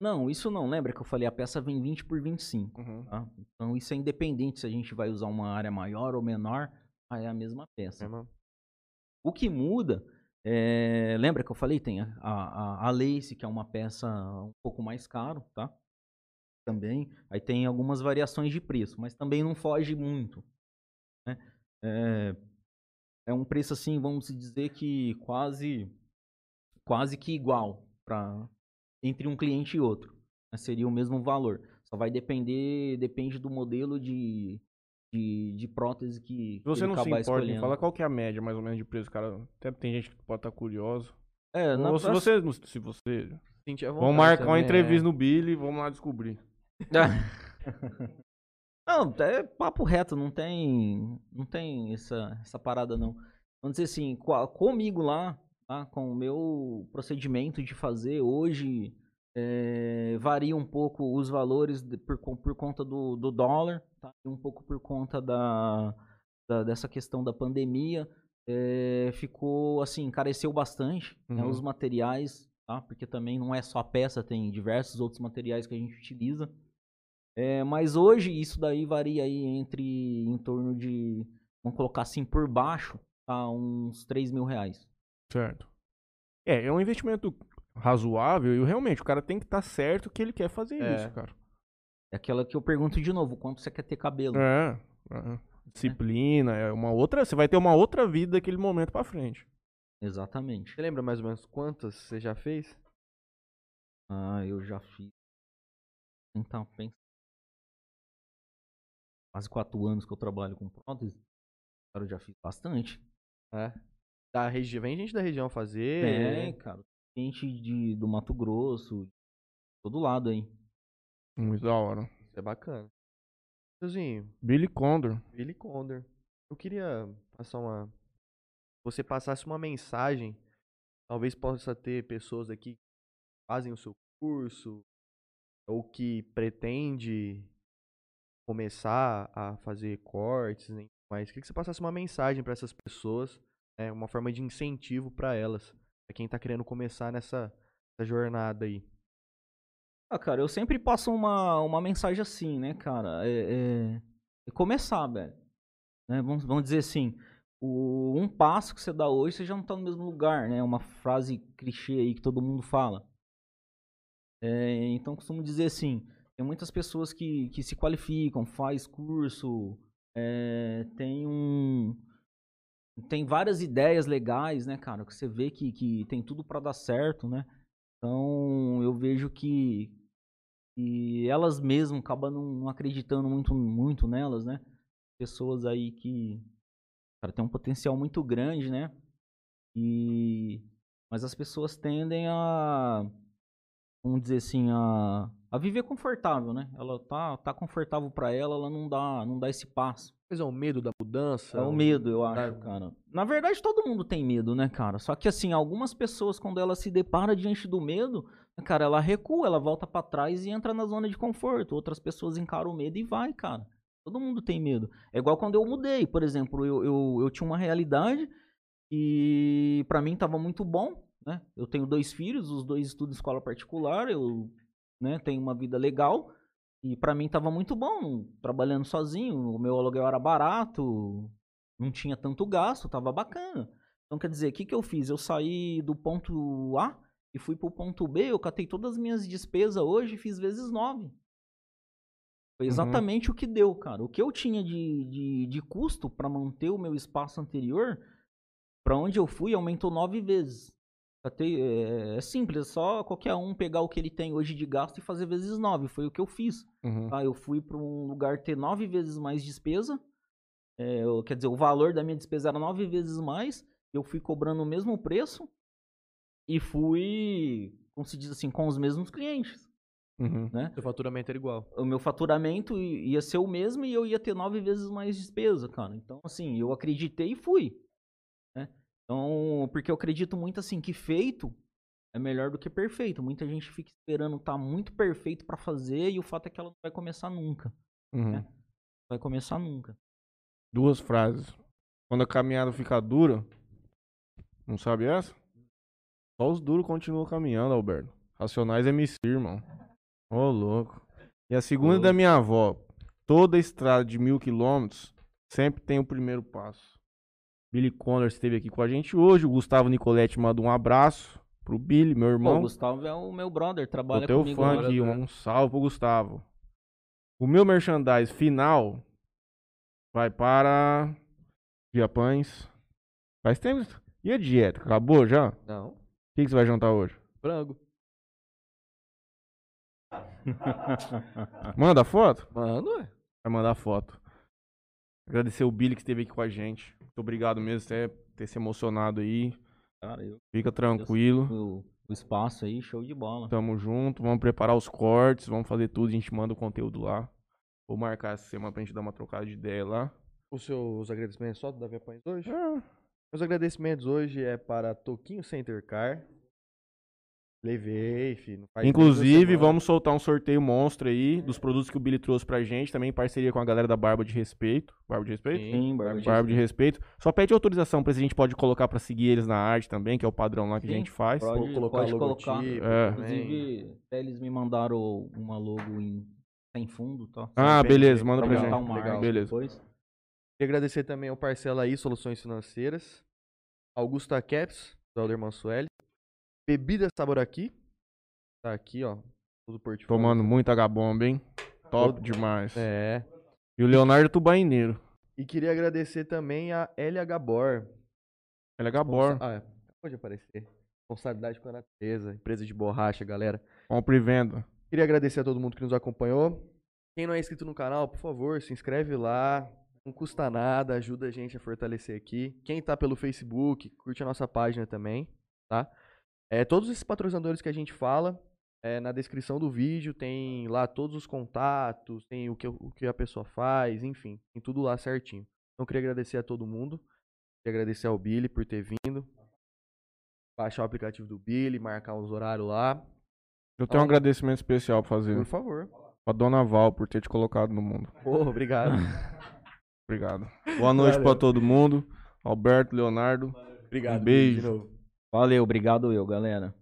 Speaker 3: Não, isso não. Lembra que eu falei a peça vem 20 por 25.
Speaker 1: Uhum.
Speaker 3: Tá? Então isso é independente se a gente vai usar uma área maior ou menor, é a mesma peça.
Speaker 2: É uma-
Speaker 3: O que muda, é, lembra que eu falei, tem a, a, a lace, que é uma peça um pouco mais caro, tá? Também. Aí tem algumas variações de preço, mas também não foge muito. Né? É, é um preço assim, vamos dizer que quase, quase que igual para entre um cliente e outro. né? Seria o mesmo valor. Só vai depender, depende do modelo de, de, de prótese que,
Speaker 1: Se
Speaker 3: que
Speaker 1: você não se importa,
Speaker 3: escolhendo.
Speaker 1: fala qual que é a média, mais ou menos, de preço, cara. Até tem gente que pode estar curioso.
Speaker 3: É, na
Speaker 1: Ou se você, se você... Vamos marcar uma
Speaker 2: também,
Speaker 1: entrevista
Speaker 2: é.
Speaker 1: no Billy e vamos lá descobrir.
Speaker 3: não, é papo reto, não tem, não tem essa, essa parada não. Vamos dizer assim, co- comigo lá, tá, com o meu procedimento de fazer hoje, é, varia um pouco os valores de- por, por conta do, do dólar, tá, e um pouco por conta da, da- dessa questão da pandemia. É, ficou assim, encareceu bastante né,
Speaker 1: Uhum.
Speaker 3: os materiais, tá? Porque também não é só a peça, tem diversos outros materiais que a gente utiliza. É, mas hoje isso daí varia aí entre em torno de, vamos colocar assim, por baixo, tá? Uns 3 mil reais.
Speaker 1: Certo. É, é um investimento razoável e realmente o cara tem que estar certo que ele quer fazer
Speaker 2: É.
Speaker 1: isso, cara.
Speaker 3: É aquela que eu pergunto de novo, quanto você quer ter cabelo?
Speaker 1: É. é. disciplina, é uma outra, você vai ter uma outra vida daquele momento pra frente.
Speaker 3: Exatamente.
Speaker 2: Você lembra mais ou menos quantas você já fez?
Speaker 3: Ah, eu já fiz. Então, pensa. Quase quatro anos que eu trabalho com prótese. Cara, eu já fiz bastante.
Speaker 2: É. Da região, vem gente da região fazer.
Speaker 3: Tem, cara. Gente de, do Mato Grosso. de Todo lado aí.
Speaker 1: Muito da hora.
Speaker 2: Isso é bacana. Tiozinho,
Speaker 1: Billy Condor.
Speaker 2: Billy Condor. Eu queria passar uma. Você passasse uma mensagem. Talvez possa ter pessoas aqui que fazem o seu curso ou que pretende começar a fazer cortes? Mas queria que você passasse uma mensagem para essas pessoas, né? Uma forma de incentivo para elas, para quem tá querendo começar nessa, nessa jornada aí.
Speaker 3: Ah, cara, eu sempre passo uma, uma mensagem assim, né, cara? É, é- é começar, velho. Né? Vamos, vamos dizer assim, o, um passo que você dá hoje, você já não tá no mesmo lugar, né? Uma frase clichê aí que todo mundo fala. É, então, costumo dizer assim, tem muitas pessoas que, que se qualificam, faz curso, é, tem um... Tem várias ideias legais, né, cara? Que você vê que, que tem tudo pra dar certo, né? Então, eu vejo que, que elas mesmas acabam não, não acreditando muito, muito nelas, né? Pessoas aí que, cara, tem um potencial muito grande, né? E, mas as pessoas tendem a, vamos dizer assim, a, a viver confortável, né? Ela tá, tá confortável pra ela, ela não dá, não dá esse passo.
Speaker 2: Mas é o medo da mudança?
Speaker 3: É o medo, eu acho, cara. Na verdade, todo mundo tem medo, né, cara? Só que, assim, algumas pessoas, quando ela se depara diante do medo, cara, ela recua, ela volta pra trás e entra na zona de conforto. Outras pessoas encaram o medo e vai, cara. Todo mundo tem medo. É igual quando eu mudei, por exemplo, eu, eu, eu tinha uma realidade e pra mim tava muito bom, né? Eu tenho dois filhos, os dois estudam escola particular, eu né, tenho uma vida legal. E pra mim tava muito bom, trabalhando sozinho, o meu aluguel era barato, não tinha tanto gasto, tava bacana. Então quer dizer, o que, que eu fiz? Eu saí do ponto A e fui pro ponto B, eu catei todas as minhas despesas hoje e fiz vezes 9. Foi
Speaker 1: Uhum.
Speaker 3: exatamente o que deu, cara. O que eu tinha de, de, de custo pra manter o meu espaço anterior, pra onde eu fui, aumentou nove vezes. É, é simples, é só qualquer um pegar o que ele tem hoje de gasto e fazer vezes 9. Foi o que eu fiz.
Speaker 1: Uhum.
Speaker 3: Tá? Eu fui para um lugar ter nove vezes mais despesa. É, eu- quer dizer, o valor da minha despesa era nove vezes mais. Eu fui cobrando o mesmo preço e fui, como se diz assim, com os mesmos clientes.
Speaker 1: Uhum.
Speaker 3: Né?
Speaker 2: Seu faturamento era igual.
Speaker 3: O meu faturamento ia ser o mesmo e eu ia ter nove vezes mais despesa, cara. Então, assim, eu acreditei e fui. Né? Então, porque eu acredito muito assim que feito é melhor do que perfeito. Muita gente fica esperando estar muito perfeito pra fazer e o fato é que ela não vai começar nunca.
Speaker 1: Uhum.
Speaker 3: É. Vai começar nunca.
Speaker 1: Duas frases. Quando a caminhada fica dura, não sabe essa? Só os duros continuam caminhando, Alberto. Racionais MC, irmão. Ô, louco. E a segunda é da minha avó. Toda estrada de mil quilômetros sempre tem o primeiro passo. Billy Connor esteve aqui com a gente hoje. O Gustavo Nicoletti manda um abraço pro Billy, meu
Speaker 3: Pô, o
Speaker 1: irmão.
Speaker 3: Gustavo é o meu brother, trabalha
Speaker 1: teu
Speaker 3: comigo
Speaker 1: fã aqui, um salve pro Gustavo. O meu merchandise final vai para Via Pães. Faz tempo. E a dieta? Acabou já? O
Speaker 2: Não.
Speaker 1: que, que você vai jantar hoje?
Speaker 2: Frango.
Speaker 1: Manda foto?
Speaker 2: Mano, ué.
Speaker 1: Vai mandar foto. Agradecer o Billy que esteve aqui com a gente. Muito obrigado mesmo por ter se emocionado aí.
Speaker 3: Cara, eu,
Speaker 1: Fica tranquilo.
Speaker 3: o, o espaço aí, show de bola.
Speaker 1: Tamo junto. Vamos preparar os cortes. Vamos fazer tudo. A gente manda o conteúdo lá. Vou marcar essa semana pra gente dar uma trocada de ideia lá.
Speaker 2: Os seus agradecimentos só do Davi Pães hoje?
Speaker 1: Ah,
Speaker 2: Meus agradecimentos hoje é para Toquinho Center Car. Levei, filho.
Speaker 1: Inclusive, vamos soltar um sorteio monstro aí dos produtos que o Billy trouxe pra gente, também em parceria com a galera da Barba de Respeito. Barba de Respeito?
Speaker 3: Sim, Barba de
Speaker 1: Barba de Respeito. Só pede autorização pra se a gente pode colocar pra seguir eles na arte também, que é o padrão lá que a
Speaker 3: Sim,
Speaker 1: gente faz.
Speaker 3: Pode,
Speaker 2: Vou colocar
Speaker 3: pode
Speaker 2: logotipo
Speaker 3: colocar.
Speaker 1: É.
Speaker 3: Inclusive, até eles me mandaram uma logo em sem fundo, tá?
Speaker 1: Ah,
Speaker 2: Sem
Speaker 1: beleza, manda pra
Speaker 3: Pra
Speaker 1: gente.
Speaker 3: uma
Speaker 2: legal.
Speaker 1: Beleza.
Speaker 3: depois.
Speaker 2: Queria agradecer também ao Parcela aí, Soluções Financeiras. Augusta Caps, do Alder Mansueli. Bebida Sabor Aqui. Tá aqui, ó. Todo portfólio.
Speaker 1: Tomando muita H-bomba, hein? Top
Speaker 2: Todo-
Speaker 1: demais.
Speaker 2: É.
Speaker 1: E o Leonardo Tubaineiro.
Speaker 2: E queria agradecer também a LH Bor.
Speaker 1: LH Bor.
Speaker 2: Ah, é. pode aparecer. Responsabilidade com a natureza, empresa de borracha, galera.
Speaker 1: Compra e venda.
Speaker 2: Queria agradecer a todo mundo que nos acompanhou. Quem não é inscrito no canal, por favor, se inscreve lá. Não custa nada, ajuda a gente a fortalecer aqui. Quem tá pelo Facebook, curte a nossa página também, tá? É, todos esses patrocinadores que a gente fala, é, na descrição do vídeo tem lá todos os contatos, tem o que, o que a pessoa faz, enfim, tem tudo lá certinho. Então, queria agradecer a todo mundo. Queria agradecer ao Billy por ter vindo. Baixar o aplicativo do Billy, marcar uns horários lá.
Speaker 1: Eu tenho um
Speaker 2: Ah.
Speaker 1: agradecimento especial pra fazer.
Speaker 2: Por favor.
Speaker 1: Pra Dona Val por ter te colocado no mundo.
Speaker 2: Porra, obrigado.
Speaker 1: Obrigado. Boa noite
Speaker 2: Valeu.
Speaker 1: pra todo mundo. Alberto, Leonardo.
Speaker 2: obrigado.
Speaker 1: Um beijo.
Speaker 3: Valeu, obrigado eu, galera.